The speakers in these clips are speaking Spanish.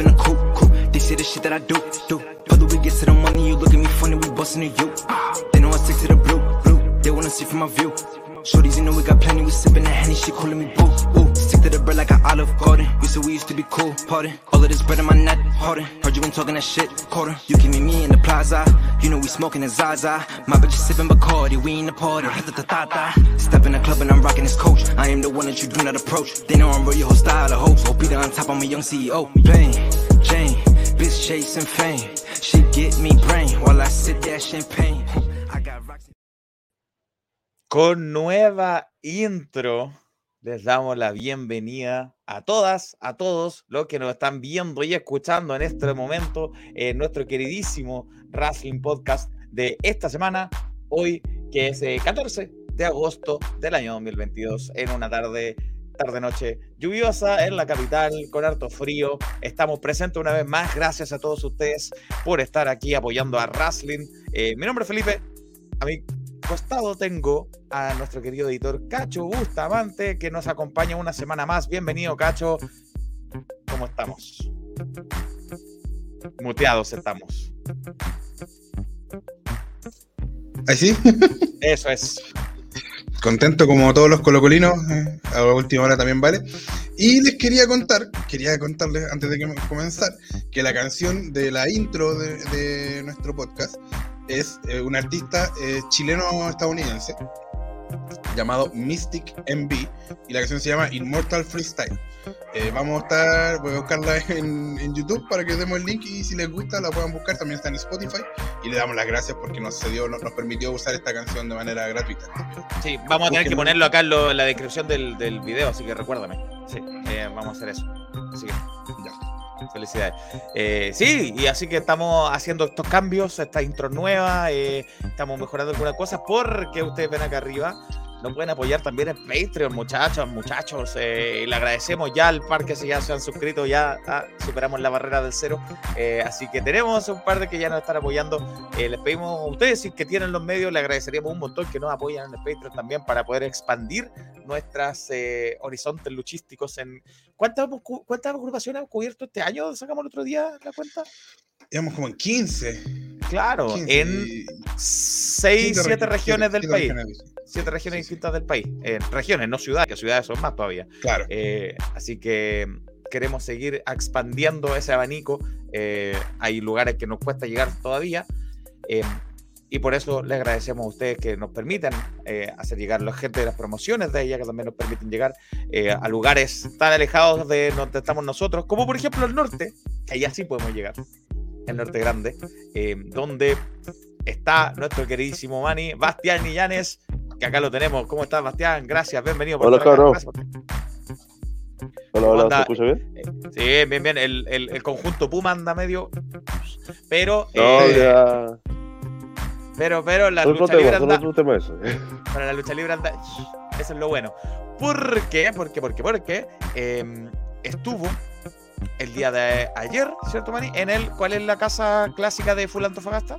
in a coupe, coupe. They say the shit that I do, do. Brother, we get to the money, you look at me funny, we bustin' at you. They know I stick to the blue, blue. They wanna see from my view. Shorties, you know we got plenty, we sippin' that Henny, she calling me boo, ooh. Stick to the bread like an olive garden. We said we used to be cool, pardon. All of this bread in my net, harder. Heard you been talking that shit, quarter. You give me me in the plaza. You know we smoking a Zaza. My bitch is sipping Bacardi, we in the party. Step in the club and I'm rocking this coach. I am the one that you do not approach. They know I'm really hostile, I hope. So Peter on top, I'm a young CEO. Bang, chasing fame. She get me brain while I sip that champagne. Con nueva intro, les damos la bienvenida a todas, a todos los que nos están viendo y escuchando en este momento en nuestro queridísimo Wrestling Podcast de esta semana, hoy que es eh, 14 de agosto del año 2022, en una tarde, tarde-noche lluviosa en la capital, con harto frío. Estamos presentes una vez más, gracias a todos ustedes por estar aquí apoyando a Wrestling. Eh, mi nombre es Felipe, a mi costado tengo a nuestro querido editor Cacho Bustamante, que nos acompaña una semana más. Bienvenido, Cacho. ¿Cómo estamos? Muteados estamos. ¿Ahí sí? Eso es. Contento como todos los colocolinos, eh, a última hora también vale. Y les quería contar, quería contarles antes de que comenzar, que la canción de la intro de, de nuestro podcast es eh, un artista eh, chileno-estadounidense llamado Mystic MB y la canción se llama Immortal Freestyle. Eh, vamos a estar, voy a buscarla en, en, YouTube para que demos el link y si les gusta la puedan buscar, también está en Spotify y le damos las gracias porque nos cedió, nos, nos permitió usar esta canción de manera gratuita. Sí, vamos a tener que ponerlo acá en, lo, en la descripción del, del, video, así que recuérdame. Sí, eh, vamos a hacer eso. Así que ya. Felicidades. Eh, sí, y así que estamos haciendo estos cambios, esta intro nueva, eh, estamos mejorando algunas cosas porque ustedes ven acá arriba nos pueden apoyar también en Patreon, muchachos, muchachos. Eh, le agradecemos ya al par que se ya se han suscrito, ya ah, superamos la barrera del cero. Eh, así que tenemos un par de que ya nos están apoyando. Eh, les pedimos a ustedes, si que tienen los medios, le agradeceríamos un montón que nos apoyen en el Patreon también para poder expandir nuestras eh, horizontes luchísticos en. ¿Cuántas, ¿Cuántas agrupaciones hemos cubierto este año? ¿Sacamos el otro día la cuenta? Íbamos como en 15. Claro, 15. en 6, 7 regiones del país. Regiones siete regiones sí, distintas sí. del país. Eh, regiones, no ciudades, que ciudades son más todavía. Claro. Eh, así que queremos seguir expandiendo ese abanico. Eh, hay lugares que nos cuesta llegar todavía. y por eso les agradecemos a ustedes que nos permitan hacer llegar la gente de las promociones de ella, que también nos permiten llegar a lugares tan alejados de donde estamos nosotros, como por ejemplo el norte, que allá sí podemos llegar, el norte grande, donde está nuestro queridísimo Manny, Bastián Illanes, que acá lo tenemos. ¿Cómo estás, Bastián? Gracias, bienvenido. Por hola, Caro. Hola, hola, ¿se escucha bien? Eh, sí, bien, bien. El, el, el, conjunto Puma anda medio. Pero. No, eh, ya. Pero, pero la lucha libre anda. Para la lucha libre anda. Eso es lo bueno. ¿Por qué? Porque, porque, porque eh, estuvo el día de ayer, ¿cierto, Mani? En el, ¿cuál es la casa clásica de Full Antofagasta?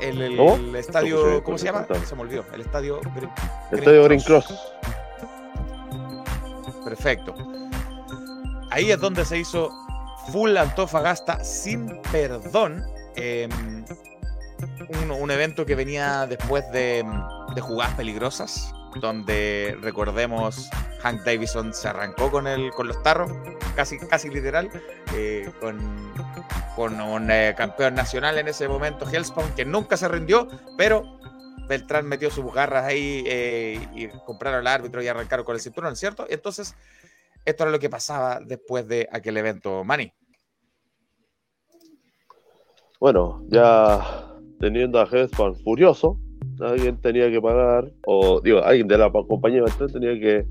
El, el, ¿Cómo? el estadio, ¿cómo se llama? Se me olvidó. El estadio Green, Estadio Green Cross. Perfecto. Ahí es donde se hizo Full Antofagasta sin perdón. Eh, un, un, evento que venía después de, de, jugadas peligrosas, donde recordemos Hank Davison se arrancó con el con los tarros, casi, casi literal, eh, con, con un eh, campeón nacional en ese momento, Hellspawn, que nunca se rindió, pero Beltrán metió sus garras ahí eh, y compraron al árbitro y arrancaron con el cinturón, ¿cierto? Entonces, esto era lo que pasaba después de aquel evento, Manny. Bueno, ya teniendo a Hellspawn furioso, alguien tenía que pagar, o digo, alguien de la compañía Beltrán tenía que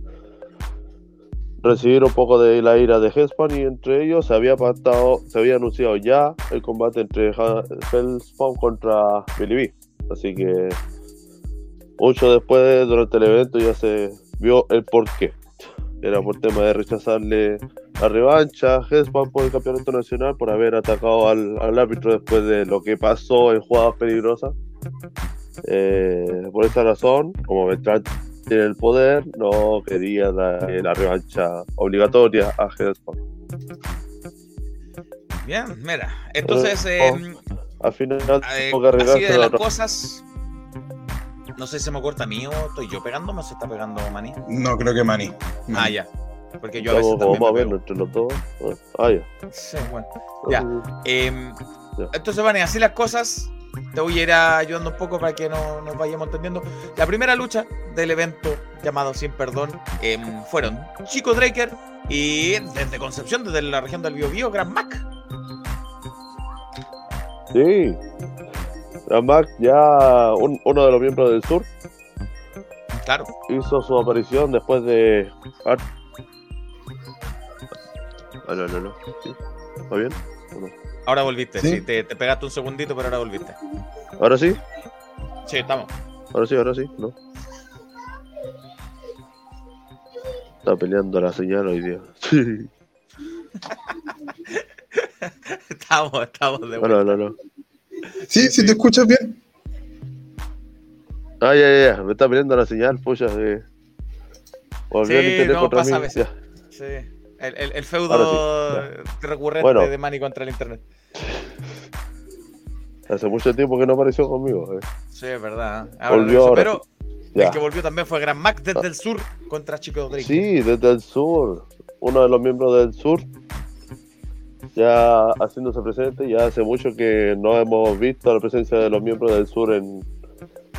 recibir un poco de la ira de Hellspawn y entre ellos se había pactado, se había anunciado ya el combate entre Hellspawn contra Billy B. Así que mucho después, durante el evento, ya se vio el porqué. Era por tema de rechazarle la revancha a por el campeonato nacional por haber atacado al árbitro después de lo que pasó en jugadas peligrosas. Eh, por esa razón, como Beltrán tiene el poder, no quería dar la revancha obligatoria a Hellspawn. Bien, mira. Entonces, Eh, eh, Al final, eh, tuvo que así de la las cosas. No sé si se me corta a mí o estoy yo pegándome o se está pegando Manny. No, creo que Manny. Ah, ya. Porque yo a veces Estamos como también más o me menos pego. entre los dos. Ah, ya. Sí, bueno. Ya. Entonces, Em, Ya. entonces, Vane, así las cosas. Te voy a ir ayudando un poco para que no, nos vayamos entendiendo. La primera lucha del evento llamado Sin Perdón em, fueron Chico Draker y desde Concepción, desde la región del Biobío, Gran Mac. Sí. Mac ya un- uno de los miembros del sur Claro. hizo su aparición después de. Aló, aló, aló. ¿Sí? ¿Va bien? ¿O no? Ahora volviste. Sí. Sí, te, te pegaste un segundito, pero ahora volviste. ¿Ahora sí? Sí, estamos. Ahora sí, ahora sí, ¿no? Está peleando la señal hoy día. Sí. Estamos, estamos de vuelta. Aló, aló, aló. Sí, si te escuchas bien. Ah, ya, ya, ya. Me está peleando la señal, pucha. Eh. Volvió Sí, el internet no, pasa a mí. veces. Ya. Sí. El, el, el feudo recurrente Bueno. de Manny contra el internet. Hace mucho tiempo que no apareció conmigo. eh. Sí, es verdad. ¿eh? Ahora Volvió ahora pero Ya. el que volvió también fue Gran Mac desde el sur contra Chico Drake. Sí, desde el sur. Uno de los miembros del sur. Ya haciéndose presente. Ya hace mucho que no hemos visto la presencia de los miembros del sur en,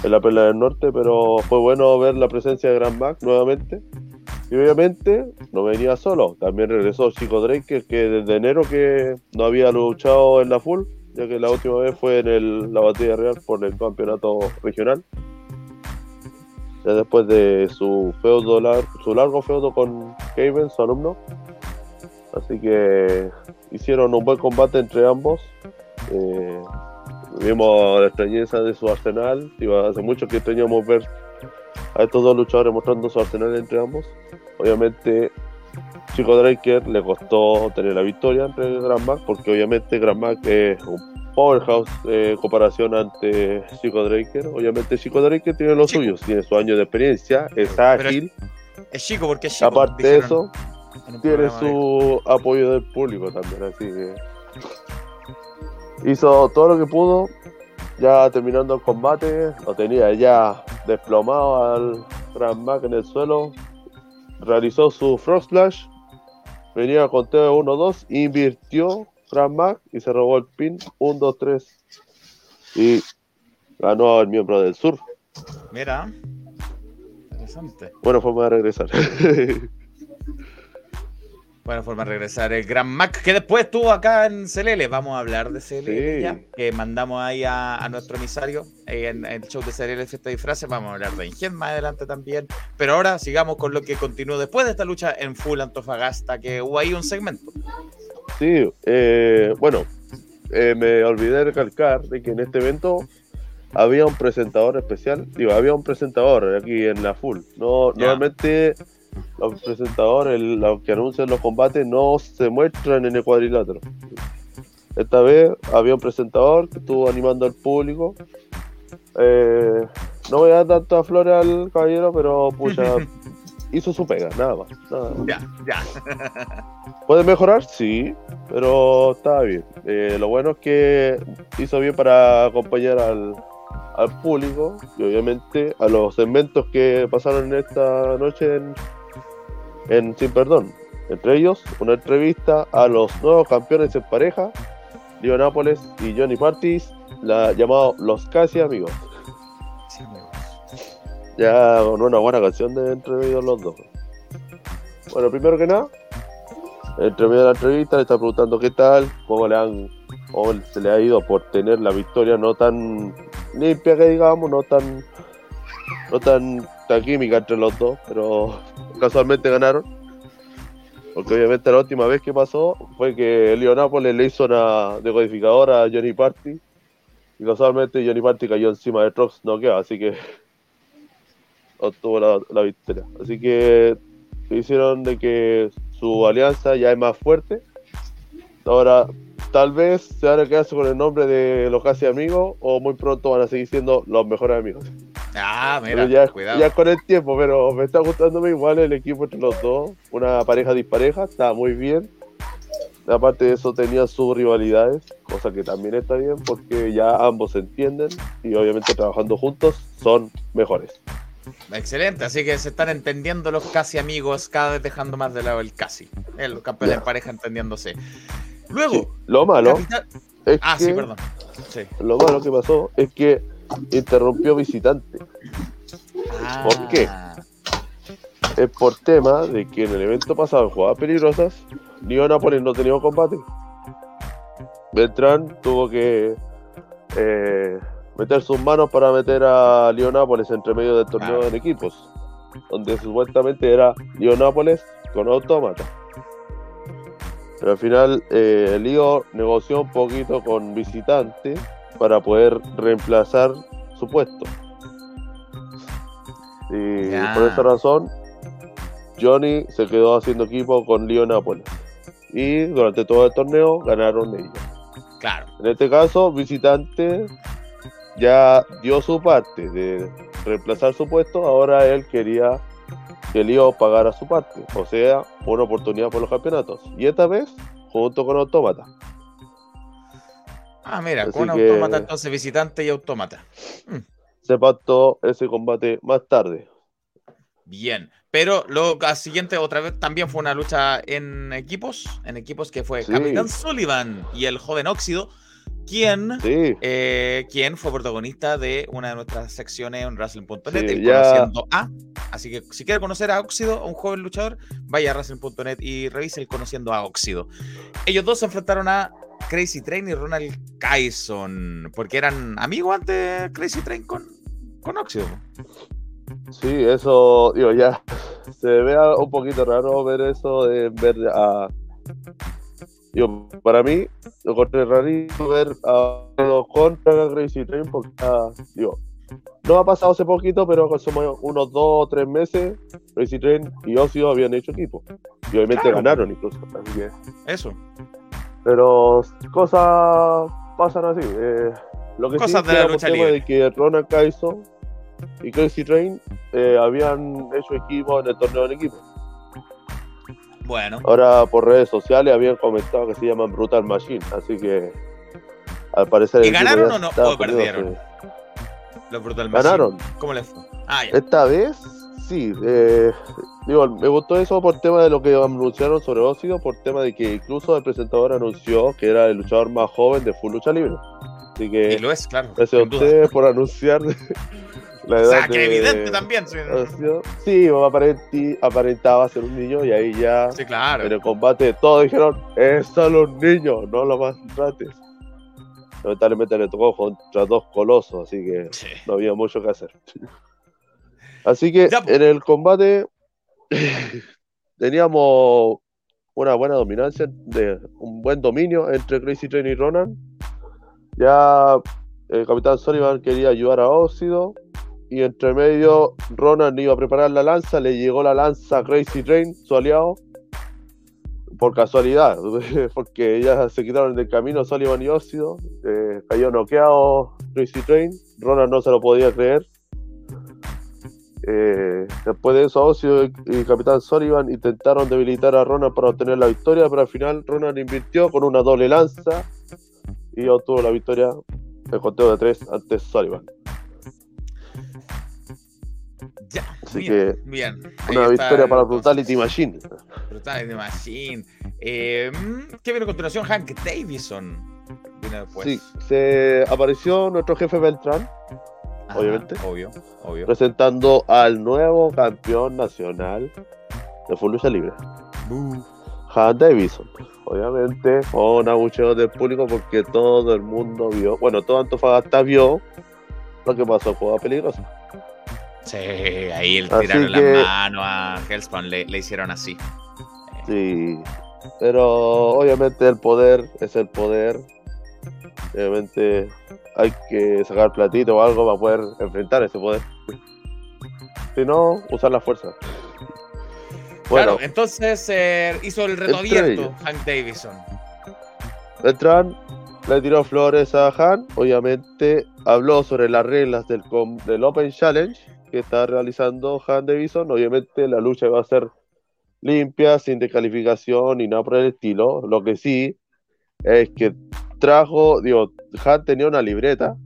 en la pelea del norte. Pero fue bueno ver la presencia de Grand Mac nuevamente. Y obviamente no venía solo. También regresó Chico Drake, que desde enero que no había luchado en la full. Ya que la última vez fue en el- la batalla real por el campeonato regional. Ya después de su feudo su largo feudo con Haven, su alumno. Así que hicieron un buen combate entre ambos. Eh, vimos la extrañeza de su arsenal. Digo, hace mucho que teníamos ver a estos dos luchadores mostrando su arsenal entre ambos. Obviamente, Chico Draker le costó tener la victoria entre Grand Mac, porque obviamente Grand Mac es un powerhouse eh, en comparación ante Chico Draker. Obviamente, Chico Draker tiene los Chico. suyos, tiene su año de experiencia, es Pero es ágil. Es chico porque es chico. Aparte de eso, tiene de- su apoyo del público también, así que hizo todo lo que pudo. Ya terminando el combate, lo tenía ya desplomado al Grand Mac en el suelo. Realizó su Frog Splash. Venía al conteo de 1-2, invirtió Grand Mac y se robó el pin 1-2-3. Y ganó el miembro del sur. Mira. Interesante. Buena forma de regresar. Buena forma de regresar el Gran Mac, que después estuvo acá en CLL. Vamos a hablar de CLL Sí. ya, que mandamos ahí a, a nuestro emisario eh, en, en el show de CLL Fiesta de Disfraces. Vamos a hablar de Ingen más adelante también. Pero ahora sigamos con lo que continuó después de esta lucha en Full Antofagasta, que hubo ahí un segmento. Sí, eh, bueno, eh, me olvidé recalcar de que en este evento había un presentador especial, digo, había un presentador aquí en la full. No, Ya. normalmente los presentadores, los que anuncian los combates, no se muestran en el cuadrilátero. Esta vez había un presentador que estuvo animando al público. Eh, no voy a dar tantas flores al caballero, pero pucha, hizo su pega, nada más. Nada más. Ya, ya. ¿Puede mejorar? Sí, pero estaba bien. Eh, lo bueno es que hizo bien para acompañar al, al público y obviamente a los segmentos que pasaron en esta noche en, en Sin Perdón. Entre ellos, una entrevista a los nuevos campeones en pareja, Leo Nápoles y Johnny Partis, la, llamado Los Casi Amigos. Sí, amigos. Ya con una buena canción de entre ellos los dos. Bueno, primero que nada, entre medio de la entrevista le está preguntando qué tal, cómo le han, cómo se le ha ido por tener la victoria no tan limpia que digamos, no tan, no tan, química entre los dos, pero casualmente ganaron. Porque obviamente la última vez que pasó fue que Leo Nápoles le hizo una decodificadora a Johnny Party. Y casualmente Johnny Party cayó encima de Trox noqueado, así que obtuvo la, la victoria. Así que hicieron de que su alianza ya es más fuerte. Ahora, tal vez se van a quedarse con el nombre de los casi amigos o muy pronto van a seguir siendo los mejores amigos. Ah, mira, ya, cuidado. ya con el tiempo, pero me está gustándome igual el equipo entre los dos. Una pareja dispareja, está muy bien. Aparte de eso tenía sus rivalidades, cosa que también está bien porque ya ambos se entienden y obviamente trabajando juntos son mejores. Excelente, así que se están entendiendo los casi amigos, cada vez dejando más de lado el casi. Eh, los campeones en pareja entendiéndose. Luego, Sí, Lo malo es Ah, que, sí, perdón. Sí. lo malo que pasó es que interrumpió visitante. ¿Por qué? Ah, Es por tema de que en el evento pasado en jugadas peligrosas, Nápoles no tenía combate. Beltrán tuvo que eh, meter sus manos para meter a Nápoles entre medio del torneo en equipos, donde supuestamente era Nápoles con autómata. Pero al final eh, Lío negoció un poquito con visitante para poder reemplazar su puesto. Y por esa razón, Johnny se quedó haciendo equipo con Lío Nápoles. Y durante todo el torneo ganaron ellos. claro. En este caso, visitante ya dio su parte de reemplazar su puesto. Ahora él quería que Lío pagara su parte. O sea, una oportunidad por los campeonatos. Y esta vez, junto con Autómata. Ah, mira, Así con que- autómata entonces visitante y autómata. Se pactó ese combate más tarde. Bien. Pero lo siguiente otra vez también fue una lucha en equipos, en equipos que fue Sí. Capitán Sullivan y el joven Óxido, quien, Sí, eh, quien fue protagonista de una de nuestras secciones en Wrestling.net, Sí, Conociendo a. Así que si quiere conocer a Óxido, a un joven luchador, vaya a Wrestling.net y revise el Conociendo a Óxido. Ellos dos se enfrentaron a Crazy Train y Ronald Kyson, porque eran amigos antes Crazy Train con, con Óxido. sí, eso, digo, ya se ve a- un poquito raro ver eso de ver a. Digo, para mí, lo encontré rarito ver a los contra Crazy Train porque, ah, digo, no ha pasado hace poquito, pero somos unos dos o tres meses, Crazy Train y Ocio habían hecho equipo. Y obviamente Claro. ganaron incluso. Así que, Eso. Pero cosas pasan así. eh, lo que Cosas sí de la lucha libre. de que Ronald Kyson y Crazy Train eh, habían hecho equipo en el torneo en equipo. Bueno. Ahora por redes sociales habían comentado que se llaman Brutal Machine, así que al parecer ¿Y ganaron o no? ¿O perdieron? Los Brutal Machine. Ganaron. ¿Cómo les fue? Ah, ya. Esta vez sí, eh, digo, me gustó eso por tema de lo que anunciaron sobre Óxido, por tema de que incluso el presentador anunció que era el luchador más joven de Full Lucha Libre. Así Y que lo es, claro. gracias a ustedes por anunciar la O edad sea, que de evidente también. Sí. Sí, aparenti- aparentaba ser un niño y ahí ya Sí, claro. en el combate todos dijeron, es solo un niño, no lo maltrates. Lamentablemente le tocó contra dos colosos, así que Sí. no había mucho que hacer. Así que Ya, en el combate teníamos una buena dominancia, de un buen dominio entre Crazy Train y Ronan. Ya el Capitán Sullivan quería ayudar a Óxido y entre medio Ronan iba a preparar la lanza, le llegó la lanza a Crazy Train, su aliado, por casualidad, porque ya se quitaron del camino Sullivan y Óxido, eh, cayó noqueado Crazy Train, Ronan no se lo podía creer. Eh, después de eso, Óxido y, y Capitán Sullivan intentaron debilitar a Ronan para obtener la victoria, pero al final Ronan invirtió con una doble lanza y obtuvo la victoria el conteo de tres ante Sullivan. Ya. Así bien, que, bien. Una victoria el- para Brutality Machine. Brutality Machine. Eh, mm, ¿Qué viene a continuación? Hank Davison. Viene después. Sí, se apareció nuestro jefe Beltrán Ajá, obviamente. Obvio, obvio. presentando al nuevo campeón nacional de Full Lucha Libre, Bu. Han Davison. Obviamente, con abucheos del público porque todo el mundo vio, bueno, todo Antofagasta vio lo que pasó con la peligrosa. Sí, ahí le Así tiraron que- la mano a Hellspawn, le, le hicieron así. Sí, pero obviamente el poder es el poder. Obviamente hay que sacar platito o algo para poder enfrentar ese poder. Si no, usar la fuerza. Bueno, claro, entonces eh, hizo el reto abierto. Hank Davison. Beltrán le tiró flores a Han. Obviamente habló sobre las reglas del Open Challenge que está realizando Han Davison. Obviamente la lucha va a ser limpia, sin descalificación y nada por el estilo. Lo que sí es que trajo, digo, Han tenía una libreta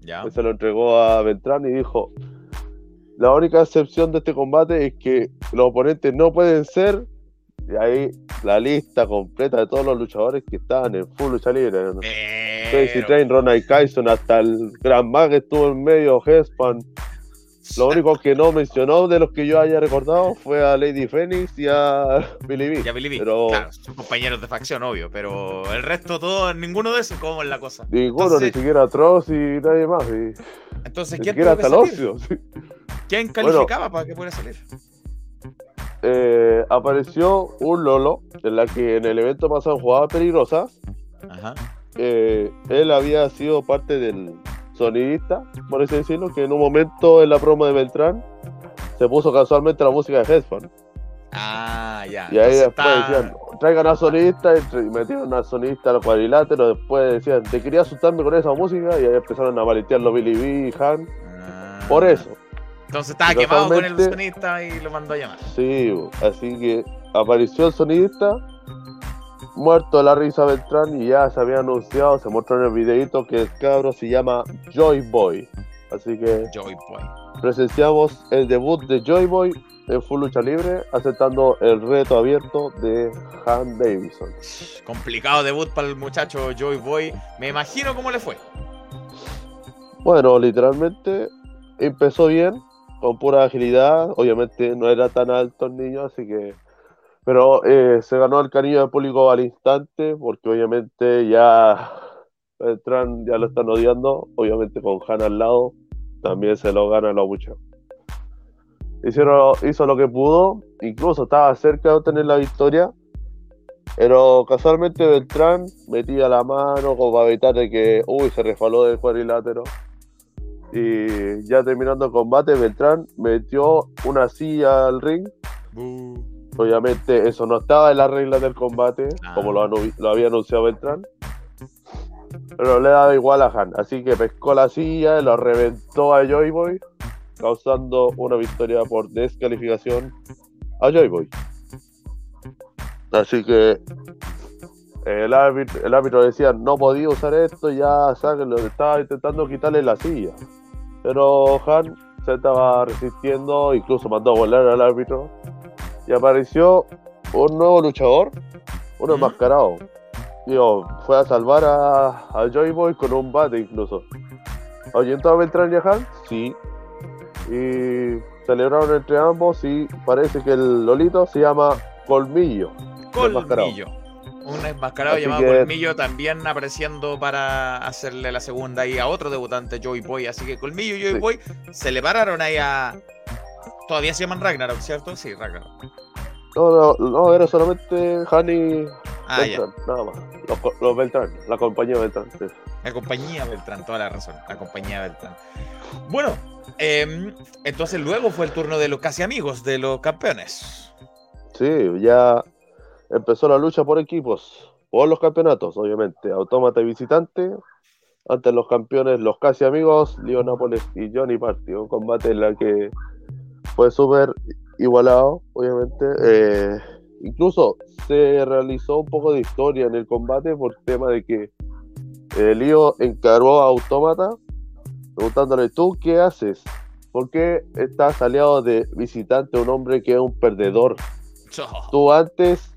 Ya. que se lo entregó a Beltrán y dijo, la única excepción de este combate es que los oponentes no pueden ser, y ahí la lista completa de todos los luchadores que estaban en full lucha libre. ¿no? Pero- Train, Ronald Kyson, hasta el Gran Mag que estuvo en medio, Hespan. Lo único que no mencionó de los que yo haya recordado fue a Lady Phoenix y a Billy B. Ya Billy B. Pero- Claro, son compañeros de facción, obvio, pero el resto, todo, ninguno de esos, ¿cómo es la cosa? Ninguno, Entonces- ni siquiera Tross y nadie más. y- Entonces, ¿quién tuvo que hasta el salir? Ocio. sí. ¿Quién calificaba para que pudiera salir? eh, apareció un Lolo en la que en el evento pasado jugaba peligrosa. Ajá. Eh, él había sido parte del sonidista, por así decirlo, que en un momento en la promo de Beltrán se puso casualmente la música de Headphone. Ah, ya. Y ahí Entonces después está- decían, traigan a sonidista, y metieron a sonidista al cuadrilátero. Después decían, te quería asustarme con esa música. Y ahí empezaron a maletear los Billy B y Han. Ah. Por eso. Entonces estaba quemado con el sonista y lo mandó a llamar. Sí, así que apareció el sonidista, muerto la risa Beltrán y ya se había anunciado, se mostró en el videito que el cabro se llama Joy Boy. Así que Joy Boy. presenciamos el debut de Joy Boy en Full Lucha Libre, aceptando el reto abierto de Han Davison. Complicado debut para el muchacho Joy Boy. Me imagino cómo le fue. Bueno, literalmente empezó bien, con pura agilidad. Obviamente no era tan alto el niño, así que. Pero eh, se ganó el cariño del público al instante, porque obviamente ya Beltrán ya lo están odiando. Obviamente con Han al lado, también se lo gana lo mucho. Hicieron, hizo lo que pudo, incluso estaba cerca de obtener la victoria. Pero casualmente Beltrán metía la mano como para evitar de que, uy, se resbaló del cuadrilátero. Y ya terminando el combate, Beltrán metió una silla al ring. Obviamente eso no estaba en las reglas del combate, Ah. como lo, había anunciado Beltrán. Pero le daba igual a Han. Así que pescó la silla, lo reventó a Joy Boy, causando una victoria por descalificación a Joy Boy. Así que el árbitro, el árbitro decía no podía usar esto, ya sáquenlo, estaba intentando quitarle la silla. Pero Han se estaba resistiendo, incluso mandó a volar al árbitro. Y apareció un nuevo luchador, uno ¿Mm? enmascarado. Digo, fue a salvar a, a Joy Boy con un bate incluso. ¿Ahuyentó a Beltrán y a Han? Sí. Y celebraron entre ambos y parece que el Lolito se llama Colmillo. Colmillo. Un enmascarado Así llamado que- Colmillo también apareciendo para hacerle la segunda ahí a otro debutante, Joy Boy. Así que Colmillo y Joy Sí. Boy se le pararon ahí a. Todavía se llaman Ragnarok, ¿cierto? Sí, Ragnarok. No, no, no, era solamente Han y Ah, ya. Beltrán, nada más. Los Beltrán, la compañía Beltrán. sí. La compañía Beltrán, toda la razón. La compañía Beltrán. Bueno, em, entonces luego fue el turno de los casi amigos, de los campeones. Sí, ya empezó la lucha por equipos, por los campeonatos, obviamente. Autómata y visitante. Ante los campeones, los casi amigos, Leo Nápoles y Johnny Party. Un combate en la que fue súper igualado, obviamente. Eh, incluso se realizó un poco de historia en el combate por tema de que eh, Leo encargó a Autómata preguntándole, ¿tú qué haces? ¿Por qué estás aliado de visitante, un hombre que es un perdedor? tú antes,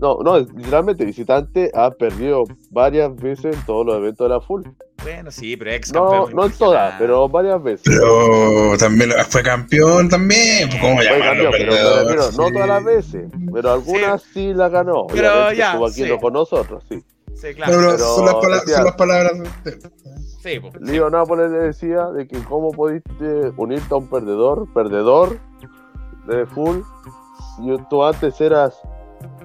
no, no, literalmente visitante ha perdido varias veces en todos los eventos de la full. Bueno, sí, pero ex No, campeón. no en todas, pero varias veces. Pero también fue campeón también. pues, ¿Cómo Fue llamarlo? campeón, pero no sí. todas las veces, pero algunas sí, la ganó. Pero ya, estuvo aquí sí. no con nosotros, sí. Sí, claro. Pero, Pero son, las pala- decía- son las palabras de Sí, po, sí. Leo Nápoles le decía de que cómo pudiste unirte a un perdedor, perdedor de full, y tú antes eras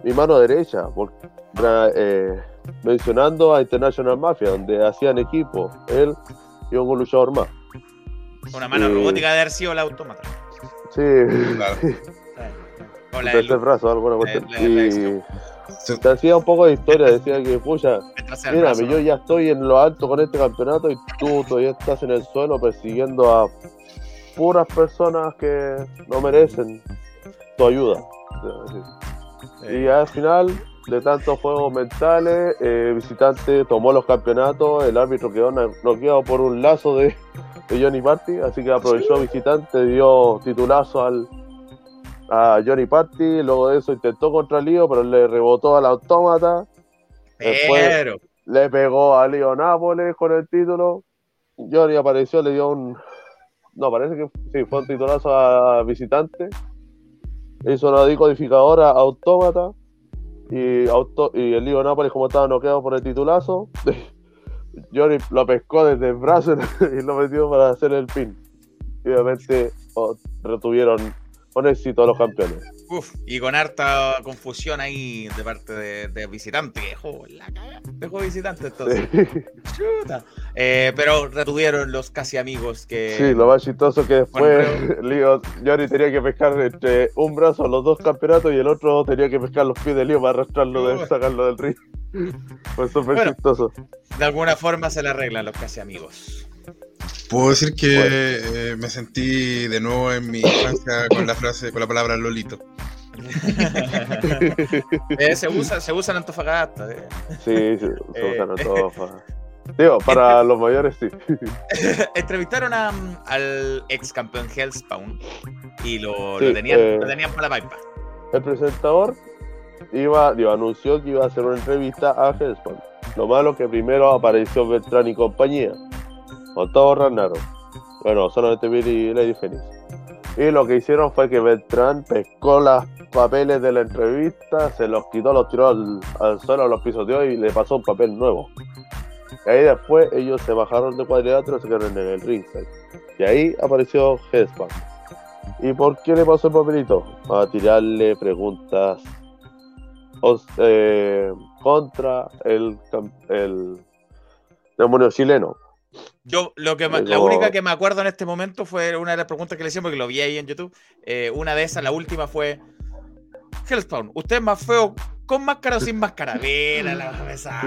mi mano derecha, por- pra- eh, mencionando a International Mafia, donde hacían equipo, él y un luchador más. Una mano Sí. robótica de haber sido la autómata. Sí, Claro. O la un del- tercer brazo, alguna cuestión. la- la Y te hacía un poco de historia, decía que, pucha, el mira, yo ya estoy en lo alto con este campeonato y tú todavía estás en el suelo persiguiendo a puras personas que no merecen tu ayuda. Y al final, de tantos juegos mentales, eh, visitante tomó los campeonatos, el árbitro quedó noqueado por un lazo de, de Johnny Party, así que aprovechó visitante, dio titulazo al a Johnny Party, luego de eso intentó contra Lío, pero le rebotó al autómata, Pero, le pegó a Lío Nápoles con el título, Johnny apareció, le dio un... No, parece que sí, fue un titulazo a visitante, hizo una decodificadora autómata, y, auto, y el Lío Nápoles como estaba noqueado por el titulazo, Johnny lo pescó desde el brazo y lo metió para hacer el pin. Y obviamente oh, retuvieron con éxito a los campeones. uf, y con harta confusión ahí de parte de, de visitante, dejó la caga, dejó visitante entonces. Chuta. Eh, pero retuvieron los casi amigos que. Sí, lo más chistoso que después Bueno, Lío, Johnny tenía que pescar entre un brazo los dos campeonatos y el otro tenía que pescar los pies de Lío para arrastrarlo, de, sacarlo del ring. Fue súper Bueno. chistoso. de alguna forma se le arreglan los casi amigos. Puedo decir que eh, me sentí de nuevo en mi infancia con la frase, con la palabra Lolito. Eh, se, usa, se usa en Antofagasta. eh. Sí, sí, se Eh. usan a todos. pa- Digo, para los mayores sí. Entrevistaron a, al ex campeón Hellspawn y lo, Sí, lo tenían, eh. lo tenían para la pipa. El presentador iba, digo, anunció que iba a hacer una entrevista a Hellspawn. Lo malo que primero apareció Beltrán y compañía, con todo Ragnaro. Bueno, solamente Billy y Lady Phoenix. Y lo que hicieron fue que Beltrán pescó los papeles de la entrevista, se los quitó, los tiró al, al suelo, los pisoteó y le pasó un papel nuevo. Y ahí después ellos se bajaron de cuadrilátero y se quedaron en el ringside. Y ahí apareció Hellspawn. ¿Y por qué le pasó el papelito? A tirarle preguntas eh, contra el, el demonio chileno. Yo, lo que la única que me acuerdo en este momento fue una de las preguntas que le hicieron, porque lo vi ahí en YouTube. Eh, una de esas, la última fue: Hellspawn, ¿usted es más feo con máscara o sin máscara? Mira la cabeza.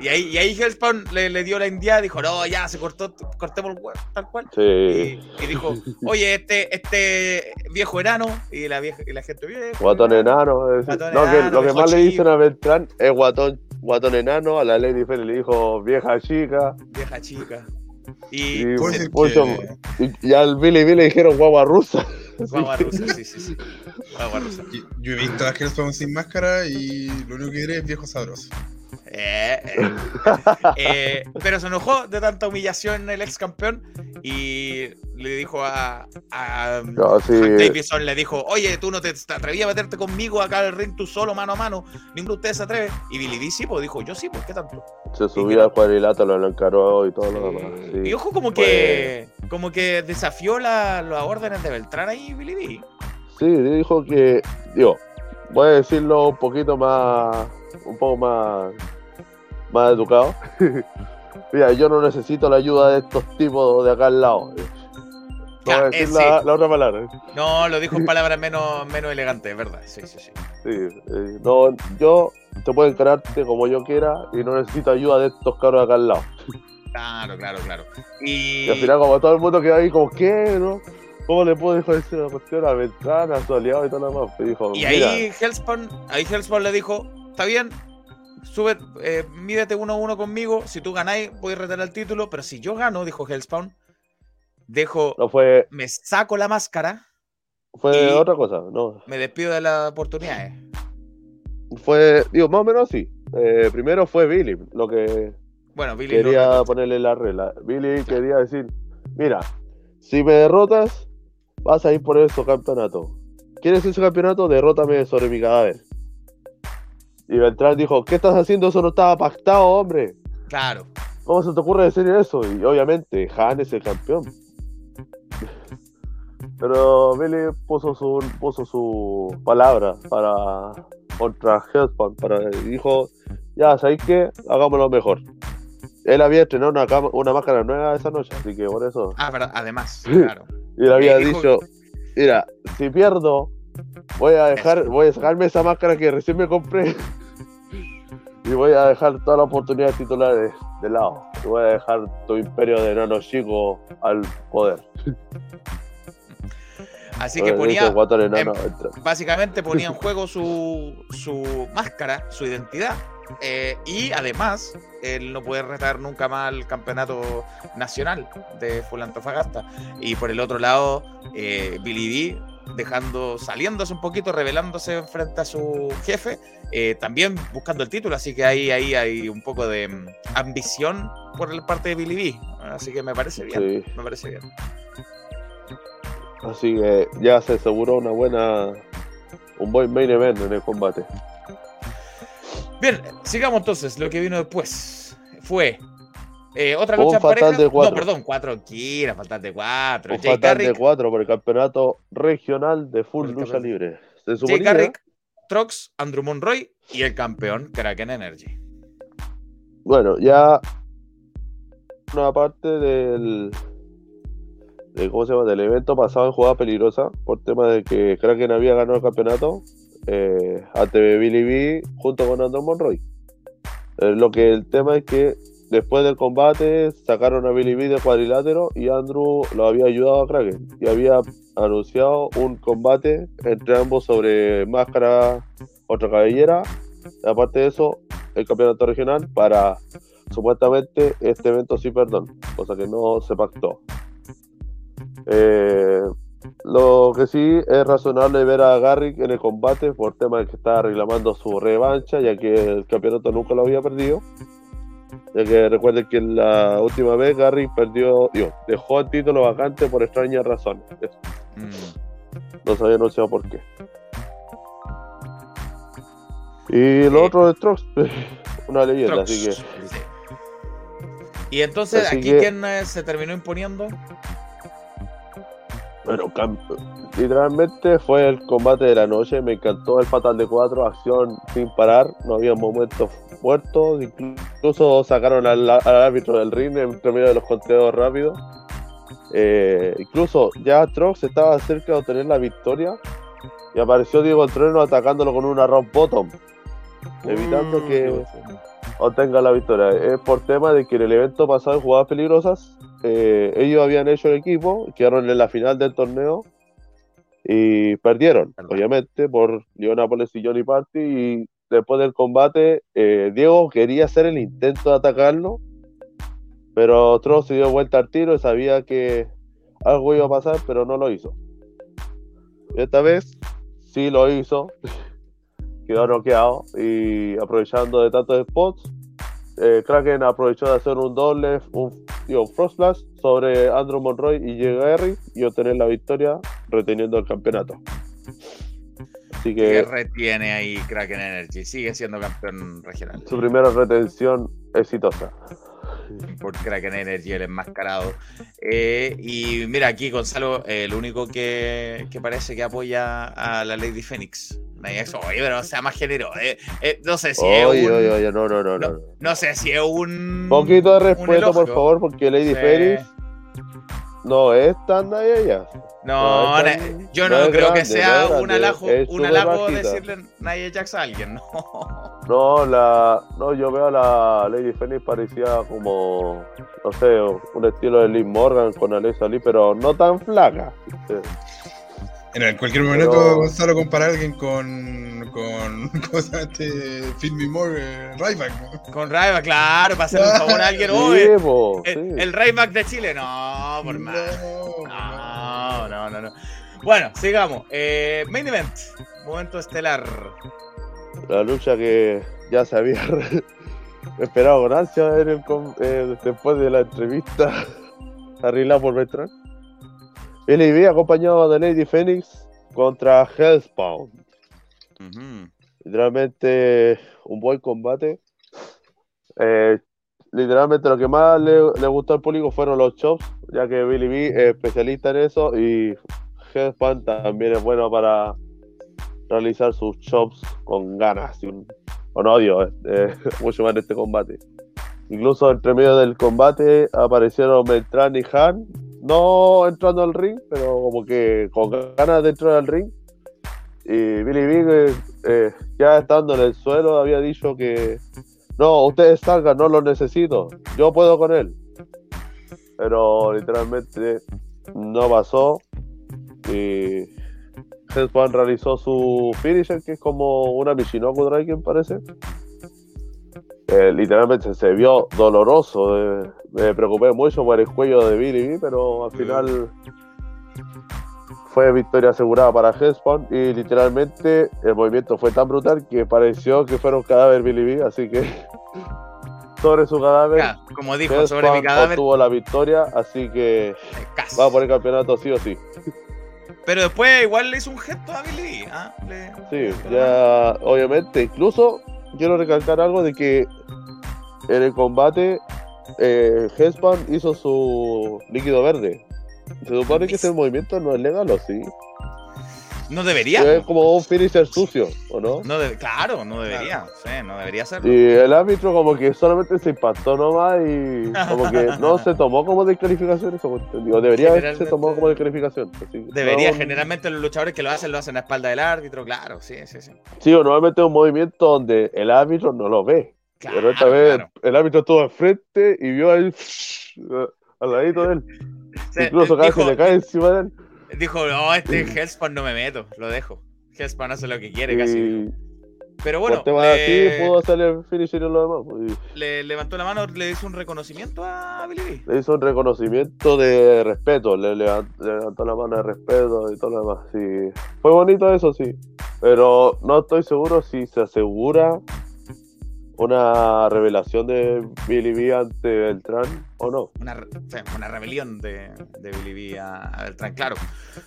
Y ahí, y ahí Hellspawn le, le dio la india, dijo: No, ya se cortó, cortemos el huevo, tal cual. Sí. Y, y dijo: Oye, este, este viejo enano. Y la, vieja, y la gente, viejo. Guatón enano. es- Guatón no, que lo que más le dicen a Beltrán es guatón, guatón enano. A la Lady Félix le dijo vieja chica. Vieja chica. Y, Y, mucho- que- y- y al Billy Billy le dijeron guagua rusa. Guagua rusa, sí, sí, sí. Guagua rusa. Yo, he visto a Hellspawn sin máscara y lo único que diré es viejo sabroso. Eh, eh. Eh, pero se enojó de tanta humillación el ex campeón y le dijo a, a No, sí. Hank Davidson, le dijo, oye, tú no te, atrevías a meterte conmigo acá al ring tú solo, mano a mano, ninguno de ustedes se atreve. Y Billy D sí, pues dijo, yo sí, ¿por qué tanto? Se subía al cuadrilátero, lo encaró y todo lo demás. sí. Y ojo como que como que desafió la- las órdenes de Beltrán ahí, Billy D. Sí, dijo que, digo, voy a decirlo un poquito más, un poco más, más educado. Mira, yo no necesito la ayuda de estos tipos de acá al lado. No voy a Ya, decir la, sí. la otra palabra. No, lo dijo en palabras menos, menos elegantes, es verdad. Sí, sí, sí. Sí, eh, no, yo te puedo encararte como yo quiera y no necesito ayuda de estos cabros de acá al lado. Claro, claro, claro. Y, Y al final, como todo el mundo quedó ahí, como, ¿qué? No? ¿Cómo le puedo dejar decir una cuestión a Beltrán, a su aliado y todo lo demás? Y dijo, Y mira, ahí Hellspawn, ahí Hellspawn le dijo, está bien, sube, eh, mídete uno a uno conmigo, si tú ganáis voy a retar el título, pero si yo gano, dijo Hellspawn, dejo, no fue, me saco la máscara, fue otra cosa, no. me despido de las oportunidades. Fue, digo, más o menos así. Eh, primero fue Billy, lo que Bueno, Billy quería retó. ponerle la regla. Billy quería decir, mira, si me derrotas, vas a ir por ese campeonato. ¿Quieres ese campeonato? Derrótame sobre mi cadáver. Y Beltrán dijo, ¿qué estás haciendo? Eso no estaba pactado, hombre. Claro, ¿Cómo se te ocurre decir eso? Y obviamente, Han es el campeón. Pero Billy puso su, puso su palabra para contra Hellspawn, para y dijo, ya, ¿sabéis qué? Hagámoslo mejor. Él había estrenado una, cama- una máscara nueva esa noche, así que por eso. ah, pero además, claro. Y le había dijo- dicho, mira, si pierdo, voy a dejar, voy a sacarme esa máscara que recién me compré Y voy a dejar todas las oportunidades titulares de lado. Y voy a dejar tu imperio de nano chico al poder. Así que ponía, básicamente ponía en juego su, su máscara, su identidad. Eh, y además, él no puede retar nunca más al campeonato nacional de Fulantofagasta. Y por el otro lado, eh, Billy D dejando, saliéndose un poquito, revelándose frente a su jefe, eh, también buscando el título, así que ahí, ahí hay un poco de mm, ambición por el parte de Billy B, así que me parece bien, me parece bien. Así que ya se aseguró una buena, un buen main event en el combate. Bien, sigamos entonces, lo que vino después fue eh, otra lucha pareja. De cuatro. No, perdón, cuatro Kira, fatal de cuatro. Un fatal de cuatro por el campeonato regional de full lucha libre. Jay Garrick, Trox, Andrew Monroy y el campeón Kraken Energy. Bueno, ya una parte del de, ¿cómo se llama? del evento pasado en jugada peligrosa por tema de que Kraken había ganado el campeonato eh, ante Billy junto con Andrew Monroy. Eh, lo que el tema es que Después del combate sacaron a Billy B del cuadrilátero y Andrew lo había ayudado a Kraken y había anunciado un combate entre ambos sobre máscara otra cabellera. Aparte de eso, el campeonato regional para supuestamente este evento sí perdón, cosa que no se pactó. Eh, lo que sí es razonable ver a Garrick en el combate por tema de que está reclamando su revancha, ya que el campeonato nunca lo había perdido. Ya que recuerden que la última vez Gary perdió, digo, dejó el título vacante por extrañas razones. Mm. No sabía anunciado por qué. Y lo otro de Trox, una leyenda, así que. Y entonces, ¿aquí quién eh, se terminó imponiendo? Bueno, literalmente fue el combate de la noche. Me encantó el Fatal de 4, acción sin parar. No había momentos muertos. Incluso sacaron al, árbitro del ring en medio de los conteos rápidos. Eh, incluso ya Trox estaba cerca de obtener la victoria. Y apareció Diego Trueno atacándolo con una rock bottom. Evitando mm, que obtenga la victoria. Es por tema de que en el evento pasado en jugadas peligrosas eh, ellos habían hecho el equipo, quedaron en la final del torneo y perdieron, obviamente, por Leonápolis y Johnny Party. Y después del combate, eh, Diego quería hacer el intento de atacarlo, pero otro se dio vuelta al tiro y sabía que algo iba a pasar, pero no lo hizo. Esta vez sí lo hizo, quedó noqueado y aprovechando de tantos spots, eh, Kraken aprovechó de hacer un doble, un, Frost sobre Andrew Monroy y Jerry y obtener la victoria reteniendo el campeonato. Así que retiene ahí Kraken Energy, sigue siendo campeón regional. Su primera retención exitosa. Por Kraken Energy, el enmascarado. Eh, y mira, aquí Gonzalo, el único que, que parece que apoya a la Lady Phoenix. Oye, pero sea más género. Eh, eh, no sé si es un. no, no, no, no, no, sé si es un. Poquito de respeto, por favor, porque Lady Ferris no es tan de ella. No, yo no, creo que sea un halago, un halago decirle Nia Jax a alguien, no. No, la, no, yo veo a la Lady Phoenix parecía como, no sé, un estilo de Liv Morgan con Alexa Lee, pero no tan flaca. En cualquier momento, Gonzalo compara a alguien con. con. ¿Cómo se llama este? Film More, eh, Ryback. Con Ryback, claro, para hacerle un favor a alguien. hoy. el, el, Ryback de Chile, no, por más. No, no, no, no. Bueno, sigamos. Eh, main event, momento estelar. La lucha que ya se había esperado con ansia eh, después de la entrevista arreglada por Bertrand. LIB acompañado de Lady Phoenix contra Hellspawn. Literalmente un buen combate. Eh, literalmente lo que más le, gustó al público fueron los chops, ya que Billy B es especialista en eso y Hellspawn también es bueno para realizar sus chops con ganas, con odio, eh, mucho más en este combate. Incluso entre medio del combate aparecieron Beltrán y Han no entrando al ring, pero como que con ganas de entrar al ring. Y Billy Big, eh, ya estando en el suelo, había dicho que no, ustedes salgan, no lo necesito, yo puedo con él. Pero literalmente no pasó y Hellspawn realizó su finisher, que es como una Michinoku Dragon, parece. Eh, literalmente se vio doloroso. eh, me preocupé mucho por el cuello de Billy B, pero al final fue victoria asegurada para Hellspawn y literalmente el movimiento fue tan brutal que pareció que fuera un cadáver Billy B, así que sobre su cadáver Ya, como dijo, sobre mi cadáver, obtuvo la victoria, así que eh, va por el campeonato sí o sí. Pero después igual le hizo un gesto a Billy. B, ¿ah? Le- Sí, ya obviamente, incluso quiero recalcar algo de que en el combate eh, Hellspawn hizo su líquido verde. Se supone que ese movimiento no es legal, ¿o sí? No debería. Es como un finisher sucio, ¿o no? No de- claro, no debería. Sí, no debería ser. Y el árbitro como que solamente se impactó nomás y como que no se tomó como descalificación eso, digo, debería haberse tomado como descalificación. así Debería, no- generalmente los luchadores que lo hacen, lo hacen a espalda del árbitro, claro, sí, sí, sí. Sí, o normalmente es un movimiento donde el árbitro no lo ve. Claro, Pero esta vez claro. el árbitro estuvo enfrente y vio ahí al ladito de él. Incluso casi dijo, le cae encima de él. Dijo, no, este Hellspawn no me meto, lo dejo. Hellspawn hace lo que quiere casi. Y Pero por bueno, temas le, así pudo hacer el finisher y lo demás. pues, y le levantó la mano, le hizo un reconocimiento a Billy. Le hizo un reconocimiento de respeto, le levantó la mano de respeto y todo lo demás. Sí. Fue bonito eso, sí. Pero no estoy seguro si se asegura una revelación de Billy B ante Beltrán o no. Una, una rebelión de, de Billy B a Beltrán, claro.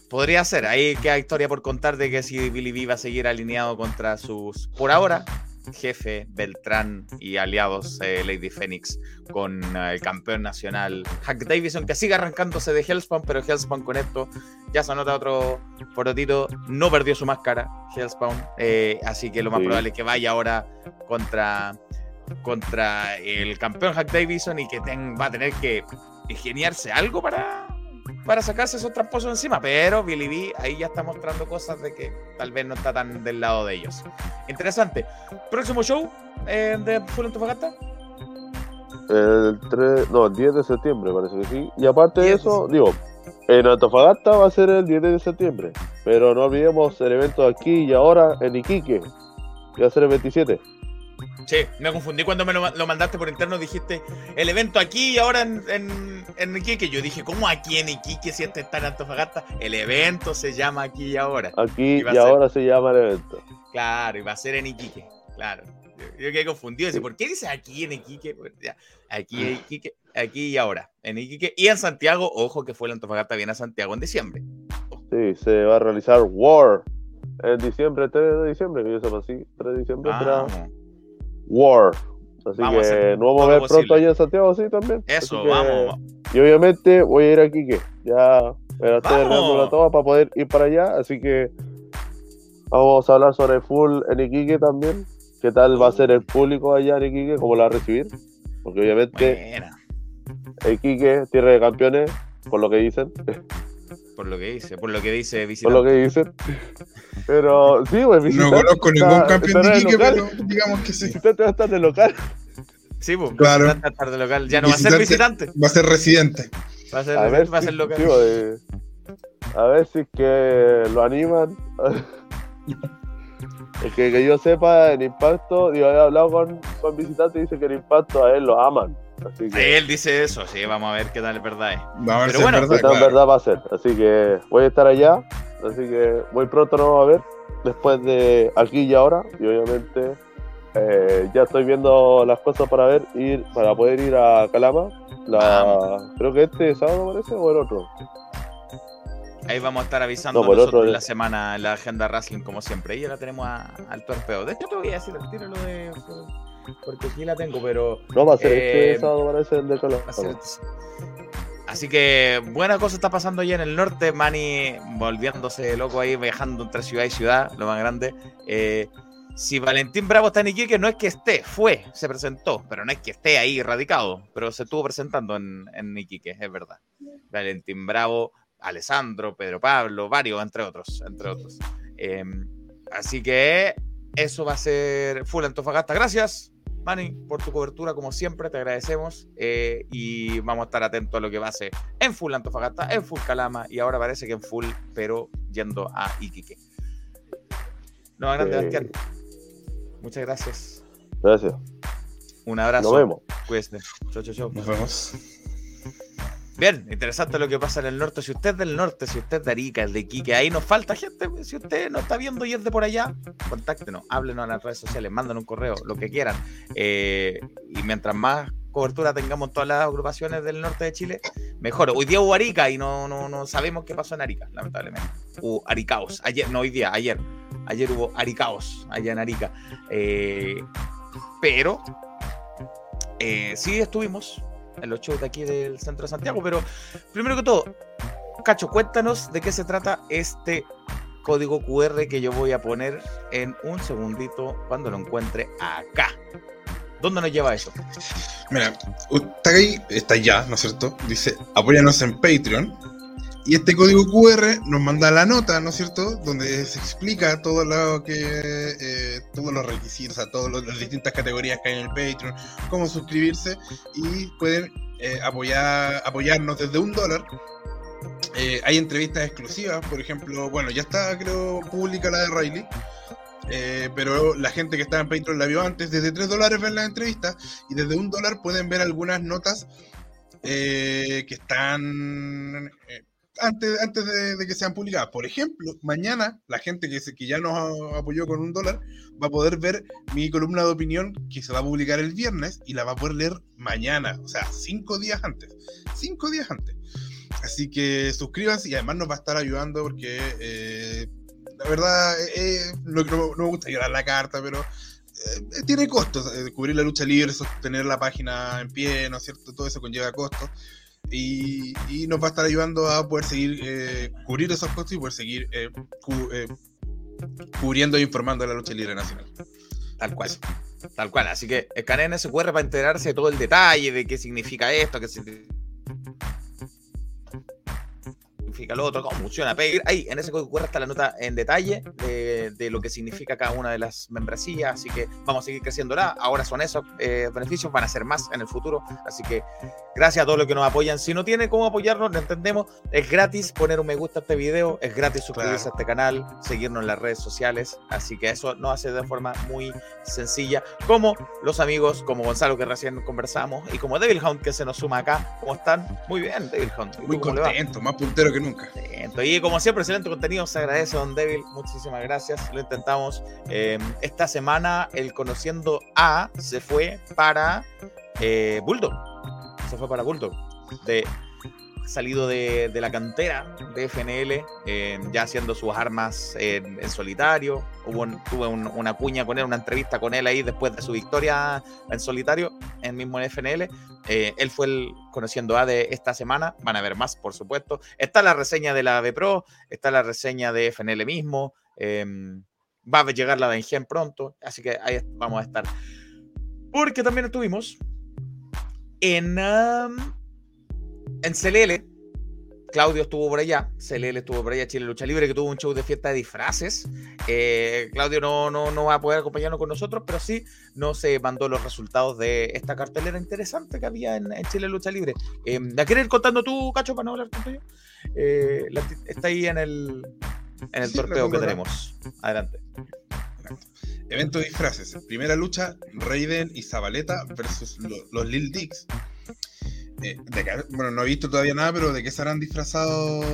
Podría ser, ahí queda historia por contar de que si Billy B va a seguir alineado contra sus, por ahora, jefe Beltrán y aliados eh, Lady Phoenix con eh, el campeón nacional Hack Davison, que sigue arrancándose de Hellspawn, pero Hellspawn con esto ya se anota otro porotito, no perdió su máscara Hellspawn, eh, así que lo más Sí. probable es que vaya ahora contra, contra el campeón Hack Davison y que ten- va a tener que ingeniarse algo para, para sacarse esos tramposos encima, pero Billy B ahí ya está mostrando cosas de que tal vez no está tan del lado de ellos. Interesante. Próximo show eh, de Full Antofagasta. El 3, no, el 10 de septiembre parece que sí. Y aparte de 10 de eso, digo, en Antofagasta va a ser el 10 de septiembre. Pero no olvidemos el evento aquí y ahora en Iquique. que va a ser el 27. Sí, me confundí cuando me lo, ma- lo mandaste por interno. Dijiste el evento aquí y ahora en, en, en Iquique. Yo dije, ¿cómo aquí en Iquique si este está en Antofagasta? El evento se llama aquí y ahora. Aquí Y ser- ahora se llama el evento. Claro, y va a ser en Iquique. Claro. Yo, yo quedé confundido. Decía, ¿Por qué dice aquí en Iquique? Pues, ya, aquí en Iquique, aquí y ahora. En Iquique y en Santiago. Ojo que fue el Antofagasta viene a Santiago en diciembre. Sí, se va a realizar War en diciembre, 3 de diciembre, que yo sepa así. 3 de diciembre Vamos. War. Así Vamos a que nos vamos a ver pronto allá en Santiago, sí, también. Eso, que- vamos. Y obviamente voy a ir a Iquique. Ya me estoy la toma para poder ir para allá. Así que vamos a hablar sobre full en Iquique también. ¿Qué tal va a ser el público allá en Iquique? ¿Cómo la va a recibir? Porque obviamente Buena, Iquique, tierra de campeones, por lo que dicen. Por lo que dice, por lo que dice Por visitante. lo que dicen. Pero sí, pues No visitante conozco está- ningún campeón de de Iquique, pero digamos que sí. Visitante va a estar de local. Sí, pues, Claro. visitante a tarde local. Ya no va a ser Visitante. Va a ser residente. Va a ser, A ver, va a ser local. sí, pues, a ver si es que lo animan. Es que, que yo sepa, en Impacto, digo, he hablado con, con visitantes y dice que en Impacto a él lo aman. Así que Él dice eso, sí, vamos a ver qué tal es verdad. es. Va a ver Pero si bueno, es verdad, en claro. verdad va a ser. Así que voy a estar allá. Así que muy pronto nos vamos a ver. Después de aquí y ahora. Y obviamente eh, ya estoy viendo las cosas para ver, ir, para poder ir a Calama. La, creo que este sábado parece o el otro. Ahí vamos a estar avisando No, nosotros otro- en la semana en la agenda wrestling como siempre. Ahí ya la tenemos a- al torpeo. De hecho te voy a decir el tiro lo de porque aquí la tengo, pero No va a ser Eh, este sábado parece el de Así que buena cosa está pasando allá en el norte. Manny volviéndose loco ahí, viajando entre ciudad y ciudad, lo más grande. Eh, si Valentín Bravo está en Iquique, no es que esté, fue, se presentó, pero no es que esté ahí radicado, pero se estuvo presentando en, en Iquique, es verdad. Valentín Bravo, Alessandro, Pedro Pablo, varios, entre otros, entre otros. Eh, así que eso va a ser Full Antofagasta. Gracias. Manny, por tu cobertura, como siempre, te agradecemos eh, y vamos a estar atentos a lo que pase en Full Antofagasta, en Full Calama y ahora parece que en Full, pero yendo a Iquique. No, grande, Eh. Bastián. Muchas gracias. Gracias. Un abrazo. Nos vemos. Cuídense. Chau, chau, chau. Nos vemos. Bien, interesante lo que pasa en el norte. Si usted es del norte, si usted es de Arica, es de Iquique, ahí nos falta gente. Si usted no está viendo y es de por allá, contáctenos, háblenos en las redes sociales, manden un correo, lo que quieran. Eh, y mientras más cobertura tengamos en todas las agrupaciones del norte de Chile, mejor. Hoy día hubo Arica y no, no, no sabemos qué pasó en Arica, lamentablemente. Hubo Aricaos. Ayer, no hoy día, ayer. Ayer hubo Aricaos allá en Arica. Eh, pero eh, sí estuvimos en los shows de aquí del centro de Santiago, pero primero que todo, Cacho, cuéntanos de qué se trata este código QR que yo voy a poner en un segundito cuando lo encuentre acá. ¿Dónde nos lleva eso? Mira, está ahí, está ya, ¿no es cierto? Dice, apóyanos en Patreon. Y este código QR nos manda la nota, ¿no es cierto? Donde se explica todo lo que, eh, todos los requisitos, o sea, todas las distintas categorías que hay en el Patreon, cómo suscribirse y pueden eh, apoyar, apoyarnos desde un dólar. Eh, hay entrevistas exclusivas, por ejemplo, bueno, ya está, creo, pública la de Riley. Pero la gente que está en Patreon la vio antes, desde 3 dólares ven las entrevistas y desde un dólar pueden ver algunas notas que están antes, antes de, de que sean publicadas. Por ejemplo, mañana la gente que, se, que ya nos apoyó con un dólar va a poder ver mi columna de opinión que se va a publicar el viernes y la va a poder leer mañana, o sea, cinco días antes. Cinco días antes. Así que suscríbanse y además nos va a estar ayudando porque eh, la verdad eh, no, no- no me gusta llorar la carta, pero eh, tiene costos. eh, cubrir la lucha libre, sostener la página en pie, ¿no es cierto? Todo eso conlleva costos. Y, y nos va a estar ayudando a poder seguir eh, cubrir esos costos y poder seguir eh, eh, cubriendo e informando de la lucha libre nacional. Tal cual. Tal cual. Así que escaneen ese QR para enterarse de todo el detalle, de qué significa esto, qué significa lo otro, cómo funciona. Pe- Ahí, en ese código QR está la nota en detalle de, de lo que significa cada una de las membresías. Así que vamos a seguir creciéndola. Ahora son esos eh, beneficios, van a ser más en el futuro. Así que gracias a todos los que nos apoyan. Si no tiene cómo apoyarnos, lo entendemos. Es gratis poner un me gusta a este video, es gratis suscribirse Claro. a este canal, seguirnos en las redes sociales. Así que eso nos hace de forma muy sencilla. Como los amigos, como Gonzalo que recién conversamos, y como Devil Hound que se nos suma acá. ¿Cómo están? Muy bien, Devil Hound. ¿Y tú Muy contento, más puntero que nunca. Contento. Y como siempre, excelente contenido. Se agradece, Don Devil. Muchísimas gracias. Lo intentamos. Eh, esta semana, el Conociendo A se fue para eh, Bulldog. Se fue para Bulldog. De, salido de, la cantera de FNL, ya haciendo sus armas en, solitario. Hubo un- tuve un- una cuña con él, una entrevista con él ahí después de su victoria en solitario, en mismo FNL. Eh, él fue conociendo A de esta semana. Van a ver más, por supuesto. Está la reseña de la B Pro, está la reseña de FNL mismo. eh, va a llegar la de pronto, así que ahí vamos a estar. Porque también estuvimos en, en CLL. Claudio estuvo por allá, CLL estuvo por allá, Chile Lucha Libre, que tuvo un show de fiesta de disfraces. Eh, Claudio no, no, no va a poder acompañarnos con nosotros, pero sí nos eh, mandó los resultados de esta cartelera interesante que había en, en Chile Lucha Libre. Eh, ¿La quieres ir contando tú, Cacho, para no hablar tanto yo? Eh, la- está ahí en el, en el Sí, torneo que tenemos. Adelante. Evento de disfraces. Primera lucha, Raiden y Zabaleta versus lo- los Lil Dicks. Eh, de bueno, no he visto todavía nada, pero ¿de qué se harán disfrazados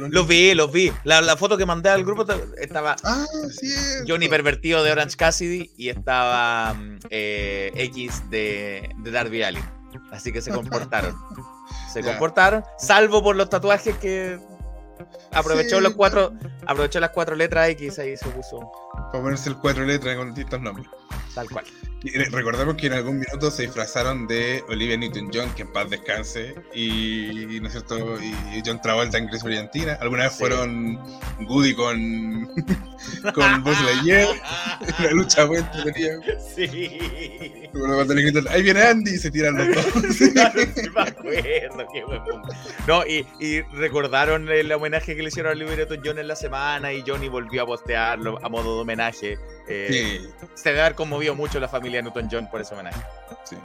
los Los vi, los vi. La, la foto que mandé al grupo estaba Ah, sí es. Johnny Pervertido de Orange Cassidy y estaba mm, eh, X de, de Darby Allin. Así que se comportaron. Se Ya. comportaron, salvo por los tatuajes que aprovechó Sí, los cuatro, aprovechó las cuatro letras X ahí se puso Para ponerse el cuatro letras con distintos nombres. Tal cual. Recordemos que en algún minuto se disfrazaron de Olivia Newton-John, que en paz descanse, y, ¿no es cierto? y John Travolta en Chris Argentina. Alguna vez Sí. fueron Goody con, con Buzz Lightyear. Una lucha muy entretenida. Sí. Recuerdo cuando le gritan, ahí viene Andy y se tiran los dos. Sí, me acuerdo, qué buen momento. No, y, y recordaron el homenaje que le hicieron a Liberato John en la semana y Johnny volvió a postearlo a modo de homenaje. Eh, Sí, Se debe haber conmovido mucho la familia Newton John por ese homenaje. sí.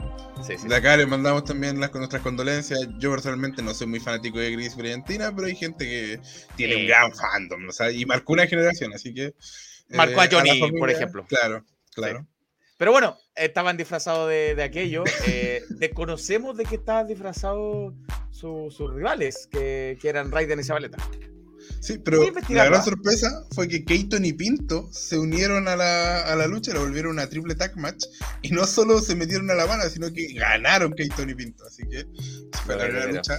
Sí, sí. De acá le mandamos también las, nuestras condolencias. Yo personalmente no soy muy fanático de Gris Brillantina, pero hay gente que tiene un gran fandom, o sea, y marcó una generación, así que... Marcó a Johnny, por ejemplo. Claro, claro. Pero bueno, estaban disfrazados de, de aquello. Eh, desconocemos de qué estaban disfrazados su- sus rivales, que, que eran Raiden y Zabaleta. Sí, pero a la gran ¿ah? sorpresa fue que Keaton y Pinto se unieron a la, a la lucha, la volvieron una triple tag match, y no solo se metieron a la mano, sino que ganaron Keaton y Pinto, así que fue la gran lucha.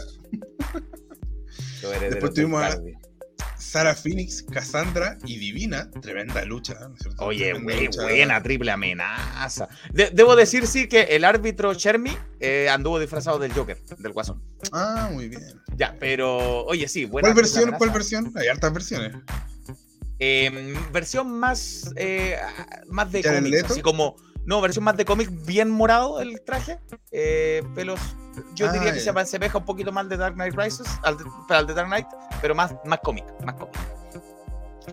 Después tuvimos a-. Sara Phoenix, Cassandra y Divina, tremenda lucha, ¿no es cierto? Oye, güey, lucha. buena triple amenaza. De- debo decir, sí, que el árbitro Chermy eh, anduvo disfrazado del Joker, del Guasón. Ah, muy bien. Ya, pero, oye, sí, buena ¿Cuál versión? ¿Cuál versión? Hay hartas versiones. Eh, versión más, eh, más de ¿Jared cómics, así como, no, versión más de cómics, bien morado el traje, eh, pelos, yo Ah, diría que ya. se asemeja un poquito más al de Dark Knight Rises, al de, para el de Dark Knight, pero más, más cómic, más cómic.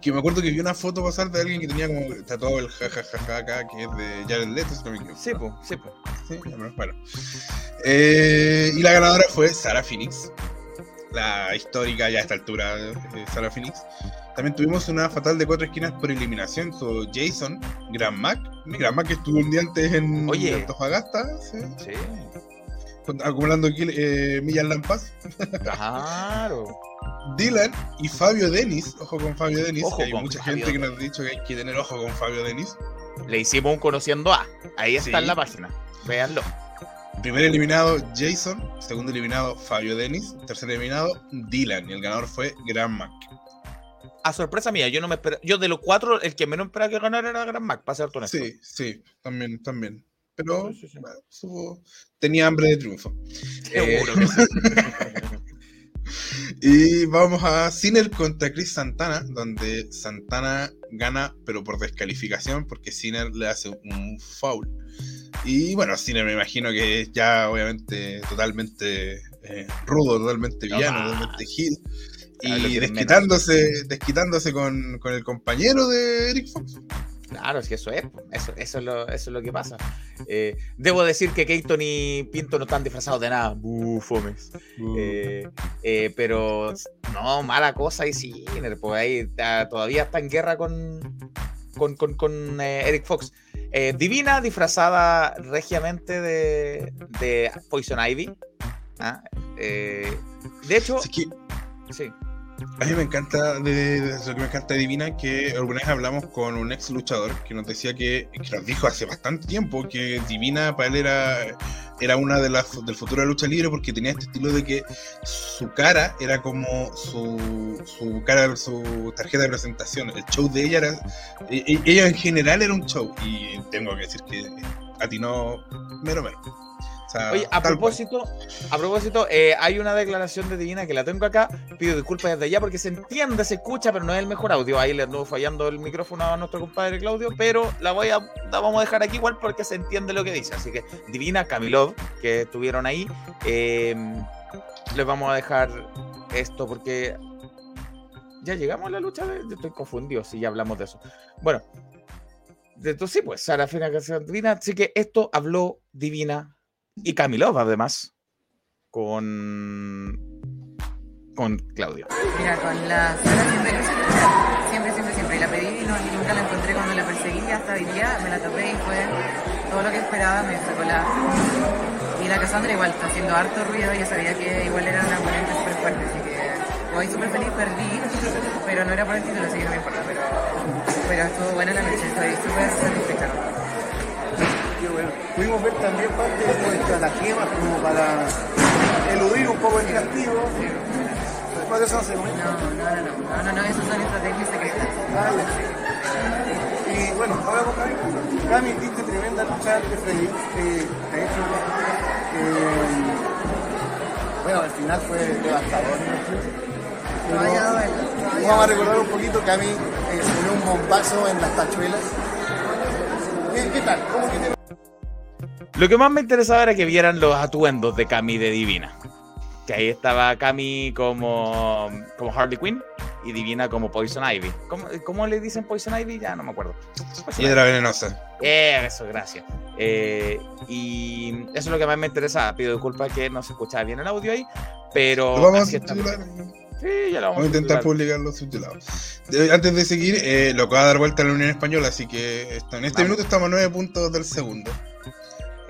Que me acuerdo que vi una foto pasar de alguien que tenía como tatuado el jajajaja acá, que es de Jared Leto, si no me equivoco. Sí, pues, sí, pues. Sí, bueno, bueno. Eh, y la ganadora fue Sara Phoenix, la histórica ya a esta altura eh, Sara Phoenix. También tuvimos una fatal de cuatro esquinas por eliminación con Jason, Gran Mac. Gran Mac estuvo un día antes en Oye. Antofagasta, sí, acumulando eh, millas lampas. claro. Dylan y Fabio Denis, ojo con Fabio Denis, Ojo que hay mucha Fabio gente que nos ha dicho que hay que tener ojo con Fabio Denis. Le hicimos un conociendo A, ahí está Sí. en la página, véanlo. Primer eliminado Jason, segundo eliminado Fabio Denis, tercer eliminado Dylan y el ganador fue Gran Mac. A sorpresa mía, yo no me esperaba, yo de los cuatro, el que menos esperaba que ganara era Gran Mac, para ser honesto. Sí, sí, también, también. Pero Sí, sí, sí. bueno, supo- tenía hambre de triunfo. Eh. Y vamos a Sinner contra Chris Santana, donde Santana gana, pero por descalificación, porque Sinner le hace un foul. Y bueno, Sinner me imagino que es ya obviamente totalmente eh, rudo, totalmente No villano, totalmente heel. Y desquitándose, desquitándose con, con el compañero de Eric Fox. Claro, que eso es, eso, eso, es, lo, eso es lo que pasa. Eh, debo decir que Keaton y Pinto no están disfrazados de nada. Bufomes. Eh, eh, pero no, mala cosa y Sinner, pues ahí está- todavía está en guerra con, con, con- con, eh, Eric Fox. Divina disfrazada regiamente de, de Poison Ivy. ¿ah? De hecho, sí. A mí me encanta, de, de- que me encanta Divina, que alguna vez hablamos con un ex luchador que nos decía que, que nos dijo hace bastante tiempo que Divina para él era, era una de las del futuro de lucha libre porque tenía este estilo de que su cara era como su, su cara, su tarjeta de presentación. El show de ella era, e- e- ella en general era un show y tengo que decir que atinó mero mero. O sea, Oye, a propósito, a propósito, eh, hay una declaración de Divina que la tengo acá. Pido disculpas desde allá porque se entiende, se escucha, pero no es el mejor audio. Ahí le anduvo fallando el micrófono a nuestro compadre Claudio, pero la voy a, la vamos a dejar aquí igual porque se entiende lo que dice. Así que Divina, Kamilov, que estuvieron ahí, eh, les vamos a dejar esto porque ya llegamos a la lucha. De, yo estoy confundido si ya hablamos de eso. Bueno, de esto sí, pues Sara Fina canción Divina. Así que esto habló Divina y Kamilov, además, con, con Claudio. Mira, con la Sara siempre, siempre, siempre, siempre. Y la pedí y, no, y nunca la encontré cuando la perseguí. Hasta hoy día me la topé y fue todo lo que esperaba. Me sacó la. Y la Cassandra igual, está haciendo harto ruido. Yo sabía que igual era una oponente súper fuerte. Así que hoy súper feliz, perdí. Pero no era por el título, así que no me importa. Pero, pero estuvo buena la noche. Estoy súper satisfecha. Qué bueno. Pudimos ver también parte de nuestra la quema como para eludir un poco el castigo. Después de eso no se No, no, no, no, esas son estrategias secretas. Ya. Y bueno, ahora con Cami. Cami, diste tremenda lucha de Freddy. Eh, de hecho, eh, bueno, al final fue devastador. No a vaya Vamos a a recordar un poquito, Cami eh, se dio un bombazo en las tachuelas. ¿Qué, qué tal? ¿Cómo que te Lo que más me interesaba era que vieran los atuendos de Cami de Divina. Que ahí estaba Cami como, como Harley Quinn y Divina como Poison Ivy. ¿Cómo, cómo le dicen Poison Ivy? Ya no me acuerdo. Poison Piedra venenosa. Eh, eso, gracias. Eh, y eso es lo que más me interesa. Pido disculpas que no se escuchaba bien el audio ahí, pero. Lo vamos a subtitular. Sí, ya lo vamos, Vamos a intentar publicarlo subtitulados. De- Antes de seguir, eh, lo acaba de dar vuelta a la Unión Española, así que en este Vamos. minuto estamos a nueve puntos del segundo.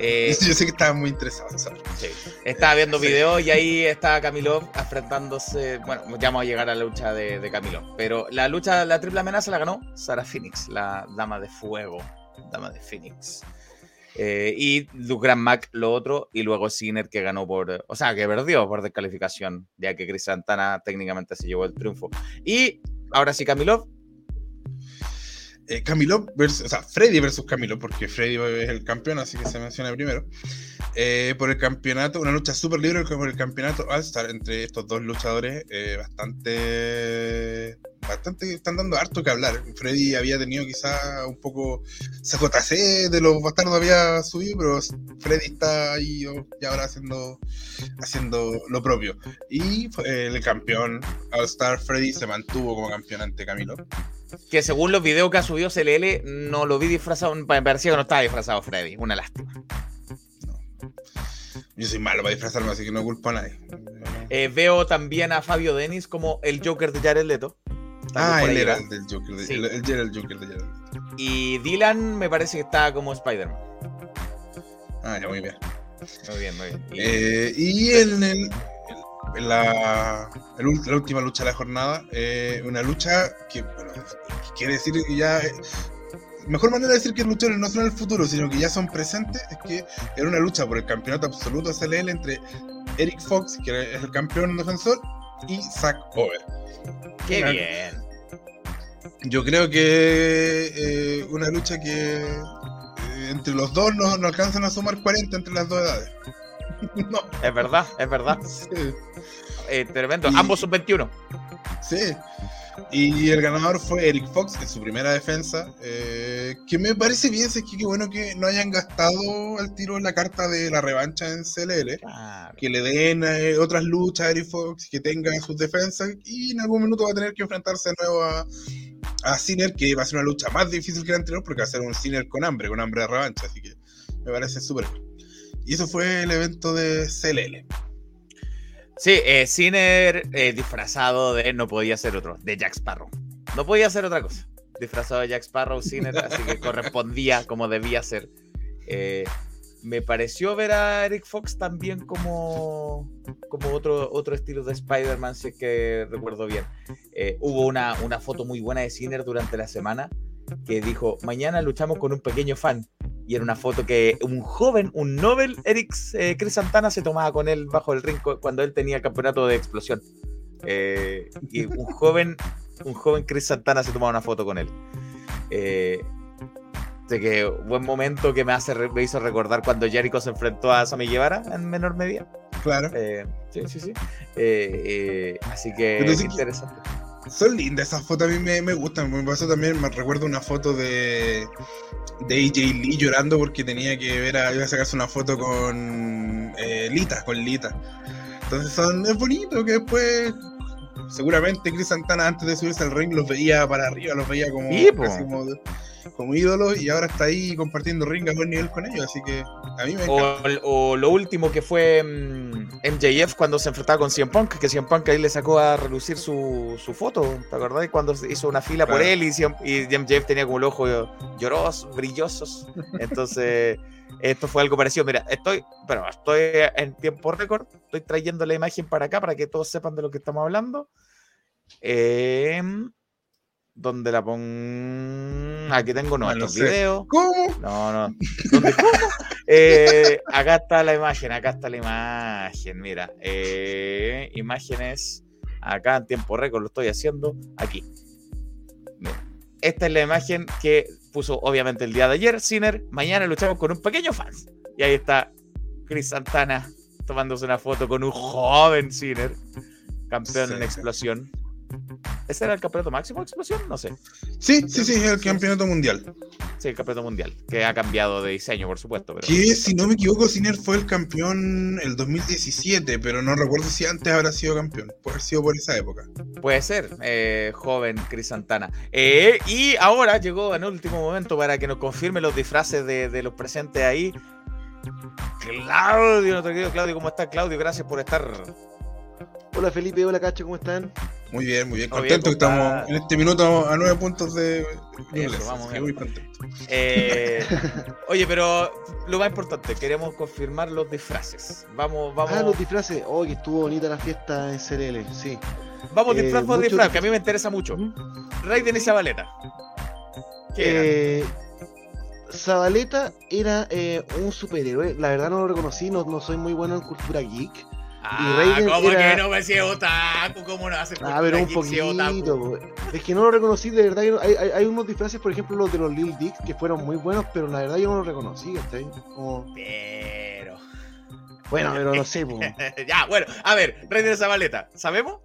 Eh, Yo sé que estaban muy saber. sí. Estaba viendo Sí. videos y ahí está Camilo enfrentándose. Bueno, ya vamos a llegar a la lucha de, de Camilo. Pero la lucha, la triple amenaza la ganó Sara Phoenix, la dama de fuego. Dama de Phoenix. Eh, y Luke Grand Mac lo otro, y luego Sinner que ganó por, o sea, que perdió por descalificación, ya que Chris Santana técnicamente se llevó el triunfo. Y ahora sí, Camilo, Eh, Camilo versus, o sea, Freddy versus Camilo, porque Freddy es el campeón, así que se menciona primero. Eh, por el campeonato, una lucha súper libre por el campeonato All-Star entre estos dos luchadores, eh, bastante. Bastante, están dando harto que hablar. Freddy había tenido quizá un poco. CJC de los bastardos había subido, pero Freddy está ahí oh, y ahora haciendo, haciendo lo propio. Y el campeón All-Star Freddy se mantuvo como campeón ante Camilo. Que según los videos que ha subido CLL, no lo vi disfrazado, me parecía que no estaba disfrazado Freddy, una lástima. Yo soy malo para disfrazarme, así que no culpo a nadie. Eh, veo también a Fabio Denis como el Joker de Jared Leto. Ah, él era el del Joker. De, Sí. el Joker de Jared. Y Dylan me parece que está como Spider-Man. Ah, ya, muy bien. Muy bien, muy bien. Y- Eh, y en, el, la, la última lucha de la jornada, eh, una lucha que, bueno, quiere decir que ya. eh, mejor manera de decir que luchadores no son el futuro, sino que ya son presentes, es que era una lucha por el campeonato absoluto SLL entre Eric Fox, que es el campeón defensor, y Zack Over. Qué una- bien. Yo creo que eh, una lucha que eh, entre los dos no, no alcanzan a sumar 40 entre las dos edades. no. Es verdad, es verdad. Sí, Eh, tremendo. Y- Ambos son 21. sí. Y el ganador fue Eric Fox en su primera defensa. eh, que me parece bien, es que qué bueno que no hayan gastado al tiro la carta de la revancha en CLL. Claro. Que le den eh, otras luchas a Eric Fox, que tenga sus defensas. Y en algún minuto va a tener que enfrentarse de nuevo a, a Sinner, que va a ser una lucha más difícil que la anterior, porque va a ser un Sinner con hambre, con hambre de revancha. Así que me parece súper. Y eso fue el evento de CLL. Sí, eh, Sinner eh, disfrazado de no podía ser otro, de Jack Sparrow. No podía ser otra cosa. Disfrazado de Jack Sparrow, Sinner, así que correspondía como debía ser. Eh, me pareció ver a Eric Fox también como, como otro, otro estilo de Spider-Man, si es que recuerdo bien. Eh, hubo una, una foto muy buena de Sinner durante la semana que dijo, mañana luchamos con un pequeño fan. Y era una foto que un joven, un Nobel, Eric eh, Chris Santana se tomaba con él bajo el ring cu- cuando él tenía el campeonato de explosión. Eh, y un joven, un joven Chris Santana se tomaba una foto con él. Eh, de que buen momento que me, hace, me hizo recordar cuando Jericho se enfrentó a Sammy Guevara en menor medida. Claro. Eh, sí, sí, sí. Eh, así que Pero es sí que- interesante. Son lindas esas fotos, a mí me, me gustan. Me pasó también, me recuerdo una foto de, de AJ Lee llorando porque tenía que ver a, iba a sacarse una foto con eh, Lita, con Lita. Entonces son, es bonito que después, seguramente Chris Santana antes de subirse al ring los veía para arriba, los veía como, como, como ídolos y ahora está ahí compartiendo ring a buen nivel con ellos. Así que a mí me encanta. O, o lo último que fue mm, MJF cuando se enfrentaba con CM Punk, que CM Punk ahí le sacó a relucir su, su foto, ¿te acordás? Cuando hizo una fila por Claro. él y, CM y MJF tenía como el ojo llorosos, brillosos. Entonces, esto fue algo parecido. Mira, estoy, pero estoy en tiempo récord, estoy trayendo la imagen para acá para que todos sepan de lo que estamos hablando. Em, ¿Dónde la pongo? Aquí tengo Ah, no nuestros sé. videos. ¿Cómo? No, no. ¿Dónde? ¿Cómo? Eh, acá está la imagen, acá está la imagen. Mira, eh, imágenes. Acá en tiempo récord lo estoy haciendo. Aquí. Mira, esta es la imagen que puso obviamente el día de ayer. Sinner, mañana luchamos con un pequeño fan. Y ahí está Chris Santana tomándose una foto con un joven Sinner, campeón Sí. en explosión. ¿Ese era el campeonato máximo de explosión? No sé. Sí, sí, sí, es el campeonato mundial. Sí, el campeonato mundial, que ha cambiado de diseño, por supuesto. Pero... Que si no me equivoco, Sinner fue el campeón el 2017, pero no recuerdo si antes habrá sido campeón. Puede haber sido por esa época. Puede ser, eh, joven Cris Santana. Eh, y ahora llegó en último momento para que nos confirme los disfraces de, de los presentes ahí. Claudio, nuestro querido Claudio, ¿cómo está Claudio? Gracias por estar. Hola Felipe, hola Cacho, ¿cómo están? Muy bien, muy bien. Contento que estamos en este minuto a nueve puntos de Eso, vamos muy contento. Eh, oye, pero lo más importante, queremos confirmar los disfraces. Vamos, vamos. Ah, los disfraces. Oh, que estuvo bonita la fiesta en CLL, sí. Vamos eh, disfraz por mucho disfraz, que a mí me interesa mucho. Raiden y Zabaleta. ¿Qué eran? Eh, Zabaleta era eh, un superhéroe, la verdad no lo reconocí, no, no soy muy bueno en cultura geek. Ah, Raiden ¿cómo era- que no me decía otaku? ¿Cómo no hace Ah, pero un poquito. otaku? Es que no lo reconocí, de verdad. hay, hay, hay unos disfraces, por ejemplo, los de los Lil Dicks, que fueron muy buenos, pero la verdad yo no los reconocí. ¿cachai? Como, Pero. bueno, pero no sé. po. ya, bueno, a ver, Raiden y Zabaleta, ¿sabemos?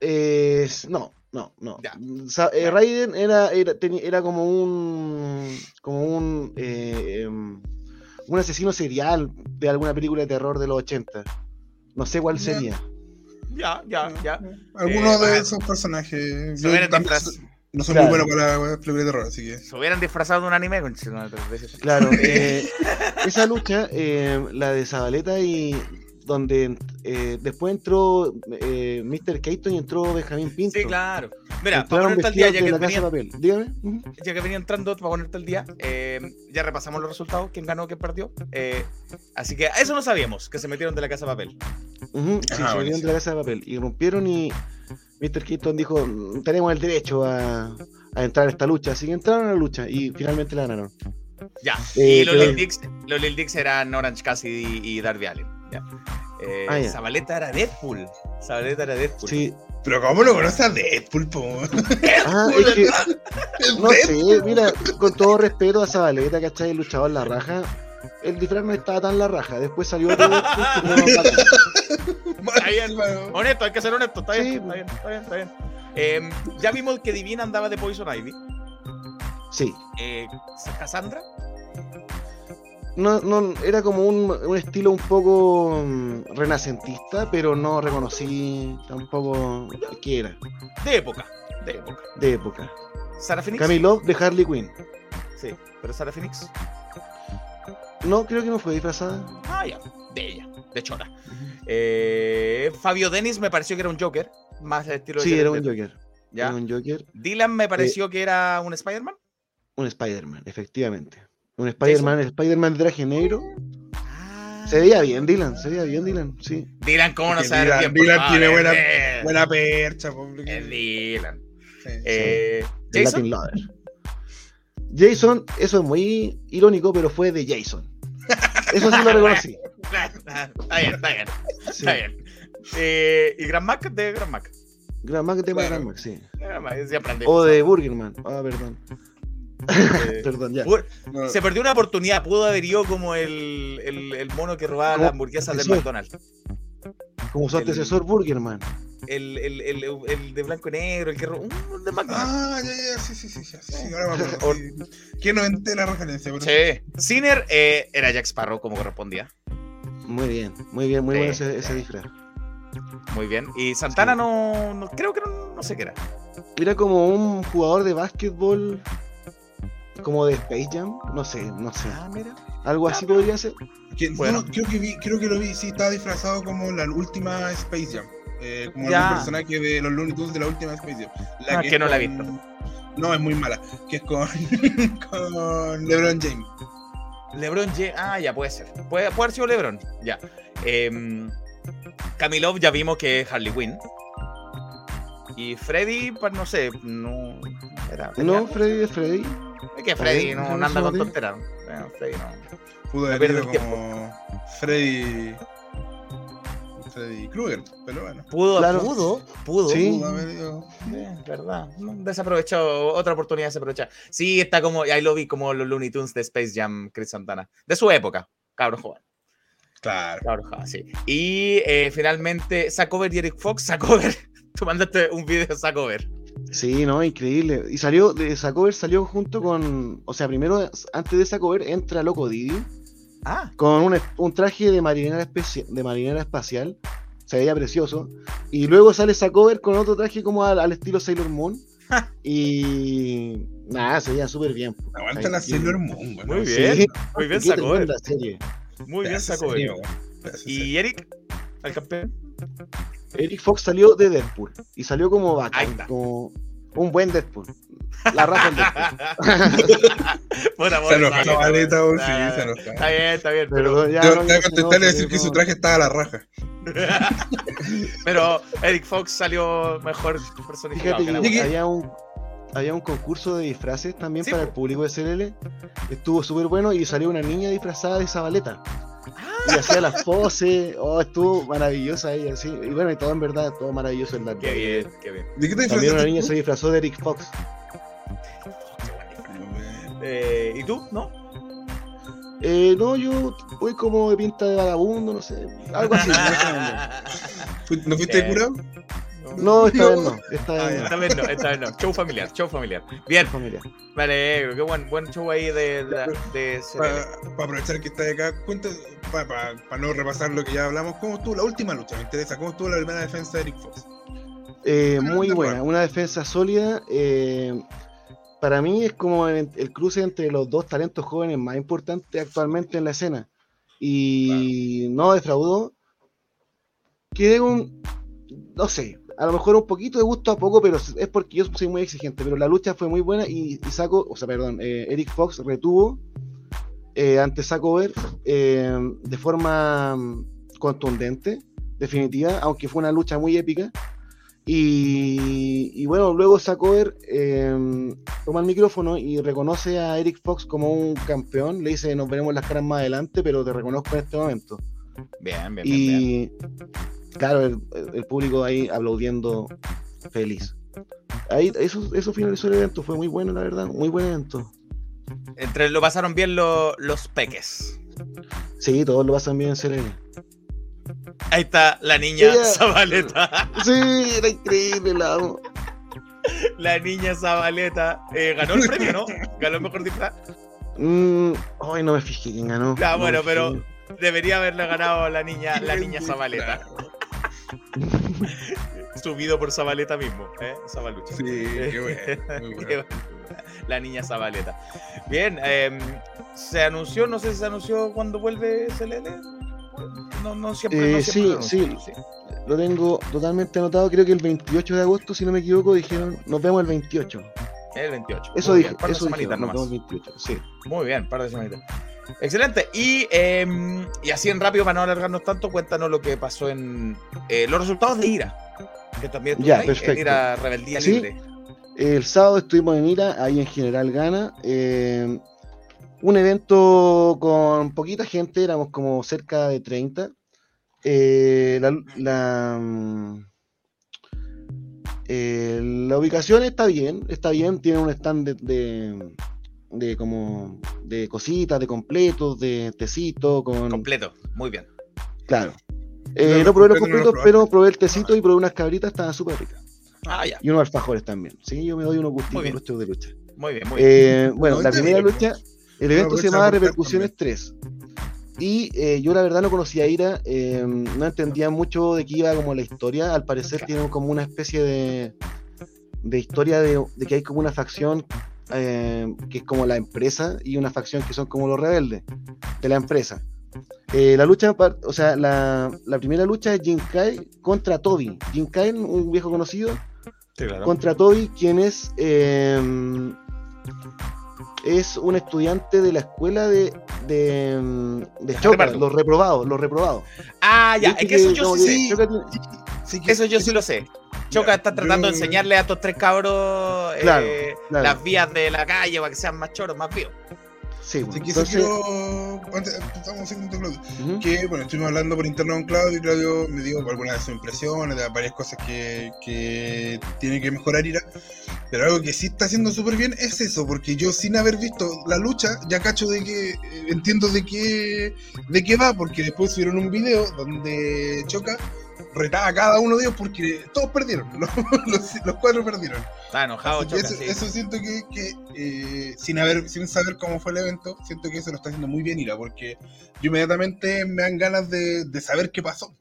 Eh, no, no, no. Sa- eh, Raiden era, era, era como un. como un. eh, em, un asesino serial de alguna película de terror de los 80. No sé cuál sería. Ya, ya, ya. Algunos Eh, de ah, esos personajes. Yo también no soy Claro. muy bueno para la película de terror, así que. Se hubieran disfrazado de un anime con Claro, eh, esa lucha, eh, la de Zabaleta y donde eh, después entró eh, Mr. Keaton y entró Benjamín Pinto. Sí, claro. Mira, para ponerte al día, ya de que, la casa de venía, papel. Dígame. Ya que venía entrando para ponerte al día, eh, ya repasamos los resultados, quién ganó, quién perdió. eh, así que eso no sabíamos, que se metieron de la casa de papel. Ujú, sí, Ah, se metieron de la casa de papel. Y rompieron y Mr. Keaton dijo, "Mm, tenemos el derecho a, a entrar a esta lucha. Así que entraron a la lucha y finalmente la ganaron. Ya. Eh, y los Lil Dicks, los Lil Dicks eran Orange Cassidy y Darby Allen. Ya. Eh, Ah, ya. Zabaleta era Deadpool. Zabaleta era Deadpool. Sí. Pero ¿cómo lo conoces a Deadpool, po? Ah, es que, Es no Deadpool. sé, mira, con todo respeto a Zabaleta, ¿cachai? El luchador La Raja. El disfraz no estaba tan la raja. Después salió otro. Está bien. Honesto, hay que ser honesto. Está bien, Sí. está bien, está bien, está bien. Eh, ya vimos que Divina andaba de Poison Ivy. Sí. Eh, Cassandra. No, no, era como un, un estilo un poco mm, renacentista, pero no reconocí tampoco qué era, De época. De época. de época. Sarah Phoenix. Camilo de Harley Quinn. Sí, pero Sarah Phoenix. No, creo que no fue disfrazada. Ah, ya. De ella. De Chora. Eh, Fabio Dennis me pareció que era un Joker. Más el estilo de Sí, Jared era un. Joker. ¿Ya? Era un Joker, Dylan me pareció que era un Spider-Man. un Spider-Man, efectivamente. Un Spider-Man, el Spider-Man de traje negro. Ah. Se veía bien, Dylan, se veía bien, Dylan, sí. Dylan, ¿cómo no sabe Dylan- Dylan tiene buena-. Buena percha, po. Es Dylan. Sí. Eh, El Jason. Latin Lover. Jason, eso es muy irónico, pero fue de Jason. Eso sí lo reconocí. Está bien, está bien. Sí. Está bien. Eh, ¿Y Grand Mac? De Grand Mac. Gran Mac de Claro. Gran Mac, sí. Grand Mac, han O de. Burgerman. Ah, perdón. Eh, Perdón, ya. No, Se perdió una oportunidad. Pudo haber ido como el, el, el mono que robaba las hamburguesas del. McDonald's. Como su el- antecesor Burgerman. El, el, el, el de blanco y negro, el que robó. Un de McDonald's. Ah, ya, ya, sí, sí, sí, sí, sí, ahora. Que no entré la referencia, pero Sí. Sinner eh, era Jack Sparrow como correspondía. Muy bien, muy bien, muy Sí. bueno ese, ese disfraz. Muy bien. Y Santana Sí. no, no- Creo que no, no sé qué era. Era como un jugador de básquetbol, como de Space Jam, no sé, no sé. Ah, mira. Algo así podría ser. Que- Bueno. no, creo que vi, creo que lo vi, sí, estaba disfrazado como la última Space Jam. Eh, como Ya. algún personaje de los Looney Tunes de la última Space Jam. Ah, es que no la he visto. No, es muy mala. Que es con, con LeBron James. LeBron James. Ah, ya puede ser. Puede, puede haber sido LeBron. Ya. Em, Camilov ya vimos que es Harley Quinn. Y Freddy, pues no sé, no. Era, No, Freddy de Freddy. Es que Freddy no, anda con tonteras. Bueno, Freddy no. Pudo haber pierde ido el como Freddy. Freddy Krueger, pero bueno. Pudo, Claro. pudo, pudo. Sí. Pudo haber ido. Eh, verdad. Desaprovechado, otra oportunidad desaprovechada. Sí, está como, ahí lo vi como los Looney Tunes de Space Jam, Chris Santana. De su época, cabro joven. Claro. Cabro joven, sí. Y eh, finalmente, Sacover y Eric Fox, Sacover. Tú mandaste un video de Sacover. Sí, no, increíble. Y salió, de esa cover salió junto con, o sea, primero, antes de esa cover entra Loco Didi Ah, con un, un traje de marinera, especi- de marinera espacial, se veía precioso. Y luego sale esa cover con otro traje como al, al estilo Sailor Moon. y nada, se veía súper bien. Aguanta la. Sailor Moon, weón. Muy Sí. bien, muy bien tremenda serie. Muy bien serie. ¿Y Eric? ¿Al campeón? Eric Fox salió de Deadpool y salió como bacán, como un buen Deadpool. La raza del Deadpool. Se enojó la maleta, sí, se enojó. Está bien, está bien, Pero pero, ya Yo no, te voy a no, decir que su traje estaba a la raja. pero Eric Fox salió mejor personificado Fíjate que había un, había un concurso de disfraces también Sí, para el público de CLL. Estuvo súper bueno y salió una niña disfrazada de Zabaleta. Y hacía las poses. Oh, estuvo maravillosa ella, sí. Y bueno, y todo en verdad, todo maravilloso en la Qué bien, qué bien. ¿De qué te También una disfrazaste niña se disfrazó de Eric Fox. Eh, ¿Y tú? ¿No? Eh, no, yo voy como de pinta de vagabundo, no sé. Algo así. no ¿No fuiste Eh, curado? No, esta vez no. Esta Ah, vez ya. Esta vez no, esta vez no. Show familiar, show familiar. Bien, no. Familia. me alegro. Qué buen, buen show ahí de, de, de Para aprovechar que estás acá, cuenta, para no repasar lo que ya hablamos, ¿cómo estuvo la última lucha? Me interesa, ¿cómo estuvo la primera defensa de Eric Fox? Eh, muy de buena, una defensa sólida. eh, para mí es como el, el cruce entre los dos talentos jóvenes más importantes actualmente en la escena. Y no defraudó. Quedé un. No sé, a lo mejor un poquito de gusto a poco, pero es porque yo soy muy exigente. Pero la lucha fue muy buena y, y Saco, o sea, perdón, eh, Eric Fox retuvo eh, ante Saco Ver eh, de forma mm, contundente, definitiva, aunque fue una lucha muy épica. Y, y bueno, luego Sacover eh, toma el micrófono y reconoce a Eric Fox como un campeón. Le dice, nos veremos las caras más adelante, pero te reconozco en este momento. Bien, bien, bien, bien. Claro, el, el público ahí aplaudiendo feliz. Ahí, eso, eso finalizó el evento, fue muy bueno, la verdad, muy buen evento. Entre lo pasaron bien lo- los peques. Sí, todos lo pasan bien en. Ahí está la niña Ella- Zabaleta. Sí, era increíble, la amo. La niña Zabaleta. Eh, ganó el premio, ¿no? Ganó el mejor disfraz. Mm, ay, no me fijé quién ganó. No bueno, pero fijé. debería haberle ganado la niña, la niña Zabaleta. Subido por Zabaleta mismo, ¿eh? Zabalucha. Sí, qué bueno, muy Qué bueno. bueno. La niña Zabaleta. Bien, em, se anunció, no sé si se anunció cuando vuelve CLL. No, no siempre. no Eh, siempre sí, lo anuncian, Lo tengo totalmente anotado, creo que el 28 de agosto, si no me equivoco, dijeron, nos vemos el 28. El 28. Eso dije, par de eso semanitas nos nomás. vemos el 28, sí. Muy bien, par de semanitas. Excelente. Y, em, y así en rápido, para no alargarnos tanto, cuéntanos lo que pasó en eh, los resultados de IRA. Que también Ya, ahí, perfecto. en IRA Rebeldía Sí. Libre. El sábado estuvimos en Ira, ahí en General Gana. eh, un evento con poquita gente, éramos como cerca de 30. Eh, la, la, mm, eh, la ubicación está bien, está bien, tiene un stand de, de, de como de cositas, de completos, de tecito, con Completo. Muy bien. claro. Yo Eh, no probé los completos no pero probé el tecito y probé unas cabritas, estaban súper ricas. Ah, ya. Y unos alfajores también. Sí, yo me doy unos gustitos de lucha. Muy bien, muy bien. Eh, bueno, No, la primera lucha, el No, evento se llamaba Repercusiones 3. Y eh, yo la verdad no conocía a Ira, eh, no entendía mucho de qué iba como la historia. Al parecer tiene como una especie de, de historia de, de que hay como una facción eh, que es como la empresa y una facción que son como los rebeldes de la empresa. Eh, la lucha, o sea, la, la primera lucha es Jin Kai contra Toby. Jin Kai, un viejo conocido, Sí, claro. contra Toby, quien es eh, es un estudiante de la escuela de de, mm, de Choca, los reprobados, los reprobados. Ah, ya. Es que eso yo sí. Choca Sí, que- Eso yo sí lo sé. Choca está tratando yo- de enseñarle a estos tres cabros eh, Claro, claro. las vías de la calle para que sean más choros, más vivos. Sí, bueno, que eso entonces, quiero. Antes, un segundo, Claudio. Que, bueno, estuvimos hablando por interno con Claudio y Claudio me dio algunas de sus impresiones, de varias cosas que, que tiene que mejorar Ira. Pero algo que sí está haciendo súper bien es eso, porque yo sin haber visto la lucha, ya cacho de que eh, entiendo de qué, de qué va, porque después subieron un video donde Choca retaba a cada uno de ellos porque todos perdieron, los, los- los cuatro perdieron. Está enojado, Choca, eso, sí. eso siento que, que, eh, sin haber, sin saber cómo fue el evento, siento que eso lo está haciendo muy bien Ira, porque yo inmediatamente me dan ganas de, de saber qué pasó.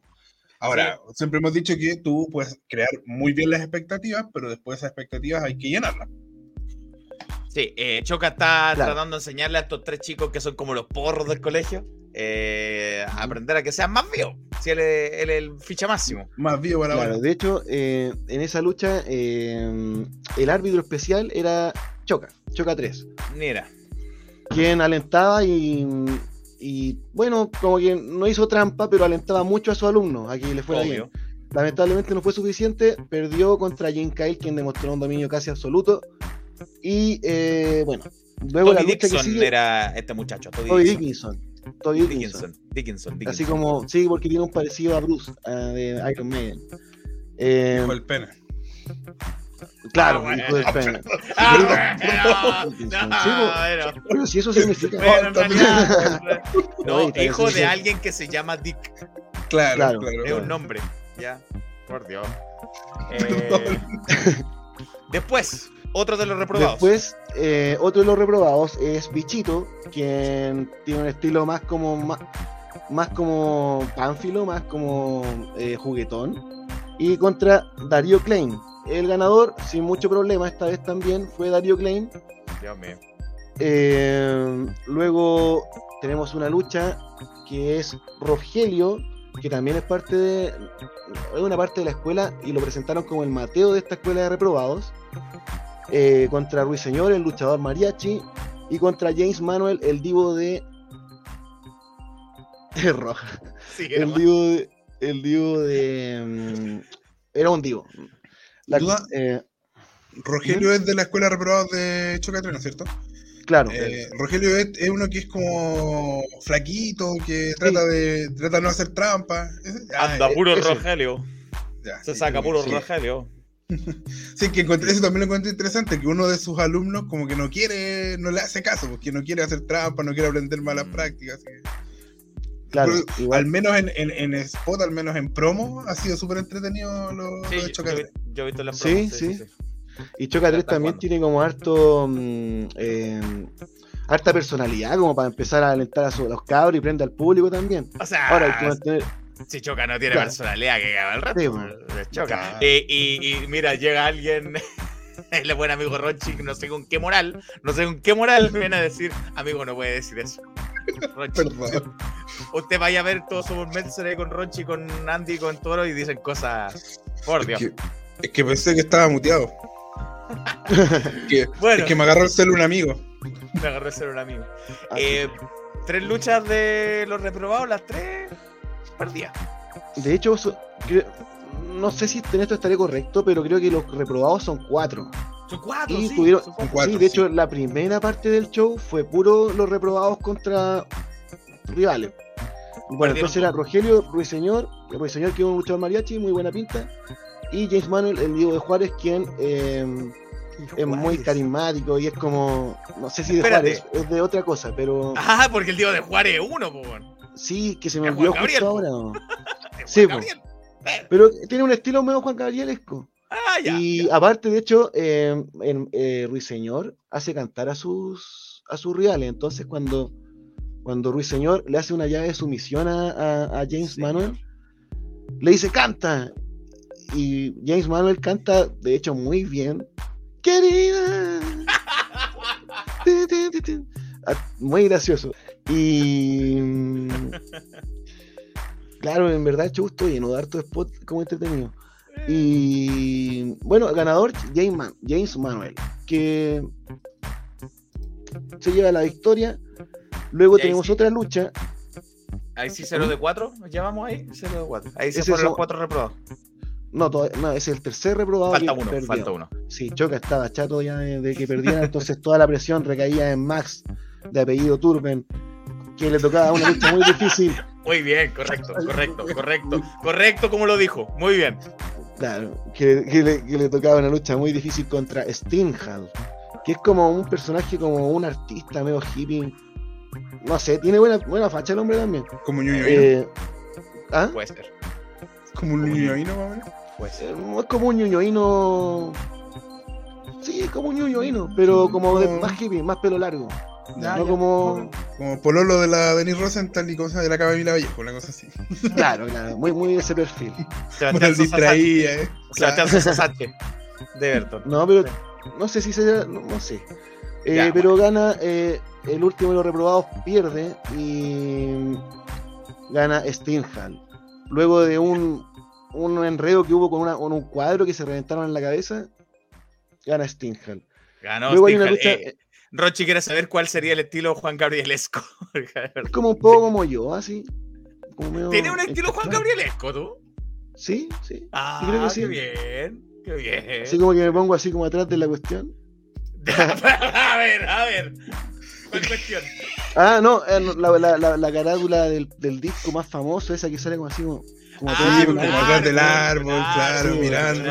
Ahora, siempre hemos dicho que tú puedes crear muy bien las expectativas, pero después esas expectativas hay que llenarlas. Sí, eh, Choca está Claro. tratando de enseñarle a estos tres chicos que son como los porros del colegio eh, a aprender a que sean más vivos. Si él es, él es el ficha máximo. Más vivo para Claro, ahora. de hecho, eh, en esa lucha, eh, el árbitro especial era Choca, Choca 3, Mira, quien alentaba y, y, bueno, como que no hizo trampa, pero alentaba mucho a sus alumnos a que le fuera bien. Lamentablemente no fue suficiente, perdió contra Jim Kyle, quien demostró un dominio casi absoluto. Y eh, bueno, luego la lucha que Dixon sigue, era este muchacho. Toby, Toby Dixon. Dickinson. Toby Dickinson. Dickinson. Dickinson. Dickinson. Así como, sí, porque tiene un parecido a Bruce ah, de Iron Maiden. Eh, Hijo del pene. claro, Ah, hijo del pene. Ah, no, bueno. Si eso significa. Bueno, en realidad, no, hijo de sí. alguien que se llama Dick. Claro, Claro. claro. Es un nombre. Ya. Por Dios. Eh, después, otro de los reprobados. Después, eh, otro de los reprobados es Bichito, quien tiene un estilo más como más, más como pánfilo, más como eh, juguetón. Y contra Darío Klein. El ganador, sin mucho problema, esta vez también fue Darío Klein. Dios mío. Eh, luego tenemos una lucha que es Rogelio, que también es parte de es una parte de la escuela y lo presentaron como el Mateo de esta escuela de reprobados. Eh, contra Ruiseñor, el luchador mariachi, y contra James Manuel, el divo de. Es roja. Sí, El divo de. El divo de. mm, Era un divo. La- Duda. eh, Rogelio es de la escuela de reprobados de Chocatrena, ¿cierto? claro. Eh, Rogelio es, es uno que es como flaquito, que trata de trata de no hacer trampa. Ah, Anda eh, puro ese. Rogelio. ya, Se sí, saca puro sí. Rogelio. Sí, que encontré, eso también lo encontré interesante, que uno de sus alumnos como que no quiere, no le hace caso, porque no quiere hacer trampa, no quiere aprender malas Mm. prácticas. claro. pero igual- Al menos en, en, en spot, al menos en promo, ha sido súper entretenido lo, Sí, lo de yo, yo, Chocatrena. yo he visto la Sí, sí. Y Choca 3 está también tiene como harto. mm, eh, harta personalidad, como para empezar a alentar a, su- a los cabros y prende al público también. O sea, Ahora hay que mantener. Si Choca no tiene Claro. personalidad, que el rato. Sí, es Choca. Y, y mira, llega alguien, el buen amigo Ronchi, no sé con qué moral, no sé con qué moral, viene a decir, amigo, no puede decir eso. Ronchi, usted vaya a ver todos somos Meltzer ahí con Ronchi, con Andy, con Toro y dicen cosas. Por Es Dios. que, es que pensé que estaba muteado. que, Bueno, Es que me agarró el celu un amigo. me agarró a ser un amigo. Así Eh, tres luchas de los reprobados, las tres perdidas. De hecho, no sé si en esto estaré correcto, pero creo que los reprobados son cuatro. Son cuatro, Y sí, tuvieron- son cuatro. Cuatro, sí, de sí. hecho, la primera parte del show fue puro los reprobados contra rivales. Bueno, entonces era Rogelio Ruiseñor, Ruiseñor que es un luchador mariachi, muy buena pinta, y James Manuel, el Diego de Juárez, quien eh, es muy carismático y es como, no sé si de Espérate. Juárez, es de otra cosa, pero Ah, porque el tío de Juárez es uno, weón. Sí, que se me olvidó justo ahora. Sí. Eh, Pero tiene un estilo medio Juan Gabrielesco. Ah, ya. y aparte, de hecho, eh, en- eh, Ruiseñor hace cantar a sus a sus rivales. Entonces, cuando, cuando Ruiseñor le hace una llave de sumisión a, a- a James Señor. Manuel, le dice canta. Y James Manuel canta, de hecho, muy bien. Querida. Ah, Muy gracioso. Y. Claro, en verdad, chusto estuvo lleno de harto spot como entretenido. Y bueno, ganador James, Man- James Manuel, que se lleva la victoria. Luego tenemos sí. otra lucha. Ahí sí, 0 de 4, nos llevamos ahí, 0 de 4. Ahí se fueron son- los cuatro reprobados. No, no, es el tercer reprobado. Falta que uno, perdió. falta uno. Sí, Choca estaba chato ya de, de que perdiera, entonces toda la presión recaía en Max, de apellido Turben, que le tocaba una lucha muy difícil. Muy bien, correcto, correcto, correcto. Correcto como lo dijo. Muy bien. Claro, que, que le, que le tocaba una lucha muy difícil contra Stinghal, que es como un personaje, como un artista medio hippie. No sé, tiene buena, buena facha el hombre también. Como ñoño Eh, ¿ah? Puede ser. Como un ñoño más o menos. Puede ser. Eh, Es como un ñoñoíno. Sí, es como un ñoñoíno, pero como de, Como- más hippie, más pelo largo. Ya, no ya. como. Como Pololo de la Denis Rosenthal y cosas de la Camila Vallejo, una cosa así. Claro, claro, muy, muy ese perfil. Sebastián distraída, eh. Sebastián Sosa Sánchez. De Everton. No, pero no sé si se. No, no sé. Eh, Ya, pero gana. eh, el último de los reprobados pierde y. Gana Stinghal. Luego de un, un enredo que hubo con, una, con un cuadro que se reventaron en la cabeza, gana Stinghal. Ganó Luego hay una Stinghal. lucha. Eh, Rochi quiere saber cuál sería el estilo Juan Gabrielesco. Es como un poco como yo, así. como medio ¿Tiene un estilo Juan. Gabrielesco, tú? Sí, sí. Ah, creo que sí. qué bien. Qué bien. Así como que me pongo así como atrás de la cuestión. a ver, a ver. ¿Cuál cuestión? Ah, no, eh, no, la, la, la, la carátula del, del disco más famoso, esa que sale como así como. Como todo Ah, el- como atrás del árbol, claro, sí, mirando.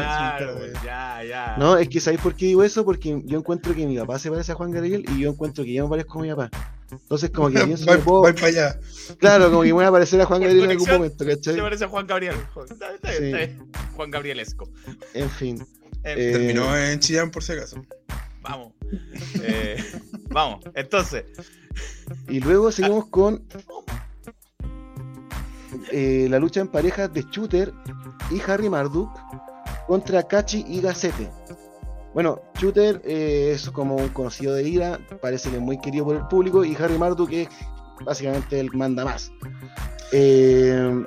Ya, ya. No, es que ¿sabéis por qué digo eso? Porque yo encuentro que mi papá se parece a Juan Gabriel y yo encuentro que yo me parezco a mi papá. Entonces, como que pienso Voy, que puedo. voy para allá. Claro, como que me voy a parecer a Juan Gabriel en algún momento, Se ¿cachai? parece a Juan Gabriel. Está, está bien, Sí. está bien. Juan Gabrielesco. En fin. Eh, Eh, Terminó en Chillán por si acaso. Vamos. Eh, vamos. Entonces, Y luego seguimos con eh, la lucha en parejas de Shooter y Harry Marduk contra Kachi y Gacete. Bueno, Shooter eh, es como un conocido de Ira, parece que es muy querido por el público, y Harry Marduk es básicamente el manda más. Eh,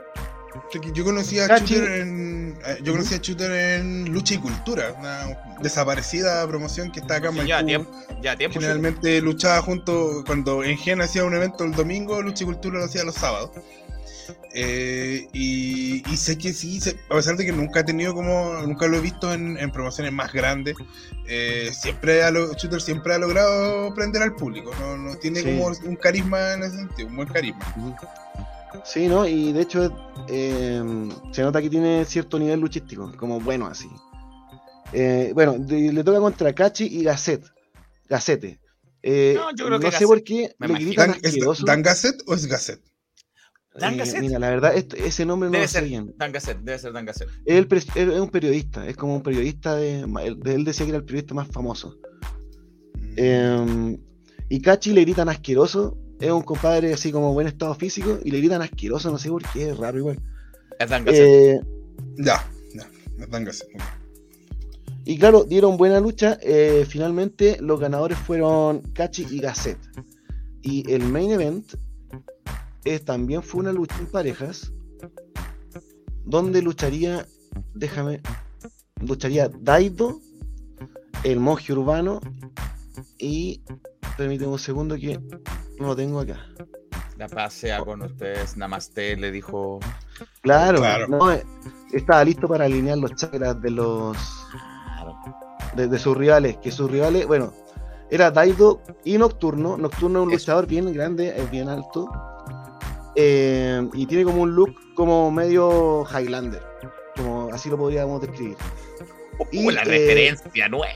Yo conocí a. Shooter en. Yo conocí a Shooter en Lucha y Cultura, una desaparecida promoción que está acá en sí, ya tiempo. Ya tiempo. Generalmente luchaba junto, cuando en Gen hacía un evento el domingo, Lucha y Cultura lo hacía los sábados. Eh, y, y sé que sí, sé- a pesar de que nunca he tenido como, nunca lo he visto en, en promociones más grandes, eh, siempre lo- Shooter siempre ha logrado prender al público, no, no tiene Sí. como un carisma en ese sentido, un buen carisma. sí, ¿no? Y de hecho eh, se nota que tiene cierto nivel luchístico, como bueno así. Eh, bueno, de- le toca contra Kachi y Gacet. Gacete. Eh, No, yo creo que sé por qué me le imagino. gritan Dan, ¿Es asqueroso. Dan Gasset o es Gasset? ¿Dan Eh, Gasset? mira, la verdad, ese nombre no Debe lo sé ser bien. Dan Gasset, debe ser Dan Gasset. Él él es un periodista, es como un periodista de. Él, él decía que era el periodista más famoso. Eh, y Cachi le gritan asqueroso. Es un compadre así como buen estado físico y le gritan asqueroso, no sé por qué, es raro igual. Es Dan Gasset. Eh, Ya, ya, es Dan Gasset. ok. y claro, dieron buena lucha. eh, finalmente los ganadores fueron Cachi y Gasset. Y el main event eh, también fue una lucha en parejas. Donde lucharía, déjame, lucharía Daido, el monje urbano y, permíteme un segundo que no lo tengo acá. La paz sea con ustedes. Namaste, le dijo. Claro, Claro. no, eh, estaba listo para alinear los chakras de los de, de sus rivales, que sus rivales, bueno, era Daido y Nocturno. Nocturno es un luchador bien grande, es bien alto. Eh, y tiene como un look como medio Highlander. Como así lo podríamos describir. Y, Uh, la eh, referencia nueva.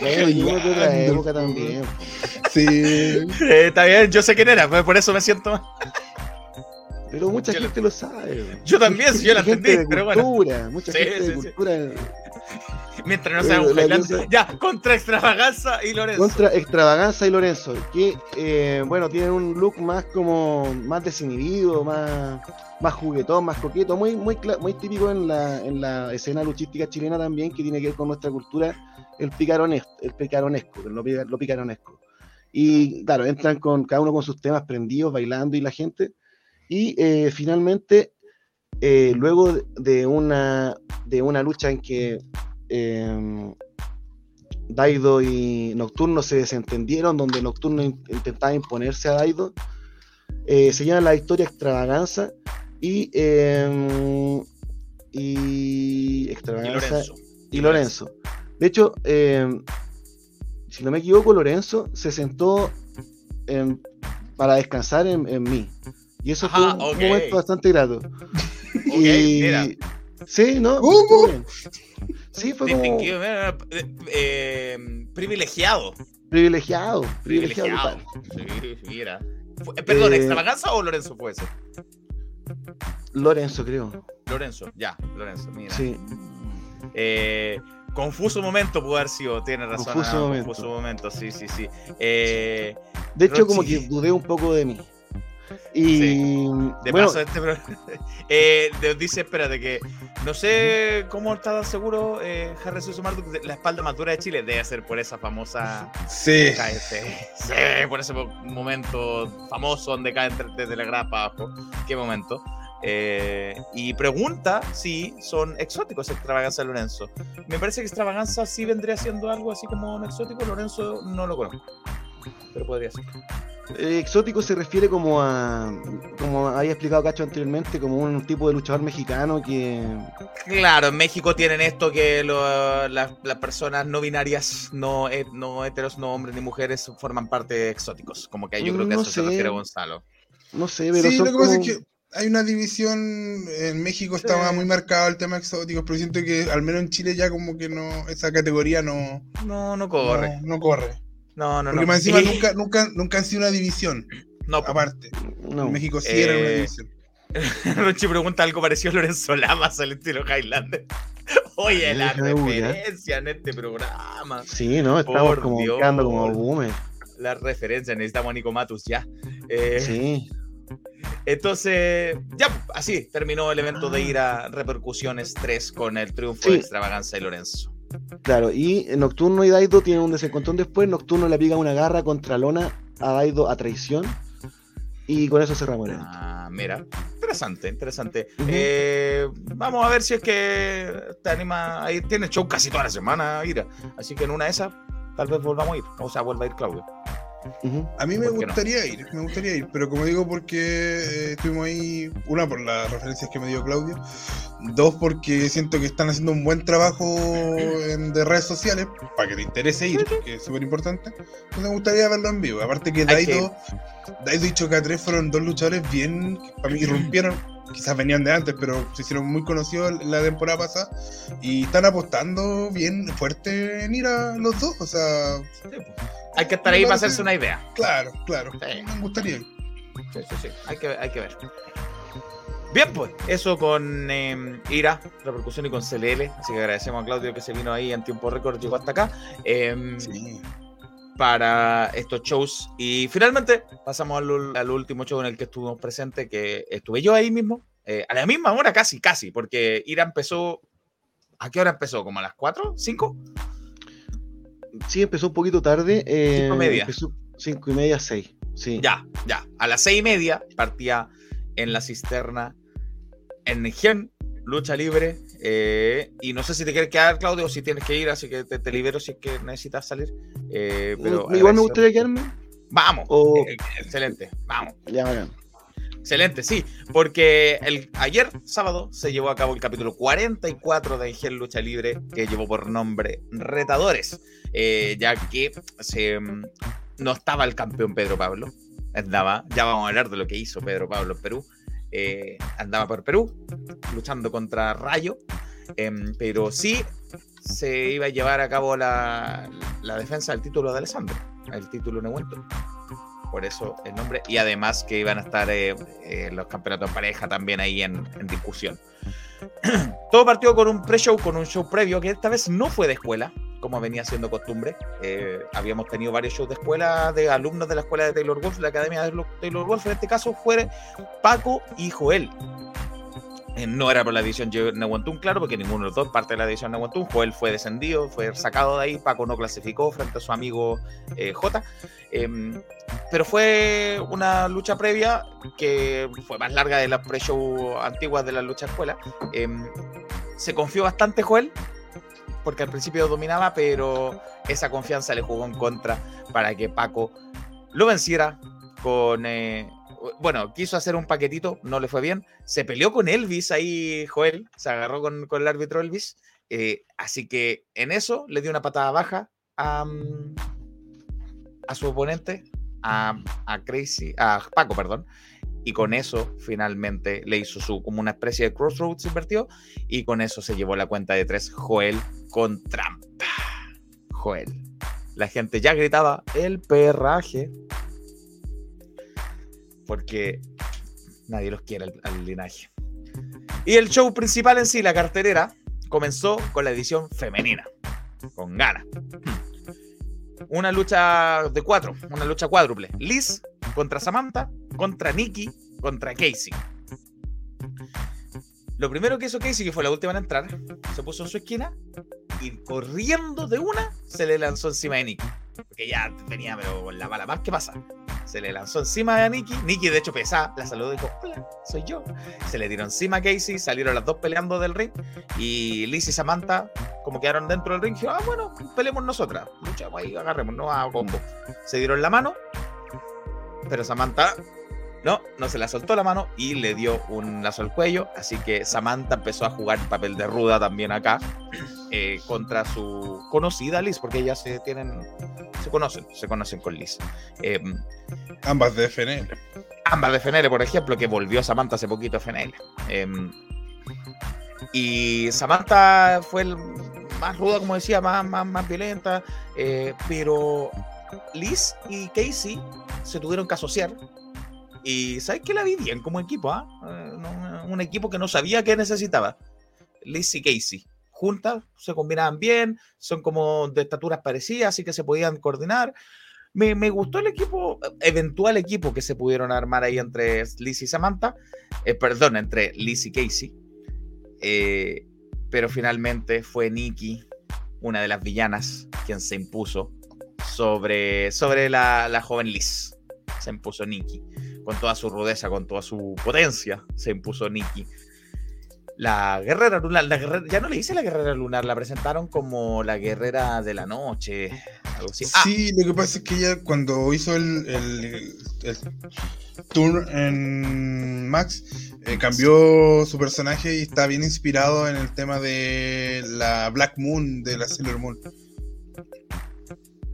Bueno, y uno de otra Highlander, época po. también. Sí, Eh, está bien, yo sé quién era, pues por eso me siento. Pero mucha Yo gente lo sabe. Yo también, yo la entendí, de pero bueno. cultura, Mucha Sí, gente sí, de sí. cultura. Mientras no sea un Eh, Highlander. cosa- Ya, contra extravaganza y Lorenzo. Contra Extravaganza y Lorenzo, que eh, bueno, tienen un look más como más desinhibido, más, más juguetón, más coqueto, muy, muy, muy típico en la, en la escena luchística chilena también, que tiene que ver con nuestra cultura, el picarones, el picaronesco, lo, lo picaronesco. Y claro, entran con cada uno con sus temas prendidos, bailando y la gente. Y eh, finalmente, eh, luego de- una, de una lucha en que eh, Daido y Nocturno se desentendieron, donde Nocturno in- intentaba imponerse a Daido. Eh, se llama la victoria extravaganza y, eh, y Y extravaganza Lorenzo. y Lorenzo. De hecho, eh, si no me equivoco, Lorenzo se sentó en- para descansar en, en mí. Y eso Ajá, fue un momento bastante grato. Y, mira. Sí, ¿no? Bien. Sí, fue como eh, eh, privilegiado. privilegiado. Privilegiado. Privilegiado. total. Sí, mira. Eh, perdón, Eh, ¿extravaganza o Lorenzo fue ese? Lorenzo, creo. Lorenzo, ya, Lorenzo, mira. Sí. Eh, confuso momento pudo haber sido, tiene razón. Confuso ah, momento. Confuso momento, sí, sí, sí. Eh, De hecho, como que dudé un poco de mí. Y de bueno, paso, este eh, dice, espérate, que no sé cómo está seguro eh, Harry Marduk de la espalda más dura de Chile. Debe ser por esa famosa Sí. KFC. Sí, por ese mo- momento famoso donde cae desde la grapa para abajo. Qué momento. Eh, y pregunta si son exóticos Extravaganza de Lorenzo. Me parece que Extravaganza sí vendría siendo algo así como un exótico. Lorenzo no lo conozco. Pero podría ser. Eh, exótico se refiere como a, como había explicado Cacho anteriormente, como un tipo de luchador mexicano que Claro, en México tienen esto que lo- las, las personas no binarias, no, het- no heteros, no hombres ni mujeres, forman parte de exóticos. Como que yo creo que a No eso se sé. refiere Gonzalo. no sé, pero Sí, son lo que pasa como- es que hay una división, en México estaba Sí. muy marcado el tema exótico, pero siento que al menos en Chile ya como que no, esa categoría no, No, no corre. no, no corre. No, no, no. Porque más encima Y- nunca, nunca, nunca han sido una división, no, aparte. no. En México sí era una Eh, división. Rochi pregunta algo parecido a Lorenzo Lamas al estilo Highlander. Oye, la referencia en este programa. Sí, no, estamos Por como Dios. quedando como boomer. La referencia, necesitamos a Nico Matus ya. Eh, Sí. Entonces, ya, así terminó el evento de ir a Repercusiones 3 con el triunfo Sí. de Extravaganza y Lorenzo. Claro, y Nocturno y Daido tienen un desencontrón después. Nocturno le aplica una garra contra Lona a Daido a traición. Y con eso cerramos el evento. Ah, mira, interesante, interesante. Eh, vamos a ver si es que te anima. Ahí tiene show casi toda la semana, Ira. Así que en una de esas, tal vez volvamos a ir. O sea, vuelva a ir Claudio. Ujú. A mí me ¿por qué no? gustaría ir, me gustaría ir, pero como digo, porque eh, estuvimos ahí, una por las referencias que me dio Claudio, dos porque siento que están haciendo un buen trabajo en, de redes sociales, para que te interese ir, que es súper importante. Entonces me gustaría verlo en vivo. Aparte que Daido, Daido y Choca 3 fueron dos luchadores bien, que para mí irrumpieron, quizás venían de antes, pero se hicieron muy conocidos la temporada pasada y están apostando bien fuerte en ir a los dos, o sea, Hay que estar ahí para hacerse una idea. claro, claro, Sí. me gustaría. Sí, sí, sí. Hay que, hay que ver. Bien, pues, eso con eh, Ira, repercusión y con CLL. Así que agradecemos a Claudio que se vino ahí en tiempo récord, llegó hasta acá. eh, Sí. para estos shows. Y finalmente pasamos al último show en el que estuvimos presentes, que estuve yo ahí mismo, eh, a la misma hora casi, casi, porque Ira empezó... ¿A qué hora empezó? ¿Como a las 4? ¿5? Sí, empezó un poquito tarde. eh, Cinco y media. Empezó cinco y media, seis. Sí. Ya, ya. A las seis y media partía en la cisterna en Gen, lucha libre. eh, y no sé si te quieres quedar, Claudio, o si tienes que ir, así que te, te libero si es que necesitas salir. eh, pero Igual me gustaría quedarme. Vamos. O- eh, excelente. Vamos. Ya. Excelente, sí, porque el, ayer, sábado, se llevó a cabo el capítulo 44 de Engel Lucha Libre, que llevó por nombre Retadores, eh, ya que mm, no estaba el campeón Pedro Pablo, andaba, ya vamos a hablar de lo que hizo Pedro Pablo en Perú, eh, andaba por Perú, luchando contra Rayo, em, pero sí se iba a llevar a cabo la, defensa del título de Alessandro, el título Nehuento por eso el nombre, y además que iban a estar eh, eh, los campeonatos de pareja también ahí en, discusión. Todo partió con un pre-show, con un show previo, que esta vez no fue de escuela, como venía siendo costumbre. Eh, habíamos tenido varios shows de escuela, de alumnos de la escuela de Taylor Wolf, la academia de Lo- Taylor Wolf, en este caso fue Paco y Joel. Eh, no era por la división Nehuantún, claro, porque ninguno de los dos parte de la división Nehuantún. Joel fue descendido, fue sacado de ahí. Paco no clasificó frente a su amigo eh, J. Em, pero fue una lucha previa que fue más larga de las pre-show antiguas de la lucha escuela. Em, se confió bastante Joel, porque al principio dominaba, pero esa confianza le jugó en contra para que Paco lo venciera con... bueno, quiso hacer un paquetito, no le fue bien. Se peleó con Elvis ahí, Joel, se agarró con, el árbitro Elvis. eh, así que en eso le dio una patada baja a, mm, su oponente, a, a Crazy, a Paco, perdón. y con eso finalmente le hizo su como una especie de crossroads invertido y con eso se llevó la cuenta de tres Joel con trampa. Joel. La gente ya gritaba el perraje porque nadie los quiere al, linaje. Y el show principal en sí, la carterera, comenzó con la edición femenina, con ganas. Una lucha de cuatro, una lucha cuádruple. Liz contra Samantha, contra Nikki, contra Casey. Lo primero que hizo Casey, que fue la última en entrar, se puso en su esquina y corriendo de una se le lanzó encima de Nikki. Porque ya venía, pero la bala más que pasa. Se le lanzó encima a Nikki. Nikki, de hecho, pesada, la saludó y dijo: Hola, soy yo. Se le tiró encima a Casey, salieron las dos peleando del ring. Y Liz y Samantha, como quedaron dentro del ring, dijeron: Ah, bueno, peleemos nosotras. Luchamos ahí, agarremos, no a combo. Se dieron la mano, pero Samantha no, no se la soltó la mano y le dio un lazo al cuello. Así que Samantha empezó a jugar el papel de ruda también acá eh, contra su conocida Liz, porque ellas se tienen, se conocen, se conocen con Liz. Eh, Ambas de FNL. ambas de FNL, por ejemplo, que volvió Samantha hace poquito a FNL. Eh, y Samantha fue el más ruda, como decía, más, más, más violenta. pero Liz y Casey se tuvieron que asociar. Y ¿sabes que la vi bien como equipo? ah? Eh, un equipo que no sabía qué necesitaba. Liz y Casey. Se combinaban bien, son como de estaturas parecidas, así que se podían coordinar. Me, gustó el equipo, eventual equipo que se pudieron armar ahí entre Liz y Samantha. eh, perdón, entre Liz y Casey. Eh, pero finalmente fue Nikki, una de las villanas, quien se impuso sobre, sobre la, la joven Liz. Se impuso Nikki. Con toda su rudeza, con toda su potencia, se impuso Nikki. La guerrera lunar, la guerrera- ya no le hice la guerrera lunar, la presentaron como la guerrera de la noche. Algo así. Ah, Sí, lo que pasa es que ella cuando hizo el, el, el tour en Max, eh, cambió su personaje y está bien inspirado en el tema de la Black Moon, de la Sailor Moon.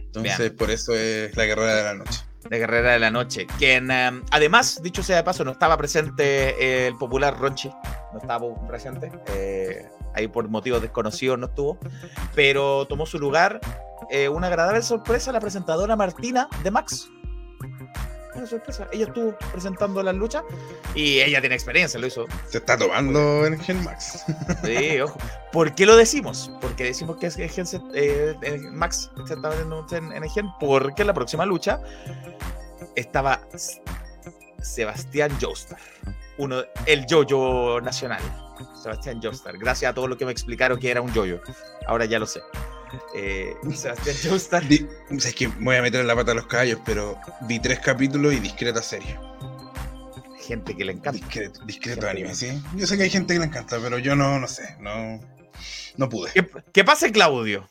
Entonces, Bien. por eso es la guerrera de la noche. de Guerrera de la Noche. Quien, em, además, dicho sea de paso, no estaba presente el popular Ronchi. No estaba presente. eh, ahí por motivos desconocidos no estuvo. Pero tomó su lugar eh, una agradable sorpresa la presentadora Martina de Max. Una sorpresa. Ella estuvo presentando las luchas y ella tiene experiencia, lo hizo. Se está tomando en Gen Max. Sí, ojo. ¿Por qué lo decimos? Porque decimos que es Gen eh, Max se estaba viendo en, en Gen, porque en la próxima lucha estaba Sebastián Joestar, uno, el yoyo nacional. Sebastián Joestar. Gracias a todos los que me explicaron que era un yoyo. Ahora ya lo sé. Eh, Sebastián sea, es que me voy a meter en la pata a los caballos, pero vi tres capítulos y discreta serie. Gente que le encanta. Discreto, discreto Gente anime, sí. Yo sé que hay gente que le encanta, pero yo no, no sé, no, no pude. ¿Qué, qué pasa, Claudio?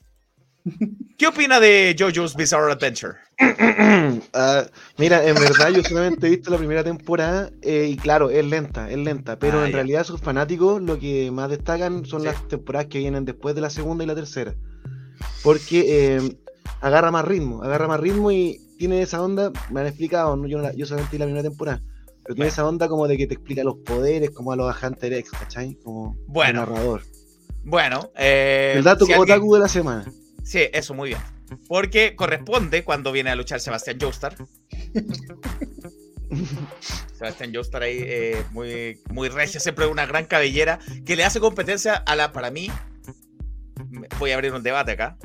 ¿Qué opina de JoJo's Bizarre Adventure? Ah, mira, en verdad yo solamente he visto la primera temporada eh, y claro, es lenta, es lenta, pero Ah, en ya. realidad sus fanáticos lo que más destacan son Sí. las temporadas que vienen después de la segunda y la tercera. Porque eh, agarra más ritmo, agarra más ritmo y tiene esa onda, me han explicado, ¿no? yo, no la- yo solamente vi la primera temporada, pero tiene esa onda como de que te explica los poderes como a los Hunter X, ¿cachai? Como Bueno, narrador. Bueno, eh, el dato si alguien- otaku de la semana. Sí, eso, muy bien. Porque corresponde cuando viene a luchar Sebastián Joestar. Sebastián Joestar ahí, eh, muy, muy regio, siempre una gran cabellera, que le hace competencia a la, para mí, voy a abrir un debate acá,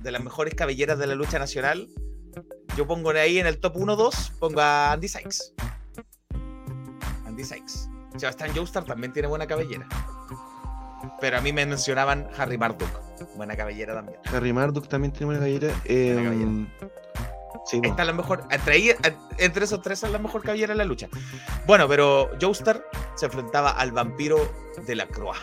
de las mejores cabelleras de la lucha nacional. Yo pongo ahí en el top 1-2, pongo a Andy Sykes. Andy Sykes. Sebastián Joestar también tiene buena cabellera. Pero a mí me mencionaban Harry Marduk. Buena cabellera también. Harry Marduk también tiene una cabellera. eh, Buena cabellera. sí, po. Esta es la mejor. Entre, entre esos tres es la mejor cabellera en la lucha. Bueno, pero Joestar se enfrentaba al vampiro de la Croix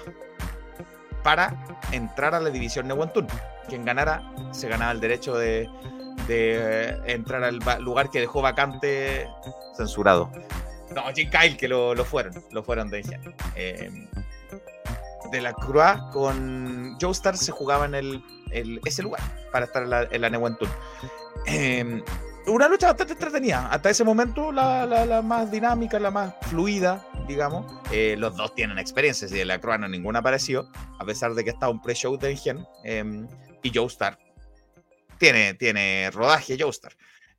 para entrar a la división Newantun. Quien ganara se ganaba el derecho de, de, eh, entrar al lugar que dejó vacante censurado. No, Jim Kyle que lo, lo fueron, lo fueron de. Eh, de la Croix con Joestar se jugaba en el, ese lugar para estar en la, en. Eh, una lucha bastante entretenida. Hasta ese momento, la, la- más dinámica, la más fluida, digamos. Eh, los dos tienen experiencia, si de la Croa no ninguna apareció, a pesar de que está un pre-show de Engen. eh, y Joestar tiene, tiene rodaje.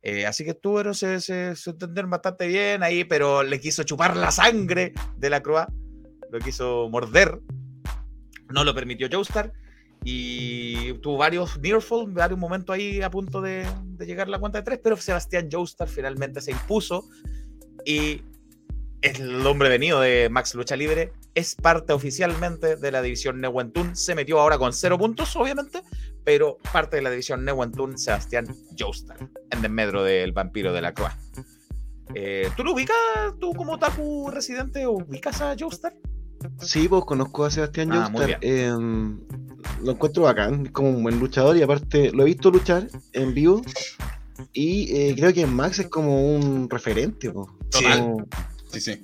Eh, así que estuvieron, se, se, se entendieron bastante bien ahí, pero le quiso chupar la sangre de la Croa, lo quiso morder, no lo permitió Joestar. Y tuvo varios nearfall, varios momentos ahí a punto de, llegar a la cuenta de tres, pero Sebastián Joestar finalmente se impuso y es el hombre venido de Max Lucha Libre, es parte oficialmente de la división Neuentun, se metió ahora con cero puntos, obviamente, pero parte de la división Neuentun, Sebastián Joestar, en desmedro del vampiro de la Croa. Eh, ¿Tú lo ubicas, tú como Taku residente, ubicas a Joestar? Sí, pues conozco a Sebastián Ah, Joestar. em, lo encuentro bacán, es como un buen luchador y aparte lo he visto luchar en vivo y eh, creo que Max es como un referente. po. Sí. Como- Sí, sí.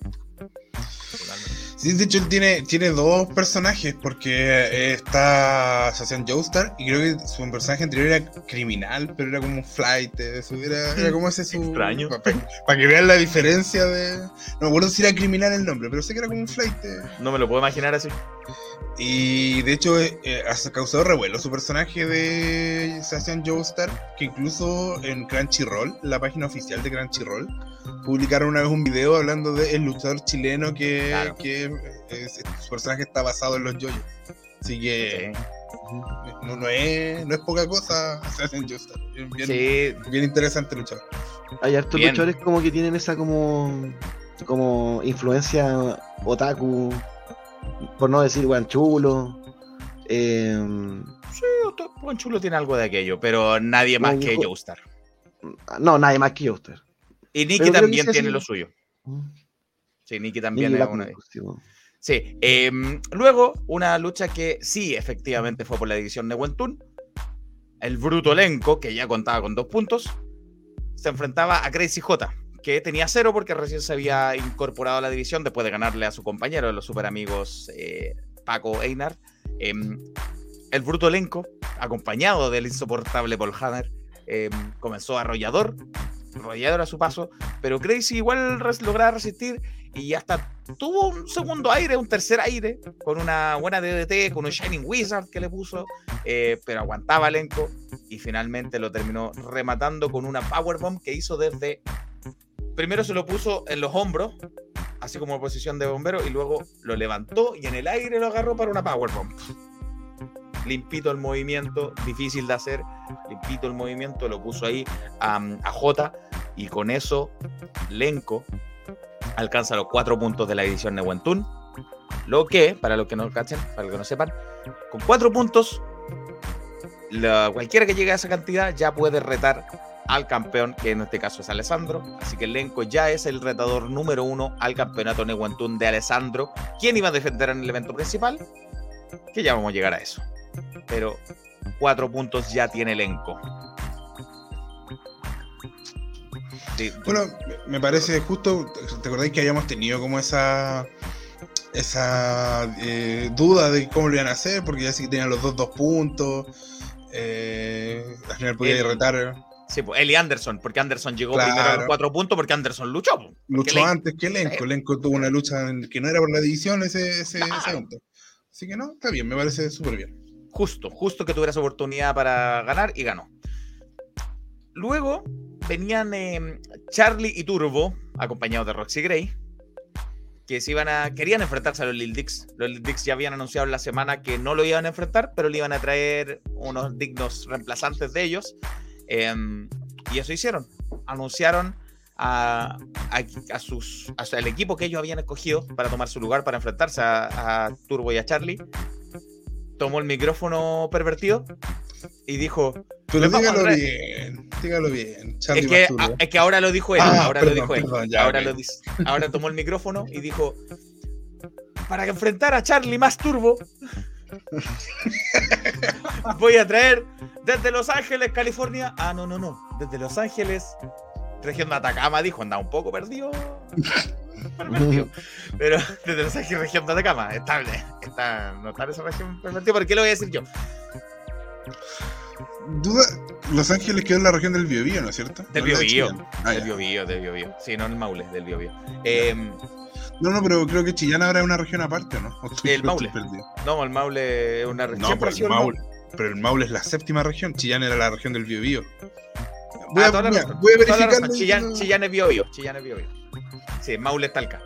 Sí, de hecho él tiene, tiene dos personajes, porque eh, está Sebastian Joestar y creo que su personaje anterior era criminal, pero era como un flight, eso era, era como ese su... Extraño. Para que vean la diferencia de... No me acuerdo si era criminal el nombre, pero sé que era como un flight. eh. No me lo puedo imaginar así. Y de hecho eh, eh, ha causado revuelo su personaje de Sebastian Joestar, que incluso en Crunchyroll, la página oficial de Crunchyroll, publicaron una vez un video hablando del luchador chileno que, Claro. que es- su personaje está basado en los yoyos. Así que no, no es, no es poca cosa Sebastian Joestar. Es Bien, Sí, bien interesante luchador. Hay hartos Bien. luchadores como que tienen esa como como influencia otaku, por no decir guanchulo. em, sí, otro- Juan Chulo tiene algo de aquello, pero nadie más No, que yo- Joestar. no, nadie más que Joestar. Y Nicky también tiene lo suyo. Sí, Nicky también Ni es la una de sí, em, luego una lucha que sí, efectivamente fue por la división de Wentun. El bruto elenco, que ya contaba con dos puntos, se enfrentaba a Crazy J, que tenía cero porque recién se había incorporado a la división después de ganarle a su compañero, los super amigos eh, Paco Einar. Em, el bruto elenco, acompañado del insoportable Paul Hammer, em, comenzó arrollador, arrollador a su paso, pero Crazy igual lograba resistir y hasta tuvo un segundo aire, un tercer aire, con una buena DDT, con un Shining Wizard que le puso, eh, pero aguantaba elenco y finalmente lo terminó rematando con una Powerbomb que hizo desde... Primero se lo puso en los hombros, así como en posición de bombero, y luego lo levantó y en el aire lo agarró para una Powerbomb. Limpito el movimiento, difícil de hacer, limpito el movimiento, lo puso ahí a, J y con eso Lenco alcanza los cuatro puntos de la edición de Wentun. Lo que, para los que no cachen, para los que no sepan, con cuatro puntos, cualquiera que llegue a esa cantidad ya puede retar al campeón, que en este caso es Alessandro. Así que Lenco ya es el retador número uno al campeonato Nehuentun de Alessandro. ¿Quién iba a defender en el evento principal? Que ya vamos a llegar a eso. Pero cuatro puntos ya tiene Lenco. Bueno, me- parece justo, ¿te acordáis que habíamos tenido como esa esa eh, duda de cómo lo iban a hacer? Porque ya sí que tenían los dos dos puntos, eh, al final podía El- retar, Sí, pues, Eli Anderson, porque Anderson llegó Claro. primero a los cuatro puntos porque Anderson luchó. pues, porque luchó antes que Lenco, Lenco tuvo una lucha que no era por la división ese, ese, evento. Así que no, está bien, me parece súper bien. Justo, justo que tuviera esa oportunidad para ganar y ganó. Luego venían eh, Charlie y Turbo, acompañados de Roxy Gray, que se iban a, querían enfrentarse a los Lil Dicks. Los Lil Dicks ya habían anunciado en la semana que no lo iban a enfrentar, pero le iban a traer unos dignos reemplazantes de ellos. em, y eso hicieron. Anunciaron a, sus, al equipo que ellos habían escogido para tomar su lugar para enfrentarse a Turbo y a Charlie. Tomó el micrófono pervertido y dijo: Pero dígalo bien, dígalo bien. Charlie es que, Masturbo. a- es que ahora lo dijo él. Ah, ahora perdón, lo dijo él. perdón, ya, ahora, lo dice- ahora tomó el micrófono y dijo: Para enfrentar a Charlie más turbo, voy a traer desde Los Ángeles, California. Ah, no, no, no. Desde Los Ángeles, región de Atacama, dijo: Andaba un poco perdido. pervertido. Pero desde Los Ángeles, región de Atacama. Estable. Está, no está en esa región pervertida. ¿Por qué lo voy a decir yo? Duda, Los Ángeles quedó en la región del Biobío, ¿no es cierto? Del Biobío. Ah, del. Biobío, del Biobío. Sí, no en el Maule, del Biobío. Em, No, no, pero creo que Chillán ahora es una región aparte, ¿no? ¿O estoy- El Maule. no, el Maule es una región. No, pero el Maule, pero el Maule es la séptima región. Chillán era la región del Biobío. Voy, Ah, a, voy a y- Chillán, Chillán es Biobío. Chillán es Biobío. Sí, Maule es Talca.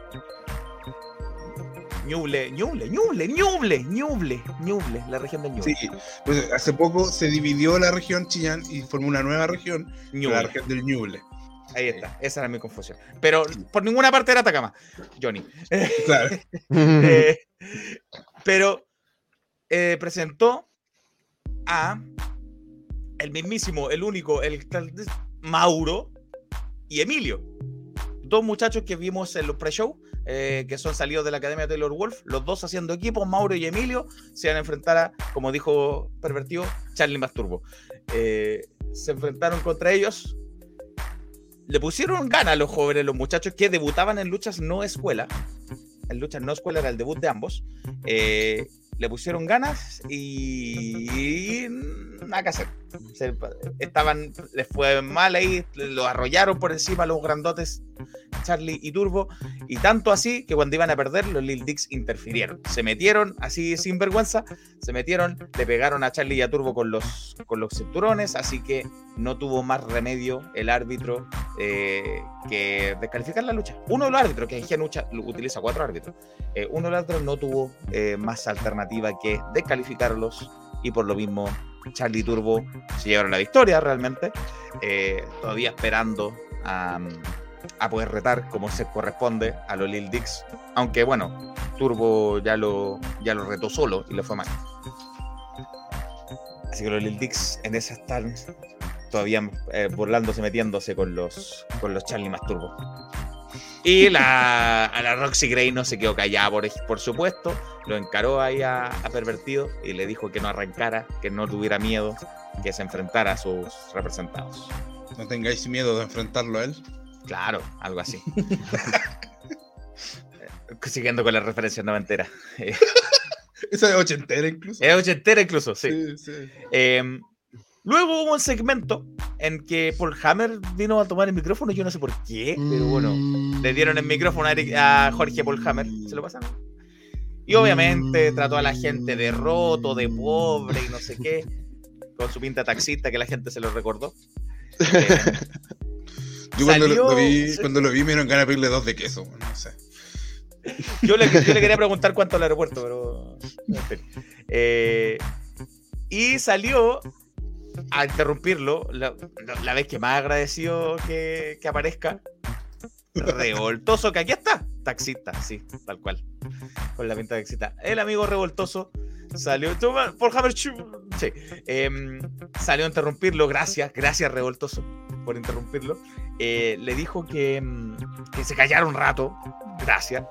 Ñuble, Ñuble, Ñuble, Ñuble, Ñuble, Ñuble, la región de Ñuble. Sí, pues hace poco se dividió la región Chillán y formó una nueva región, Ñuble. la región del Ñuble. Ahí está, esa era mi confusión. Pero por ninguna parte era Atacama, Johnny. Claro. Eh, pero eh, presentó a el mismísimo, el único, el tal- Mauro y Emilio. Dos muchachos que vimos en los pre-show, eh, que son salidos de la Academia Taylor Wolf, los dos haciendo equipo, Mauro y Emilio, se van a enfrentar a, como dijo Pervertido, Charlie Masturbo. Eh, se enfrentaron contra ellos. Le pusieron ganas a los jóvenes, los muchachos que debutaban en luchas no escuela. En luchas no escuela era el debut de ambos. Eh, le pusieron ganas y, y nada que hacer. Estaban, les fue mal ahí, lo arrollaron por encima los grandotes Charlie y Turbo, y tanto así que cuando iban a perder, los Lil Dicks interfirieron. Se metieron así sin vergüenza, se metieron, le pegaron a Charlie y a Turbo con los, con los cinturones, así que no tuvo más remedio el árbitro eh, que descalificar la lucha. Uno de los árbitros, que Gen Lucha utiliza cuatro árbitros, eh, uno de los árbitros no tuvo eh, más alternativa que descalificarlos y por lo mismo Charlie Turbo se llevaron la victoria realmente, eh, todavía esperando a, poder retar como se corresponde a los Lil Dicks, aunque bueno, Turbo ya lo, ya lo retó solo y le fue mal. Así que los Lil Dicks en esa están todavía eh, burlándose, metiéndose con los, con los Charlie más Turbo. Y la, a la Roxy Gray no se quedó callada, por, por supuesto. Lo encaró ahí a, a Pervertido y le dijo que no arrancara, que no tuviera miedo, que se enfrentara a sus representados. No tengáis miedo de enfrentarlo a él. Claro, algo así. Eh, Siguiendo con la referencia noventera. Eh, Esa es ochentera incluso. Es ochentera incluso, sí. Sí, sí. Eh, luego hubo un segmento en que Paul Hammer vino a tomar el micrófono, yo no sé por qué, pero bueno, le dieron el micrófono a, Eric- a Jorge Paul Hammer, se lo pasaron. Y obviamente trató a la gente de roto, de pobre y no sé qué, con su pinta taxista que la gente se lo recordó. Eh, Yo cuando lo, Salió- lo vi, cuando lo vi me dieron ganas de pedirle dos de queso. No sé. Yo le, yo le quería preguntar cuánto al aeropuerto, pero. Eh, y salió a interrumpirlo la, vez que más agradecido que, que aparezca. Revoltoso, que aquí está. Taxista, sí, tal cual. Con la pinta de taxista. El amigo revoltoso salió. Por Hammer Sí. em, salió a interrumpirlo. Gracias, gracias, revoltoso, por interrumpirlo. Eh, le dijo que, em, que se callara un rato. Gracias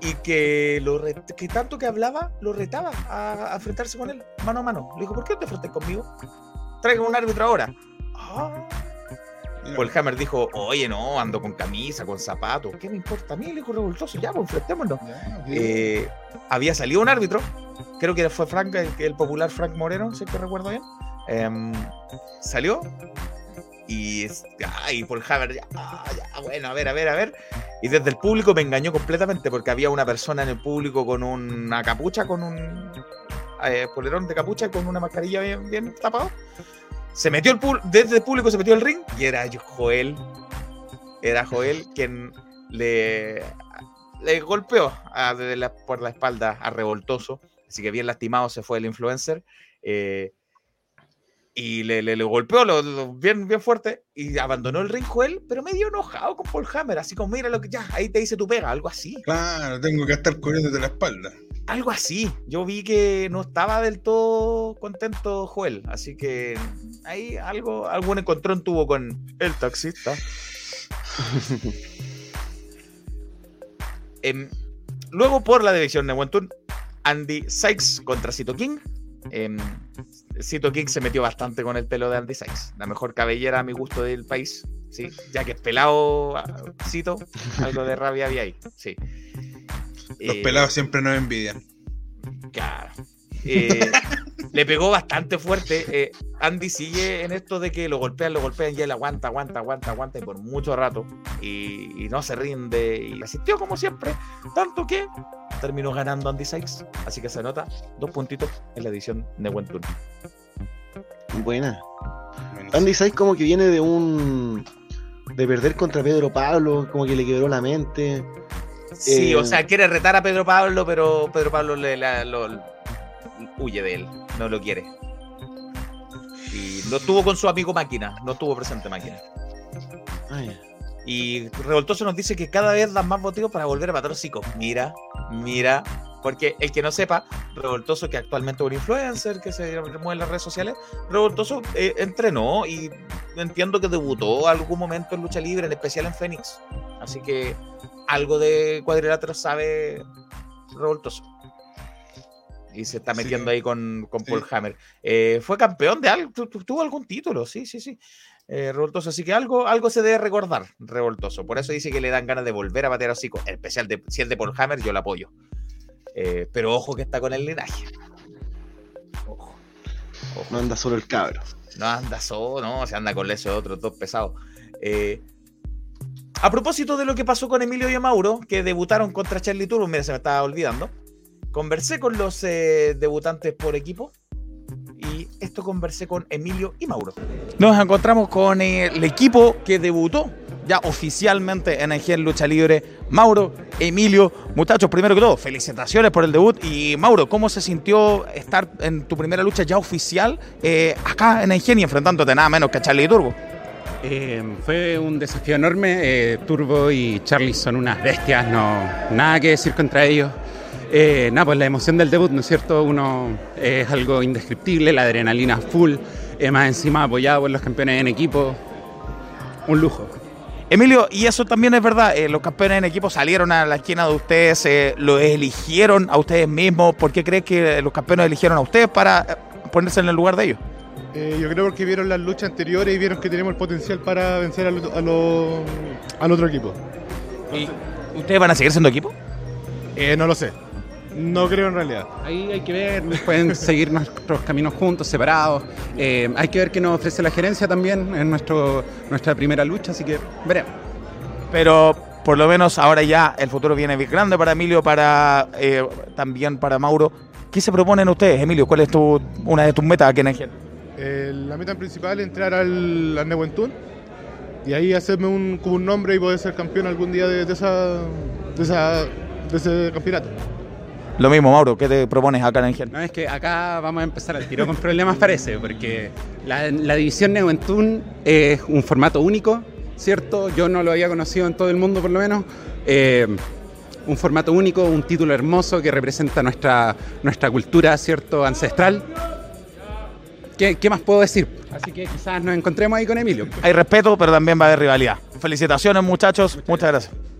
y que, lo que tanto que hablaba lo retaba a, a enfrentarse con él, mano a mano. Le dijo, ¿por qué no te enfrentas conmigo? Traigan un árbitro ahora. Ah. Hammer dijo, oye, no, ando con camisa, con zapatos. ¿Qué me importa a mí? Le dijo revoltoso, ya, pues enfrentémonos. Eh, había salido un árbitro, creo que fue Frank, el, el popular Frank Moreno, si es que recuerdo bien. Em, salió y, ay, Paul Hammer, ya, ah, bueno, a ver, a ver, a ver. Y desde el público me engañó completamente porque había una persona en el público con una capucha, con un eh, polerón de capucha, con una mascarilla bien, tapado. Se metió el desde el público se metió el ring y era Joel. Era Joel quien le, golpeó a- de la- por la espalda a Revoltoso. Así que bien lastimado se fue el influencer. eh, y le, le- le golpeó lo- lo- bien, bien fuerte y abandonó el ring Joel, pero medio enojado con Paul Hammer, así como mira lo que ya, ahí te dice tu pega, algo así. Claro, tengo que estar de la espalda. Algo así. Yo vi que no estaba del todo contento Joel, así que ahí algo, algún encontrón tuvo con el taxista. Em, luego por la división de Wentun, Andy Sykes contra Cito King. Em, Cito King se metió bastante con el pelo de Andy Sykes. La mejor cabellera a mi gusto del país. Sí, ya que es pelado ah, Cito, algo de rabia había ahí. Sí. Los Eh, pelados siempre nos envidian. Claro. Eh, le pegó bastante fuerte. Eh, Andy sigue en esto de que lo golpean, lo golpean y él aguanta, aguanta, aguanta, aguanta y por mucho rato. Y, y no se rinde y asistió como siempre. Tanto que terminó ganando Andy Sykes. Así que se nota dos puntitos en la edición de Buen Turno. Buena. Andy Sykes como que viene de un... De perder contra Pedro Pablo, como que le quebró la mente. Sí, Eh, o sea, quiere retar a Pedro Pablo, pero Pedro Pablo le, la- lo- huye de él, no lo quiere. Y no estuvo con su amigo Máquina, no estuvo presente Máquina. Y Revoltoso nos dice que cada vez dan más motivos para volver a matar hocico. Mira, mira. Porque el que no sepa, Revoltoso, que actualmente es un influencer que se mueve en las redes sociales, Revoltoso eh, entrenó y entiendo que debutó algún momento en lucha libre, en especial en Fénix. Así que algo de cuadrilátero sabe Revoltoso. Y se está Sí. metiendo ahí con, con Sí. Paul Hammer. Eh, fue campeón de algo, tu- tu- tuvo algún título, sí, sí, sí. Eh, revoltoso, así que algo, algo se debe recordar, revoltoso. Por eso dice que le dan ganas de volver a bater a hocico. En especial de, si es de Paul Hammer, yo lo apoyo. Eh, pero ojo que está con el linaje. Ojo. Ojo. No anda solo el cabro. No anda solo, no, se anda con esos otros dos pesados. Eh, a propósito de lo que pasó con Emilio y Mauro, que debutaron contra Charlie Turbo, mira, se me estaba olvidando. Conversé con los eh, debutantes por equipo y esto conversé con Emilio y Mauro. Nos encontramos con eh, el equipo que debutó ya oficialmente en el Lucha Libre. Mauro, Emilio, muchachos, primero que todo, felicitaciones por el debut. Y Mauro, ¿cómo se sintió estar en tu primera lucha ya oficial eh, acá en Engen y enfrentándote nada menos que a Charlie Turbo? Eh, fue un desafío enorme. eh, Turbo y Charlie son unas bestias, no nada que decir contra ellos. Eh, nada, pues la emoción del debut, ¿no es cierto? Uno eh, es algo indescriptible, la adrenalina full, eh, más encima apoyado por los campeones en equipo. Un lujo. Emilio, y eso también es verdad, eh, los campeones en equipo salieron a la esquina de ustedes, eh, lo eligieron a ustedes mismos. ¿Por qué crees que los campeones eligieron a ustedes para ponerse en el lugar de ellos? Eh, yo creo porque vieron las luchas anteriores y vieron que tenemos el potencial para vencer al, otro- a lo- al otro equipo. ¿Y ¿Ustedes van a seguir siendo equipo? Eh, no lo sé. No creo en realidad. Ahí hay que ver, pueden seguir nuestros caminos juntos, separados. Eh, hay que ver qué nos ofrece la gerencia también en nuestro, nuestra primera lucha, así que veremos. Pero por lo menos ahora ya el futuro viene bien grande para Emilio, para eh, también para Mauro. ¿Qué se proponen ustedes, Emilio? ¿Cuál es tu, una de tus metas aquí en Engen? Eh, la meta principal es entrar al, al Nehuen y ahí hacerme un, como un nombre y poder ser campeón algún día de, de esa, de, esa, de ese campeonato. Lo mismo, Mauro, ¿qué te propones acá en Engen? No, es que acá vamos a empezar al tiro con problemas, parece, porque la, la división Neuentún es un formato único, ¿cierto? Yo no lo había conocido en todo el mundo, por lo menos. Eh, un formato único, un título hermoso que representa nuestra, nuestra cultura, ¿cierto? Ancestral. ¿Qué, qué más puedo decir? Así que quizás nos encontremos ahí con Emilio. Hay respeto, pero también va a haber rivalidad. Felicitaciones, muchachos. Muchas gracias.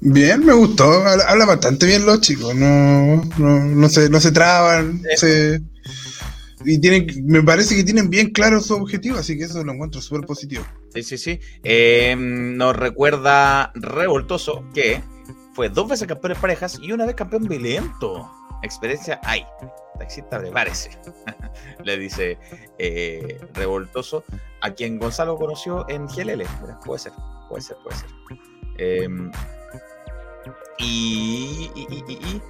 Bien, me gustó. Habla, habla bastante bien los chicos. No, no, no, se, no se traban. se- y tienen, me parece que tienen bien claro su objetivo, así que eso lo encuentro súper positivo. Sí, sí, sí. Eh, nos recuerda Revoltoso que fue dos veces campeón en parejas y una vez campeón violento. Experiencia hay. Taxista, prepárese. Le dice eh, Revoltoso, a quien Gonzalo conoció en GLL. Puede ser, puede ser, puede ser. Eh, y,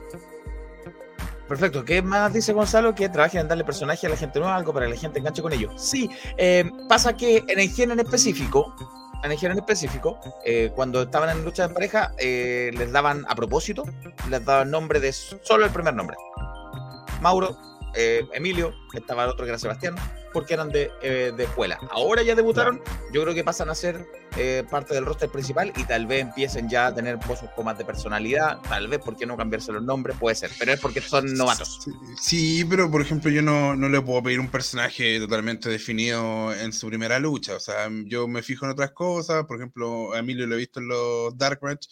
Perfecto. ¿Qué más dice Gonzalo? Que trabajen en darle personaje a la gente nueva, algo para que la gente enganche con ellos. Sí, eh, pasa que en el gen en específico, en el gen en específico, eh, cuando estaban en lucha de pareja, eh, les daban a propósito, les daban nombre de solo el primer nombre. Mauro, eh, Emilio, estaba el otro que era Sebastián, porque eran de, eh, de escuela. Ahora ya debutaron, yo creo que pasan a ser eh, parte del roster principal y tal vez empiecen ya a tener un poco más de personalidad, tal vez, ¿por qué no cambiarse los nombres? Puede ser, pero es porque son novatos. Sí, sí, pero por ejemplo, yo no, no le puedo pedir un personaje totalmente definido en su primera lucha. O sea, yo me fijo en otras cosas. Por ejemplo, a Emilio lo he visto en los Dark Match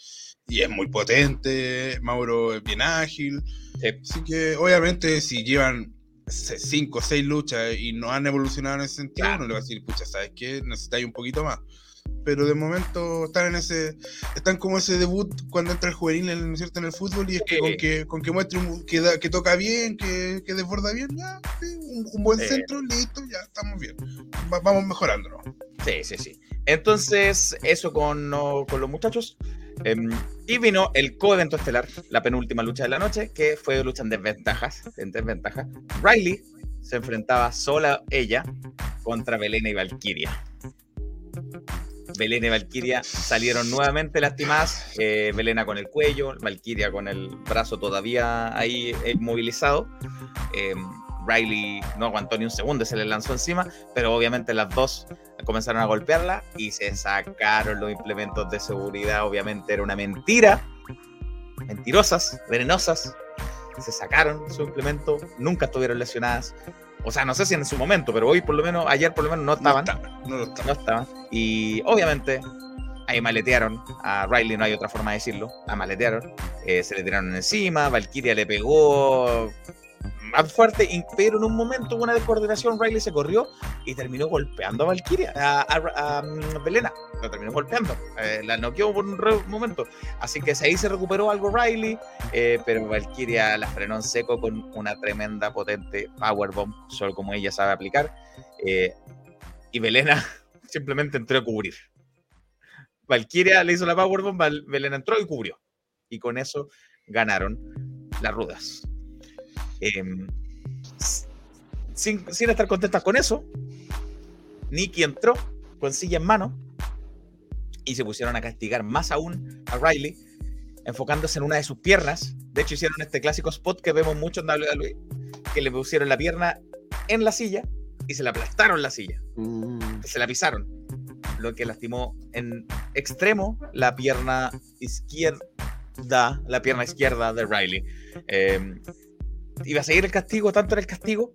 y es muy potente. Mauro es bien ágil. Sí. Así que, obviamente, si llevan 5 o 6 luchas y no han evolucionado en ese sentido, Claro. uno le va a decir, pucha, ¿sabes qué? Necesitáis un poquito más. pero de momento están en ese, están como ese debut cuando entra el juvenil en, ¿no es cierto? en el fútbol y es que Sí. con que, con que muestre un- que, da- que toca bien, que, que desborda bien, ya, sí, un, un buen centro, listo, ya estamos bien. Va- vamos mejorando, ¿no? Sí, sí, sí. Entonces, eso con, no- con los muchachos. Em, y vino el coevento estelar, la penúltima lucha de la noche, que fue lucha en desventajas. En desventaja. Riley se enfrentaba sola ella contra Belena y Valkyria. Belena y Valkyria salieron nuevamente lastimadas. eh, Belena con el cuello, Valkyria con el brazo todavía ahí eh, inmovilizado. Em, Riley no aguantó ni un segundo, se le lanzó encima, pero obviamente las dos comenzaron a golpearla y se sacaron los implementos de seguridad. Obviamente era una mentira. Mentirosas, venenosas. Se sacaron su implemento, nunca estuvieron lesionadas. O sea, no sé si en su momento, pero hoy por lo menos, ayer por lo menos no estaban. No, está. No estaban. Y obviamente ahí maletearon a Riley, no hay otra forma de decirlo. La maletearon. eh, se le tiraron encima. Valkyria le pegó más fuerte, pero en un momento hubo una descoordinación. Riley se corrió y terminó golpeando a Valkyria, a, a- a, mm, Belena. La terminó golpeando. eh, la noqueó por un momento. Así que ahí se recuperó algo Riley, eh, pero Valkyria la frenó en seco con una tremenda, potente powerbomb, solo como ella sabe aplicar. eh, y Belena simplemente entró a cubrir. Valkyria le hizo la powerbomb, Belena entró y cubrió. Y con eso ganaron las rudas. S- sin, sin estar contentas con eso, Nikki entró con silla en mano y se pusieron a castigar más aún a Riley, enfocándose en una de sus piernas. De hecho, hicieron este clásico spot que vemos mucho en WWE, que le pusieron la pierna en la silla y se le aplastaron la silla Mm, se la pisaron, lo que lastimó en extremo la pierna izquierda, la pierna izquierda de Riley. Eh, iba a seguir el castigo, tanto era el castigo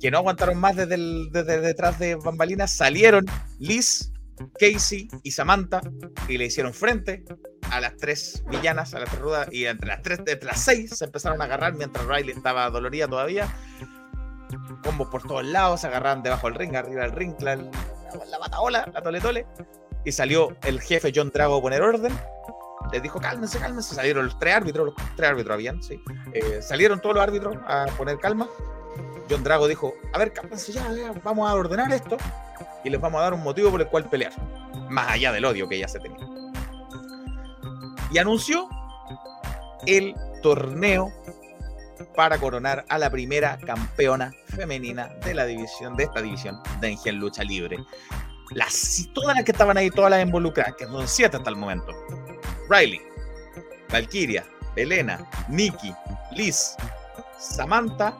que no aguantaron más desde, desde detrás de bambalinas, salieron Liz, Casey y Samantha y le hicieron frente a las tres villanas, a las tres rudas, y entre las tres, entre las seis se empezaron a agarrar mientras Riley estaba dolorida todavía combos por todos lados, se agarraban debajo del ring, arriba del ring, la, la, la la tole tole. Y salió el jefe John Drago a poner orden. Les dijo, cálmense, cálmense. Salieron los tres árbitros, los tres árbitros habían, sí. Eh, salieron todos los árbitros a poner calma. John Drago dijo, a ver, cálmense ya, vamos a ordenar esto y les vamos a dar un motivo por el cual pelear. Más allá del odio que ya se tenía. Y anunció el torneo para coronar a la primera campeona femenina de la división, de esta división de Engel Lucha Libre. Las, todas las que estaban ahí, todas las involucradas, que son siete hasta el momento. Riley, Valkyria, Elena, Nikki, Liz, Samantha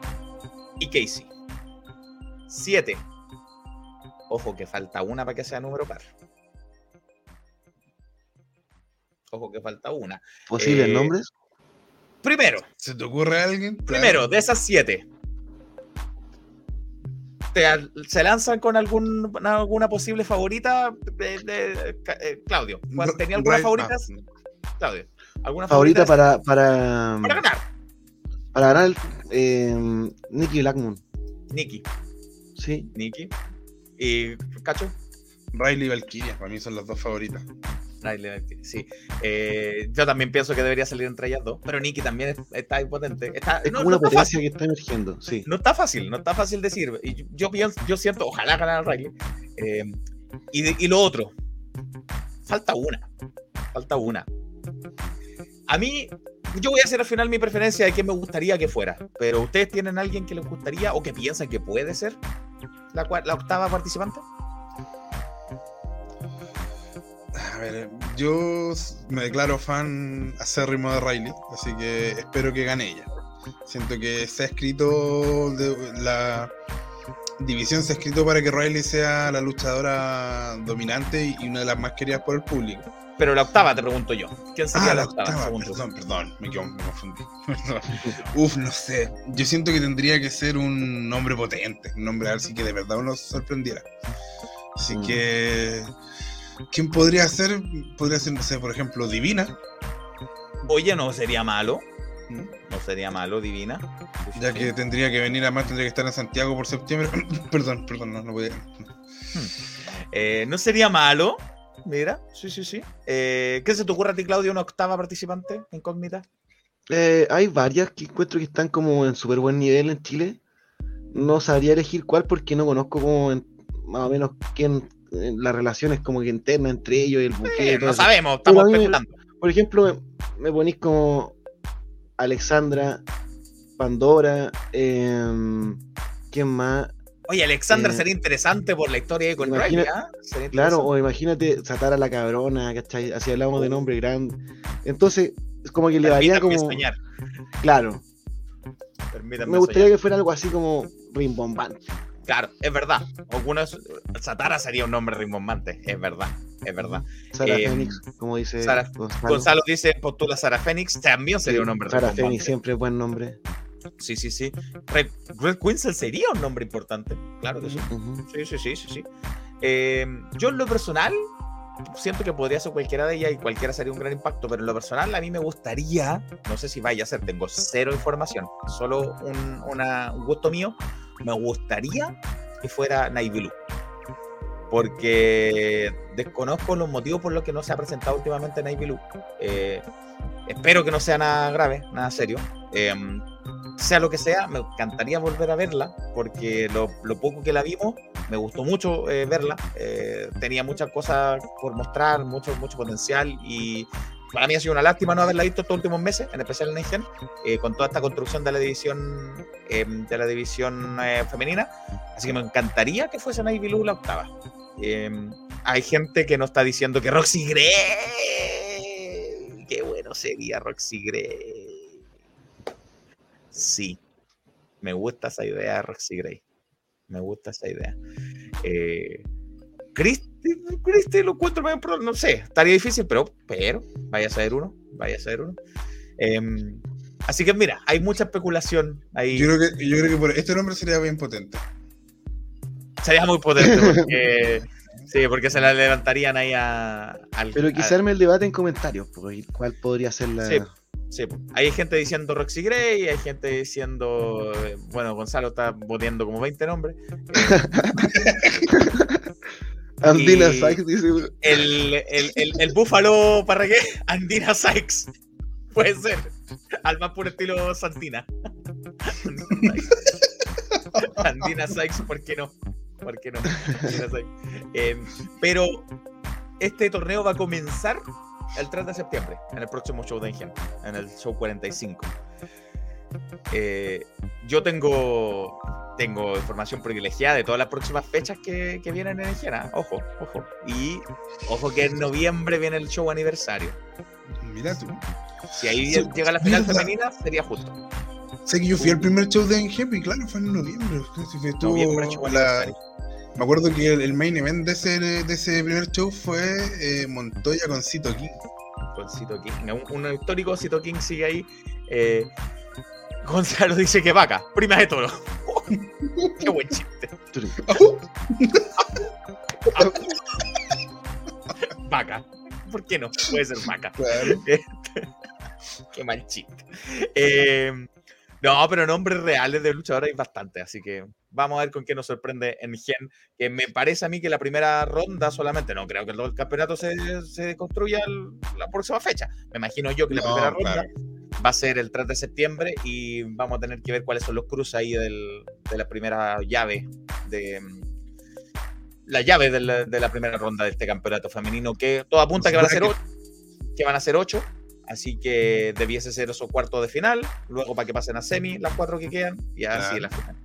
y Casey. Siete. Ojo que falta una para que sea número par. Ojo que falta una. ¿Posibles Eh, nombres? Primero, ¿Se te ocurre a alguien? Primero, de esas siete, ¿te al- ¿se lanzan con algún, alguna posible favorita? de- de- ca- eh, Claudio, ¿cuál- Ro- ¿tenía algunas favoritas? Ah, Claudio, ¿alguna Favorita favorita? para, para, para ganar. para ganar eh, Nicky Blackmon. Nikki, Sí. Nikki. ¿Y Cacho? Riley y Valkyria, para mí son las dos favoritas. Riley, sí. Eh, yo también pienso que debería salir entre ellas dos, pero Nikki también es- está impotente. Está, Es no, como no una está fácil. potencia que está emergiendo. Sí. no está fácil, no está fácil decir. Y yo- yo pienso, yo siento, ojalá ganara Riley. Eh, y lo otro, falta una. Falta una. A mí, yo voy a hacer al final mi preferencia de quién me gustaría que fuera. Pero ustedes tienen alguien que les gustaría o que piensan que puede ser la, octava participante. A ver, yo me declaro fan acérrimo de Riley, así que espero que gane ella. Siento que se ha escrito, la división se ha escrito para que Riley sea la luchadora dominante y una de las más queridas por el público. Pero la octava, te pregunto yo. ¿Quién sería Ah, la octava? perdón, perdón, me, equivo- me confundí. Perdón. Uf, no sé. Yo siento que tendría que ser un nombre potente, un nombre así que de verdad uno sorprendiera. Así Mm. que, ¿quién podría ser? Podría ser, no sé, por ejemplo, Divina, Oye, no sería malo. No sería malo, divina. Ya sí. que tendría que venir, además tendría que estar en Santiago por septiembre. perdón, perdón, no, no voy a... Eh, no sería malo. Mira, sí, sí, sí. Eh, ¿Qué se te ocurre a ti, Claudio, una octava participante incógnita? Eh, hay varias que encuentro que están como en súper buen nivel en Chile. No sabría elegir cuál porque no conozco como en- más o menos quién en las relaciones como que internas entre ellos y el buque. Eh, no sabemos, estamos mí me- especulando. Por ejemplo, me, me ponís como Alexandra, Pandora, em, ¿quién más? Oye, Alexander Eh, sería interesante por la historia de con Riley, ¿ah? Sería Claro, o imagínate Satara la cabrona, ¿cachai? Así hablamos de nombre grande. Entonces, es como que le daría como. soñar. Claro, Permítanme me gustaría soñar. que fuera algo así como rimbombante. Claro, es verdad. Algunos, Satara sería un nombre rimbombante, es verdad, es verdad. Sara Eh, Fénix, como dice Sara- Gonzalo. Gonzalo dice postula Sara Fénix, también sería Sí, un nombre Sara. Fénix siempre es buen nombre. Sí, sí, sí. Red, Red Quinzel sería un nombre importante. Claro que sí. Ujú. Sí, sí, sí, sí, sí. Eh, yo en lo personal siento que podría ser cualquiera de ellas y cualquiera sería un gran impacto, pero en lo personal a mí me gustaría, no sé si vaya a ser, tengo cero información, solo un, una- un gusto mío, me gustaría que fuera Naibilu. Porque desconozco los motivos por los que no se ha presentado últimamente Naibilu. Eh, espero que no sea nada grave, nada serio. Eh, sea lo que sea, me encantaría volver a verla, porque lo, lo poco que la vimos, me gustó mucho eh, verla. eh, tenía muchas cosas por mostrar, mucho, mucho potencial y para mí ha sido una lástima no haberla visto estos últimos meses, en especial en Ingen, eh, con toda esta construcción de la división eh, de la división eh, femenina. Así que me encantaría que fuese Navy Blue la octava. Eh, hay gente que nos está diciendo que Roxy Gray. Qué bueno sería Roxy Gray. Sí, me gusta esa idea de Roxy Gray. Me gusta esa idea. Eh, Christy, Christy lo encuentro medio pro- no sé, estaría difícil, pero, pero, vaya a saber uno, vaya a saber uno. Em, así que mira, hay mucha especulación ahí. Yo creo que, yo creo que por este nombre sería bien potente. Sería muy potente porque, sí, porque se la levantarían ahí a, al. Pero a- quizá arme el debate en comentarios, porque cuál podría ser la. Sí. Sí, hay gente diciendo Roxy Gray, hay gente diciendo, eh, bueno, Gonzalo está boteando como 20 nombres. Andina Sykes dice. El, el, el, el búfalo parragué, Andina Sykes. Puede ser. Al más puro estilo Santina. Andina Sykes, ¿por qué no? ¿Por qué no? Andina Sykes. Eh, pero este torneo va a comenzar el 3 de septiembre, en el próximo show de Ingen, en el show 45. Eh, yo tengo, tengo información privilegiada de todas las próximas fechas que, que vienen en Ingen. ¿ah? Ojo, ojo. Y ojo que en noviembre viene el show aniversario. Mira tú. Si ahí Sí, llega la final mira. femenina, sería justo. Sé que yo fui al primer show de Enjep y claro, fue en noviembre. Estuvo Noviembre, show la- aniversario. Me acuerdo que el, el main event de ese, de ese primer show fue eh, Montoya con Cito King. con Cito King. Un, un histórico Cito King sigue ahí. Eh, Gonzalo dice que vaca, prima de toro. Qué buen chiste. Vaca. ¿Por qué no? Puede ser vaca. Claro. Qué mal chiste. Eh, no, pero nombres reales de luchadores hay bastante, así que vamos a ver con qué nos sorprende en Gen, que me parece a mí que la primera ronda solamente, no creo que el campeonato se, se construya la próxima fecha. Me imagino yo que la No, primera ronda va a ser el 3 de septiembre y vamos a tener que ver cuáles son los cruces ahí del- de la primera llave de la llave de la, de la primera ronda de este campeonato femenino que todo apunta que van a ser ocho, que van a ser ocho así que debiese ser esos cuartos de final luego para que pasen a semi las cuatro que quedan y así Claro. la final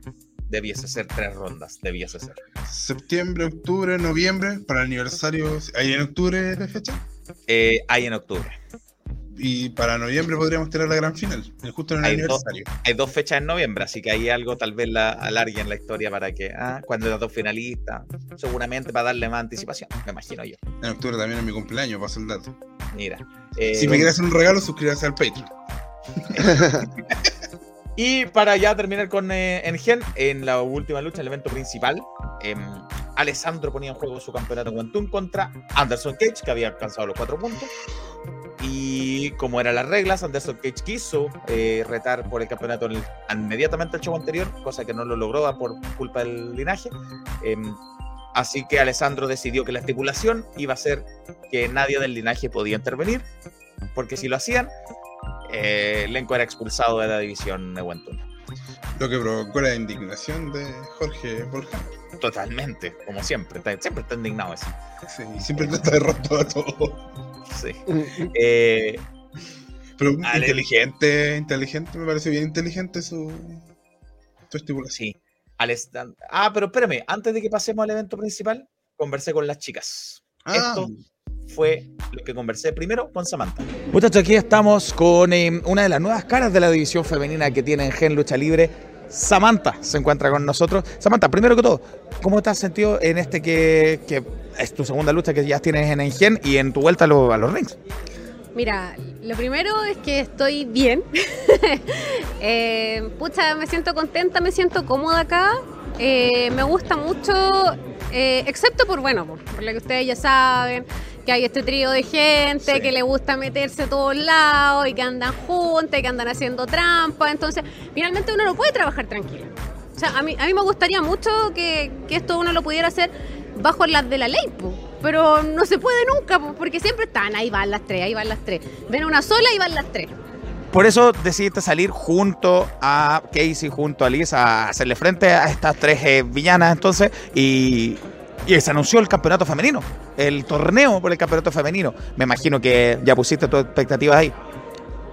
debiese ser tres rondas debiese ser Septiembre, octubre, noviembre, para el aniversario. ¿Hay en octubre la fecha? Eh, hay en octubre Y para noviembre podríamos tener la gran final, justo en el Hay dos, aniversario. hay dos fechas en noviembre, así que hay algo tal vez la alarguen la historia para que, ah, cuando las dos finalistas, seguramente para darle más anticipación, me imagino yo. En octubre también es mi cumpleaños, paso el dato. Mira. eh, Si me quieres hacer un regalo, suscríbase al Patreon. Y para ya terminar con eh, Engen, en la última lucha, el evento principal, em, Alessandro ponía en juego su campeonato en Quantum contra Anderson Cage, que había alcanzado los cuatro puntos. Y como eran las reglas, Anderson Cage quiso eh, retar por el campeonato el- inmediatamente al show anterior, cosa que no lo logró por culpa del linaje. Em, Así que Alessandro decidió que la estipulación iba a ser que nadie del linaje podía intervenir, porque si lo hacían, eh, Lenco era expulsado de la división Newentun. Lo que provocó la indignación de Jorge Volcán. Totalmente, como siempre. está- siempre está indignado eso. Sí, siempre trata de roto a todo. Sí. Eh, Pero Ale- inteligente, inteligente, me parece bien inteligente su, su estipulación. sí. Ah, pero espérame, antes de que pasemos al evento principal, conversé con las chicas. Ah, Esto fue lo que conversé primero con Samantha. Muchachos, aquí estamos con eh, una de las nuevas caras de la división femenina que tiene en Gen Lucha Libre. Samantha se encuentra con nosotros. Samantha, primero que todo, ¿cómo te has sentido en este que, que es tu segunda lucha que ya tienes en Engen y en tu vuelta a, lo- a los rings? Mira, lo primero es que estoy bien. Eh, pucha, me siento contenta, me siento cómoda acá. Eh, me gusta mucho, eh, excepto por, bueno, por, por lo que ustedes ya saben, que hay este trío de gente Sí. que le gusta meterse a todos lados y que andan juntas y que andan haciendo trampa. Entonces, finalmente uno no puede trabajar tranquilo. O sea, a mí, a mí me gustaría mucho que, que esto uno lo pudiera hacer bajo las de la ley, po. Pero no se puede nunca, po, porque siempre están, ahí van las tres, ahí van las tres. Ven una sola y van las tres. Por eso decidiste salir junto a Casey, junto a Liz, a hacerle frente a estas tres eh, villanas entonces y, y se anunció el campeonato femenino, el torneo por el campeonato femenino. Me imagino que ya pusiste tus expectativas ahí.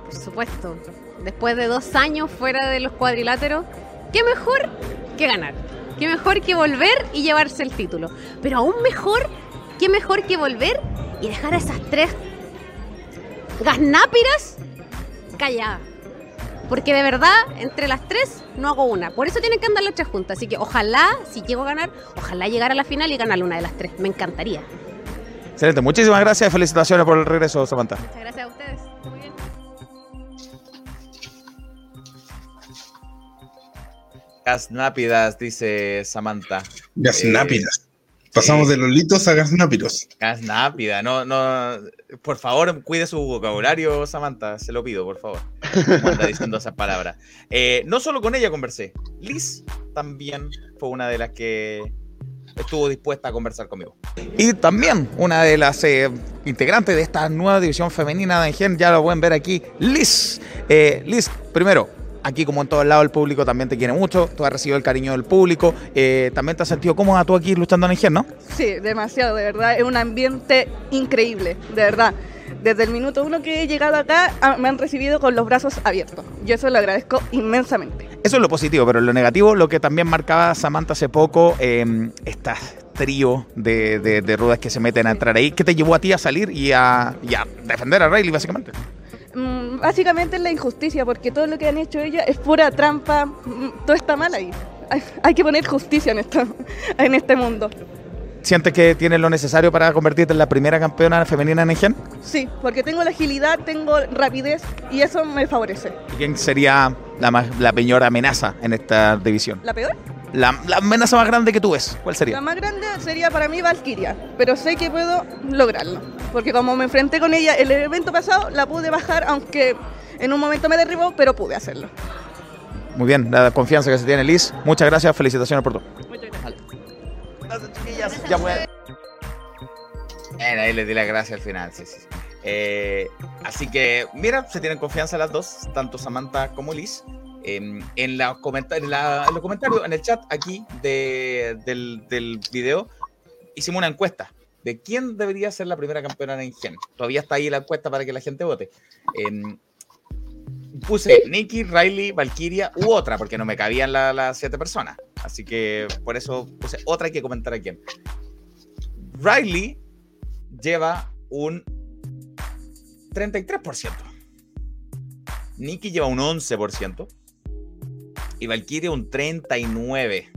Por supuesto. Después de dos años fuera de los cuadriláteros, ¿qué mejor que ganar? ¿Qué mejor que volver y llevarse el título? Pero aún mejor, ¿qué mejor que volver y dejar a esas tres gasnápiras calladas? Porque de verdad, entre las tres no hago una. Por eso tienen que andar las tres juntas. Así que ojalá, si llego a ganar, ojalá llegar a la final y ganar una de las tres. Me encantaría. Excelente, muchísimas gracias y felicitaciones por el regreso, Samantha. Muchas gracias a ustedes. Muy bien. Gasnápidas, dice Samantha. Gasnápidas. Pasamos eh, de lolitos a gasnápidos. Gasnápida, no, no. Por favor, cuide su vocabulario, Samantha. Se lo pido, por favor. Anda diciendo esas palabras. Eh, no solo con ella conversé. Liz también fue una de las que estuvo dispuesta a conversar conmigo. Y también una de las eh, integrantes de esta nueva división femenina de Engen, ya lo pueden ver aquí, Liz. Eh, Liz, primero, aquí como en todos lados el público también te quiere mucho, tú has recibido el cariño del público, eh, también te has sentido cómoda tú aquí luchando en Engen, ¿no? Sí, demasiado, de verdad. Es un ambiente increíble, de verdad. Desde el minuto uno que he llegado acá, ah, me han recibido con los brazos abiertos. Yo eso lo agradezco inmensamente. Eso es lo positivo, pero lo negativo, lo que también marcaba Samantha hace poco, eh, esta trío de, de, de rudas que se meten a entrar ahí, ¿qué te llevó a ti a salir y a, y a defender a Riley, básicamente? Básicamente es la injusticia, porque todo lo que han hecho ellas es pura trampa. mm, Todo está mal ahí. Hay, hay que poner justicia en, esto, en este mundo. ¿Sientes que tienes lo necesario para convertirte en la primera campeona femenina en Engen? Sí, porque tengo la agilidad, tengo rapidez y eso me favorece. ¿Y ¿Quién sería la, más, la peor amenaza en esta división? ¿La peor? La, la amenaza más grande que tú ves, ¿cuál La sería? más grande sería para mí Valkyria, pero sé que puedo lograrlo. Porque como me enfrenté con ella el evento pasado, la pude bajar, aunque en un momento me derribó, pero pude hacerlo. Muy bien, la confianza que se tiene Liz. Muchas gracias, felicitaciones por todo. Muchas gracias. Gracias, chiquillas. Ya. Bueno, ahí les di la gracia al final, sí, sí. sí. Eh, así que, mira, se tienen confianza las dos, tanto Samantha como Liz. En, en, la comenta- en la- en los comentarios, en el chat aquí de- del, del video, hicimos una encuesta de quién debería ser la primera campeona en Gen. Todavía está ahí la encuesta para que la gente vote. Em, puse Nikki, Riley, Valkyria u otra, porque no me cabían la- las siete personas. Así que por eso puse otra, hay que comentar a quién. Riley lleva un 33%. Nikki lleva un 11%. Y Valkyria un 39%.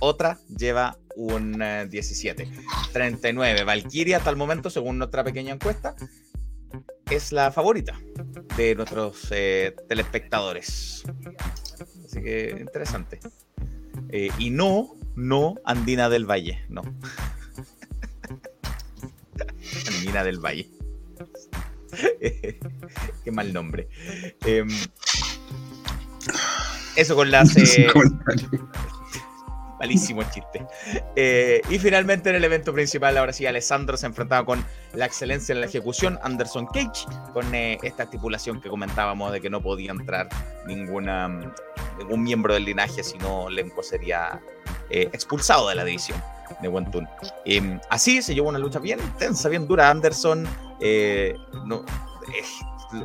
Otra lleva un eh, 17. 39. Valkyria hasta el momento, según nuestra pequeña encuesta, es la favorita de nuestros eh, telespectadores. Así que interesante. Eh, y no, no Andina del Valle, no. Andina del Valle. Qué mal nombre. Em, eso con las... eh, Malísimo el chiste. Eh, y finalmente en el evento principal, ahora sí, Alessandro se enfrentaba con la excelencia en la ejecución, Anderson Cage, con eh, esta estipulación que comentábamos de que no podía entrar ninguna, ningún miembro del linaje, sino Lemko sería eh, expulsado de la división de Wentun. Em, así se llevó una lucha bien intensa, bien dura. Anderson no,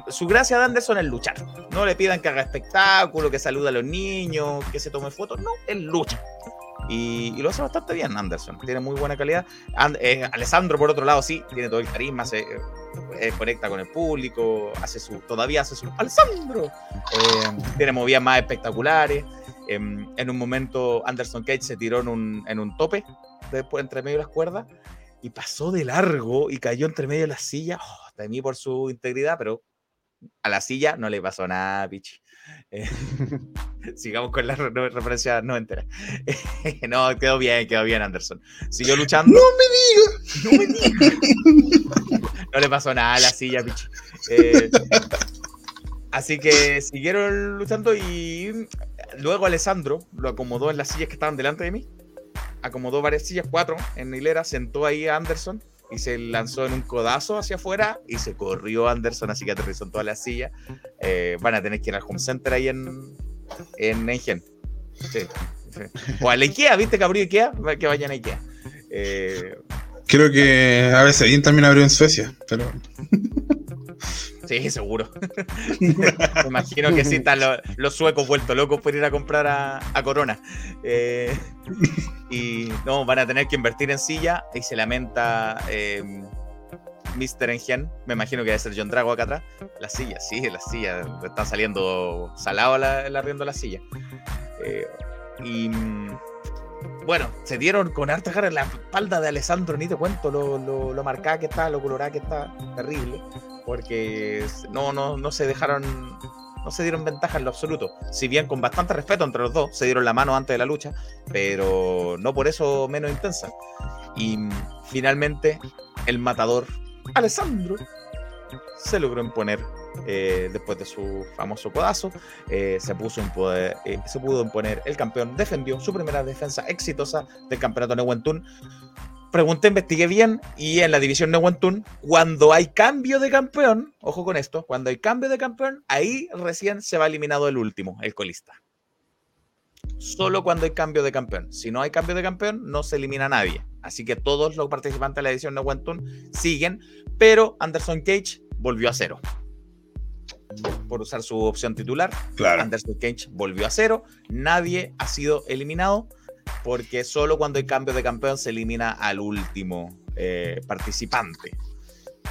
su gracia de Anderson es luchar. No le pidan que haga espectáculo, que salude a los niños, que se tome fotos. No, él lucha. Y, lo hace bastante bien Anderson. Tiene muy buena calidad. Eh, Alessandro, por otro lado, sí, tiene todo el carisma, se eh, conecta con el público, hace su, todavía hace su... Alessandro. Eh, tiene movidas más espectaculares. Em, en un momento Anderson Cage se tiró en un, en un tope, después entre medio de las cuerdas, y pasó de largo y cayó entre medio de las sillas. Oh, mí por su integridad, pero a la silla no le pasó nada, pichi. Eh, sigamos con la referencia no entera. no, quedó bien, quedó bien Anderson. Siguió luchando. No me digas. No me digas. no le pasó nada a la silla, pichi. Eh, así que siguieron luchando y luego Alessandro lo acomodó en las sillas que estaban delante de mí. Acomodó varias sillas, cuatro en hilera, sentó ahí a Anderson y se lanzó en un codazo hacia afuera y se corrió Anderson, así que aterrizó en todas las sillas. Eh, van a tener que ir al home center ahí en, en Engen. Sí, O a la Ikea, ¿viste que abrió Ikea? Que vayan a Ikea. Eh, Creo que a veces también abrió en Suecia, pero. Sí, seguro. Me imagino que sí están los, suecos vueltos locos por ir a comprar a, Corona. Eh, y no, van a tener que invertir en silla y se lamenta eh, Mr. Engen. Me imagino que debe ser John Drago acá atrás. La silla, sí, la silla. Está saliendo salado la, la la silla. Eh, y bueno, se dieron con harta cara en la espalda de Alessandro, ni te cuento lo, lo, lo que está, lo colorada que está, terrible porque no, no, no se dejaron, no se dieron ventaja en lo absoluto. Si bien con bastante respeto entre los dos, se dieron la mano antes de la lucha, pero no por eso menos intensa. Y finalmente, el matador Alessandro se logró imponer eh, después de su famoso codazo. Eh, se, puso poder, eh, se pudo imponer el campeón, defendió su primera defensa exitosa del campeonato Neuentún pregunté, investigué bien y en la división Neuentún, cuando hay cambio de campeón, ojo con esto, cuando hay cambio de campeón, ahí recién se va eliminado el último, el colista. Solo cuando hay cambio de campeón. Si no hay cambio de campeón, no se elimina nadie. Así que todos los participantes de la edición Neuentún siguen, pero Anderson Cage volvió a cero. Por usar su opción titular, Anderson Cage volvió a cero. Nadie ha sido eliminado porque solo cuando hay cambio de campeón se elimina al último eh, participante.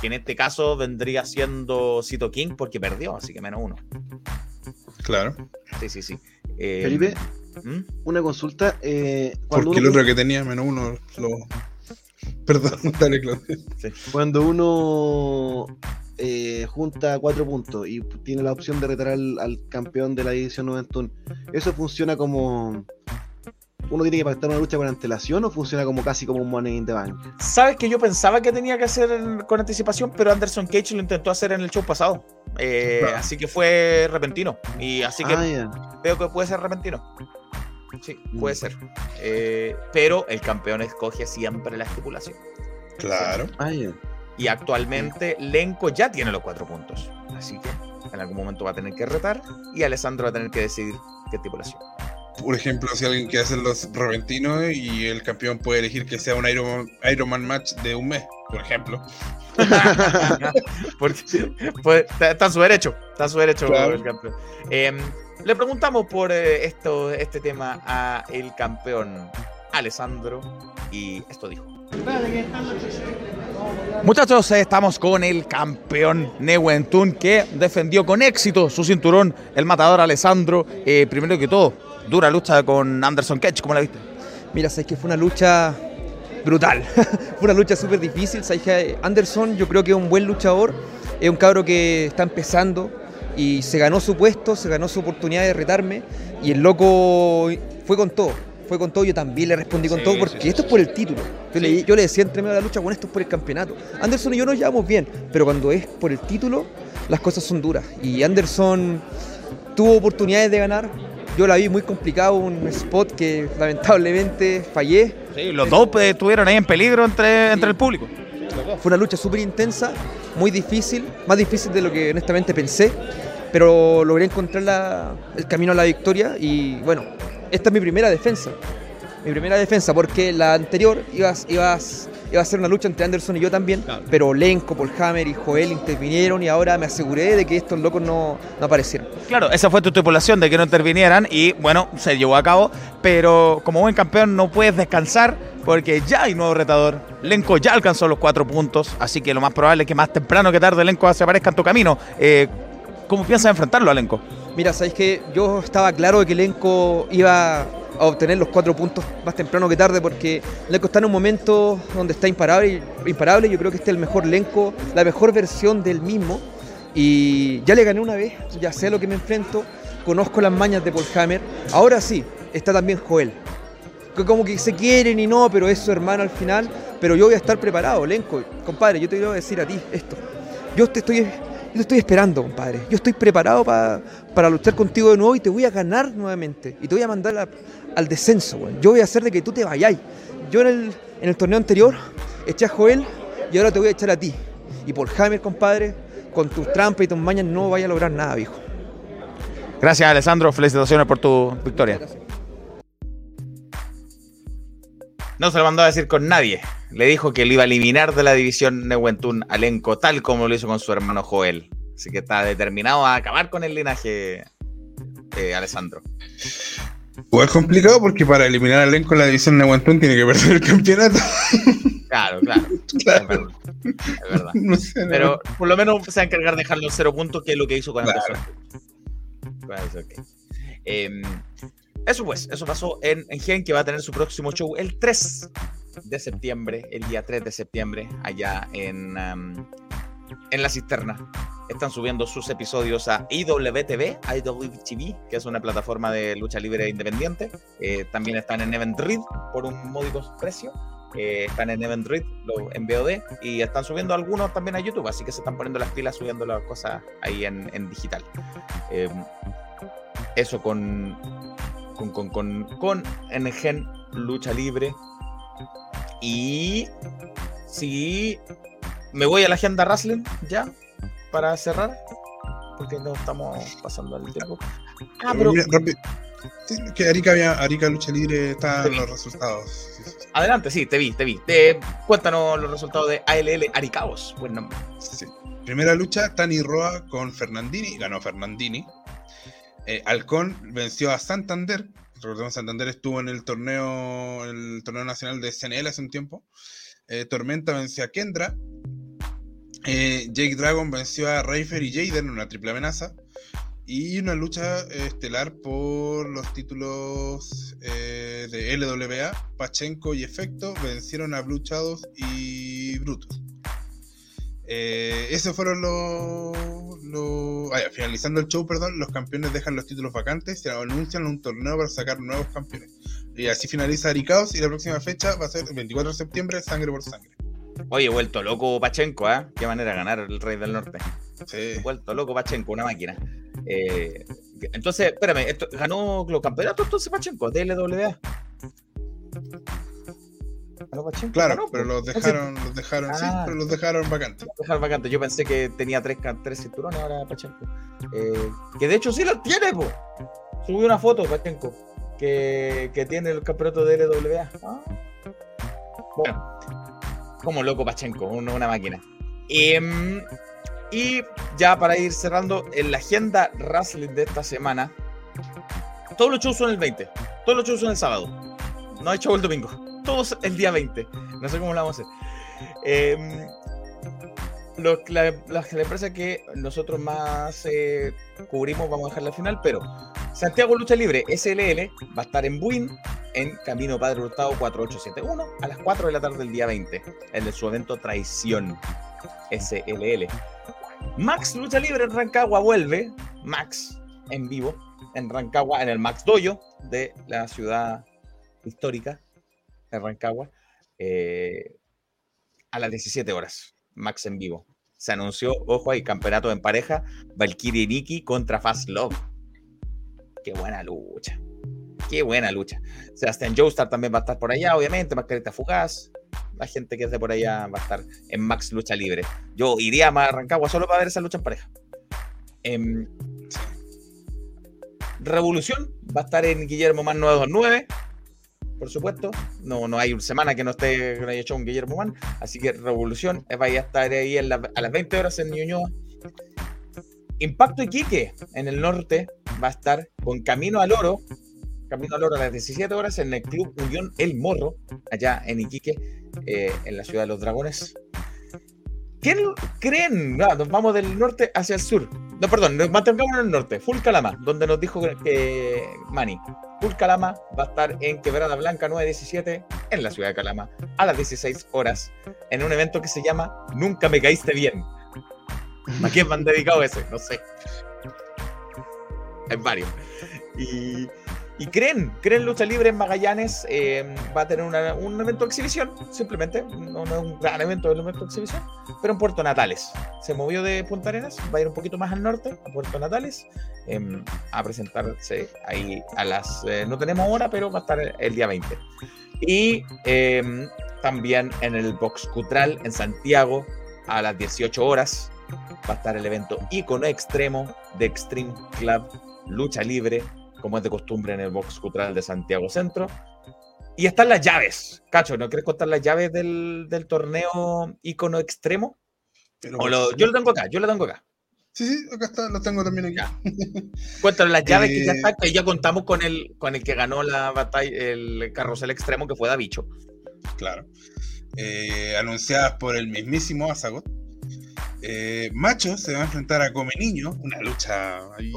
Que en este caso vendría siendo Cito King porque perdió, así que menos uno. Claro. Sí, sí, sí. Eh, Felipe, ¿Mm? una consulta. Eh, porque el otro que tenía menos uno lo. Perdón, dale, Claudio. Cuando uno junta cuatro puntos y tiene la opción de retar al, campeón de la edición 91, ¿eso funciona como uno tiene que pactar una lucha con antelación o funciona como casi como un Money in the Bank? Sabes que yo pensaba que tenía que hacer con anticipación, pero Anderson Cage lo intentó hacer en el show pasado. Eh, así que fue repentino. Y así que ah, veo que puede ser repentino. Sí, puede mm. ser. Eh, pero el campeón escoge siempre la estipulación. Claro. Ah, y actualmente Lenko ya tiene los cuatro puntos. Así que en algún momento va a tener que retar y Alessandro va a tener que decidir qué estipulación por ejemplo, si alguien quiere hacer los repentinos y el campeón puede elegir que sea un Iron, Ironman match de un mes, por ejemplo. Porque, pues, está en su derecho, está en su derecho el campeón. Em, le preguntamos por eh, esto, este tema a el campeón Alessandro y esto dijo. Muchachos, estamos con el campeón Neuentun que defendió con éxito su cinturón, el matador Alessandro. Eh, primero que todo, dura lucha con Anderson Ketch, ¿cómo la viste? Mira, sabes que fue una lucha brutal, fue una lucha súper difícil. Sabes que Anderson, yo creo que es un buen luchador, es un cabro que está empezando y se ganó su puesto, se ganó su oportunidad de retarme y el loco fue con todo. Fue con todo, yo también le respondí con todo, porque esto es por el título. Yo le, yo le, decía entre medio de la lucha, bueno, esto es por el campeonato. Anderson y yo nos llevamos bien, pero cuando es por el título, las cosas son duras. Y Anderson tuvo oportunidades de ganar, yo la vi muy complicado, un spot que lamentablemente fallé. Sí, los dos pues, estuvieron ahí en peligro entre, entre el público. Fue una lucha súper intensa, muy difícil, más difícil de lo que honestamente pensé, pero logré encontrar la- el camino a la victoria y bueno, esta es mi primera defensa. Mi primera defensa, porque la anterior ibas, ibas, iba a ser una lucha entre Anderson y yo también, pero Lenko, Paul Hammer y Joel intervinieron y ahora me aseguré de que estos locos no, no aparecieran. Claro, esa fue tu tripulación de que no intervinieran y bueno, se llevó a cabo, pero como buen campeón no puedes descansar porque ya hay nuevo retador. Lenko ya alcanzó los cuatro puntos, así que lo más probable es que más temprano que tarde Lenko se aparezca en tu camino. Eh, ¿Cómo piensas enfrentarlo a Lenko? Mira, sabéis que yo estaba claro de que Lenko iba a obtener los cuatro puntos más temprano que tarde porque Lenko está en un momento donde está imparable, imparable. Yo creo que este es el mejor Lenko, la mejor versión del mismo. Y ya le gané una vez, ya sé a lo que me enfrento, conozco las mañas de Paul Hammer. Ahora sí, está también Joel. Que como que se quieren y no, pero es su hermano al final. Pero yo voy a estar preparado, Lenko. Compadre, yo te quiero decir a ti esto. Yo te estoy, yo te estoy esperando, compadre. Yo estoy preparado pa- para luchar contigo de nuevo y te voy a ganar nuevamente. Y te voy a mandar a- al descenso, weón. Yo voy a hacer de que tú te vayáis. Yo en el, en el torneo anterior eché a Joel y ahora te voy a echar a ti. Y por Hammer, compadre, con tus trampas y tus mañas no vaya a lograr nada, viejo. Gracias, Alessandro. Felicitaciones por tu victoria. No se lo mandó a decir con nadie. Le dijo que lo iba a eliminar de la división Neuentún Alenco, tal como lo hizo con su hermano Joel. Así que está determinado a acabar con el linaje, eh, Alessandro. Igual complicado porque para eliminar al elenco en la división de Aguantón tiene que perder el campeonato. Claro, claro. Es verdad. Es verdad. No sé, no. Pero por lo menos se va a encargar de dejarlo en cero puntos, que es lo que hizo con Claro. Anderson. Bueno, eso, ok. Eso pues, eso pasó en, en Gen, que va a tener su próximo show el 3 de septiembre, el día 3 de septiembre, allá en, en La Cisterna. Están subiendo sus episodios a IWTV, IWTV, que es una plataforma de lucha libre independiente. Eh, también están en Event Read por un módico precio. Eh, están en Event Read, lo- en VOD, y están subiendo algunos también a YouTube, así que se están poniendo las pilas subiendo las cosas ahí en, en digital. Eh, eso con, con, con, con, con Engen Lucha Libre. Y si me voy a la agenda wrestling ya para cerrar, porque no estamos pasando el tiempo. Ah, pero Mira, rápido. Sí, que Arica, había, Arica Lucha Libre está en los resultados. Sí, sí, sí. adelante, sí, te vi, te vi. Te- cuéntanos los resultados de ALL Aricaos. Buen nombre. Sí. Primera lucha, Tani Roa con Fernandini, ganó Fernandini. Eh, Halcón venció a Santander. Recordemos Santander estuvo en el torneo, el torneo nacional de CNL hace un tiempo. Eh, Tormenta venció a Kendra. Eh, Jake Dragon venció a Reifer y Jaden en una triple amenaza. Y una lucha eh, estelar por los títulos de LWA. Pachenko y Efecto vencieron a Blue y Brutus. Eh, esos fueron los. los- ah, ya, finalizando el show, perdón, los campeones dejan los títulos vacantes y anuncian un torneo para sacar nuevos campeones. Y así finaliza Aricaos y la próxima fecha va a ser el 24 de septiembre, sangre por sangre. Oye, vuelto loco Pachenko, ¿ah? Qué manera de ganar el Rey del Norte. Sí. Vuelto loco Pachenko, una máquina. Eh, entonces, espérame, esto- ¿ganó los campeonatos entonces Pachenko de Claro, pero los dejaron, los dejaron, sí, Ah. pero los dejaron vacantes. dejar vacante. Yo pensé que tenía tres, tres cinturones ahora Pachenko. Eh, que de hecho sí los tiene, po. Subí una foto, Pachenko, que, que tiene el campeonato de LWA. Ah. Bueno, como loco Pachenko, una, una máquina. Em, y ya para ir cerrando, en la agenda wrestling de esta semana, todos los shows son el 20, todos los shows son el sábado. No hay show el domingo, el día 20. No sé cómo lo vamos a hacer. Em, la, la- la empresa que nosotros más eh, cubrimos, vamos a dejarla al final, pero Santiago Lucha Libre SLL va a estar en Buin, en Camino Padre Hurtado 4871, a las 4 de la tarde del día 20, el de su evento Traición SLL. Max Lucha Libre en Rancagua vuelve, Max en vivo, en Rancagua, en el Max Doyo de la ciudad histórica de Rancagua, eh, a las 17 horas. Max en vivo. Se anunció, ojo ahí, campeonato en pareja, Valkyrie y Nikki contra Fast Love. Qué buena lucha. Qué buena lucha. Sebastian Joestar también va a estar por allá, obviamente. Mascarita Fugaz. La gente que es de por allá va a estar en Max Lucha Libre. Yo iría a Rancagua solo para ver esa lucha en pareja. Em, Revolución va a estar en Guillermo Man 929. Por supuesto, no, no hay una semana que no esté que un Guillermo Man, así que Revolución eh, va a estar ahí a las 20 horas en Ñuñoa. Impacto Iquique en el norte va a estar con Camino al Oro, Camino al Oro a las 17 horas en el Club Unión El Morro, allá en Iquique, eh, en la ciudad de los dragones. ¿Quién creen? Nos vamos del norte hacia el sur. No, perdón, nos mantengamos en el norte. Full Calama, donde nos dijo que Manny. Full Calama va a estar en Quebrada Blanca 917 en la ciudad de Calama a las 16 horas en un evento que se llama Nunca me caíste bien. ¿A quién me han dedicado ese? No sé. Hay varios. Y, y creen, creen Lucha Libre en Magallanes eh, va a tener una- un evento de exhibición, simplemente. No, no es un gran evento, es un evento de exhibición, pero en Puerto Natales. Se movió de Punta Arenas, va a ir un poquito más al norte, a Puerto Natales, em, a presentarse ahí a las. eh, no tenemos hora, pero va a estar el día 20. Y em, también en el Box Cutral en Santiago a las 18 horas va a estar el evento Icono Extremo de Extreme Club Lucha Libre, como es de costumbre en el Box Cutral de Santiago Centro. Y están las llaves. Cacho, ¿no quieres contar las llaves del, del torneo Icono Extremo? Pero O por lo- supuesto. yo lo tengo acá, yo lo tengo acá. Sí, sí, acá está, lo tengo también aquí. Cuéntanos las llaves que ya Eh, está, que ya contamos con el, con el que ganó la batalla, el carrusel extremo, que fue Davicho. Claro. Eh, anunciadas por el mismísimo Azagot. Eh, Macho se va a enfrentar a Come Niño, una lucha ahí.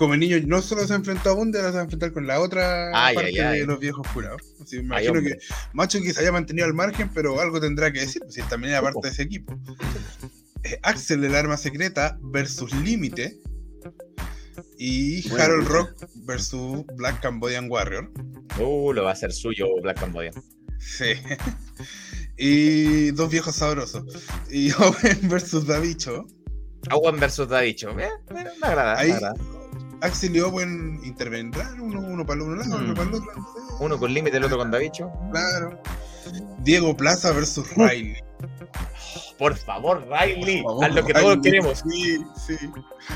Come Niño no solo se enfrentó a Bunde, ahora se va a enfrentar con la otra Ay, parte ay, ay. de los viejos jurados. Así, me imagino que Macho que se haya mantenido al margen, pero algo tendrá que decir, pues, si también era parte de ese equipo. Eh, Axel, el arma secreta, versus Límite. Y Harold. Rock versus Black Cambodian Warrior. Uh, lo va a hacer suyo Black Cambodia. Sí. Y dos viejos sabrosos. Y Owen versus Davicho. Owen versus Davicho. Eh, eh, me agrada, Ahí me agrada. Axel y Owen intervendrán, uno, uno para el uno lado, uno Mm. para el otro. sé. Uno con límite, el otro con Davicho. Claro. Diego Plaza versus Riley. Por favor, Riley, Por favor, haz lo que todos queremos. Sí, sí.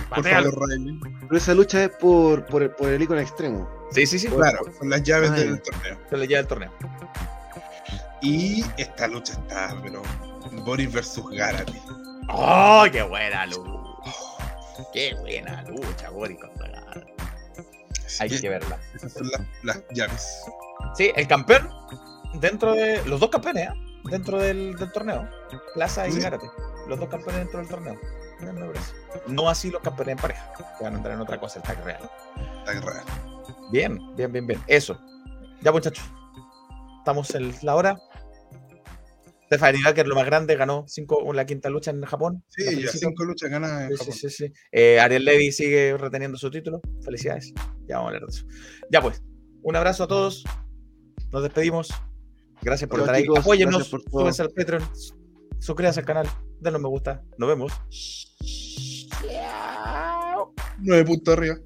Por favor, Riley. Pero esa lucha es por, por, el- por el icono extremo. Sí, sí, sí. Claro, son las llaves Ah, del torneo. Se le lleva el torneo. Y esta lucha está, pero. Boris versus Garati. ¡Oh, qué buena lucha! ¡Qué buena lucha, Boris contra. Hay que verla. Esas son las, las llaves. Sí, el campeón dentro de. Los dos campeones, ¿eh? Dentro del, del torneo. Plaza y Sí. Gárate. Los dos campeones dentro del torneo. No así los campeones en pareja. Que van a entrar en otra cosa, el tag real. Está raro. Bien, bien, bien, bien. Eso. Ya, muchachos. Estamos en la hora. Stephanie Baker, lo más grande, ganó cinco, la quinta lucha en Japón. Sí, ya cinco luchas ganadas en Sí, sí, Japón. sí, sí. Eh, Ariel Levy sigue reteniendo su título. Felicidades. Ya vamos a hablar de eso. Ya pues, un abrazo a todos. Nos despedimos. Gracias por estar ahí. Apóyennos. Súbense al Patreon. Suscríbanse al canal. Denos me gusta. Nos vemos. Nueve puntos arriba.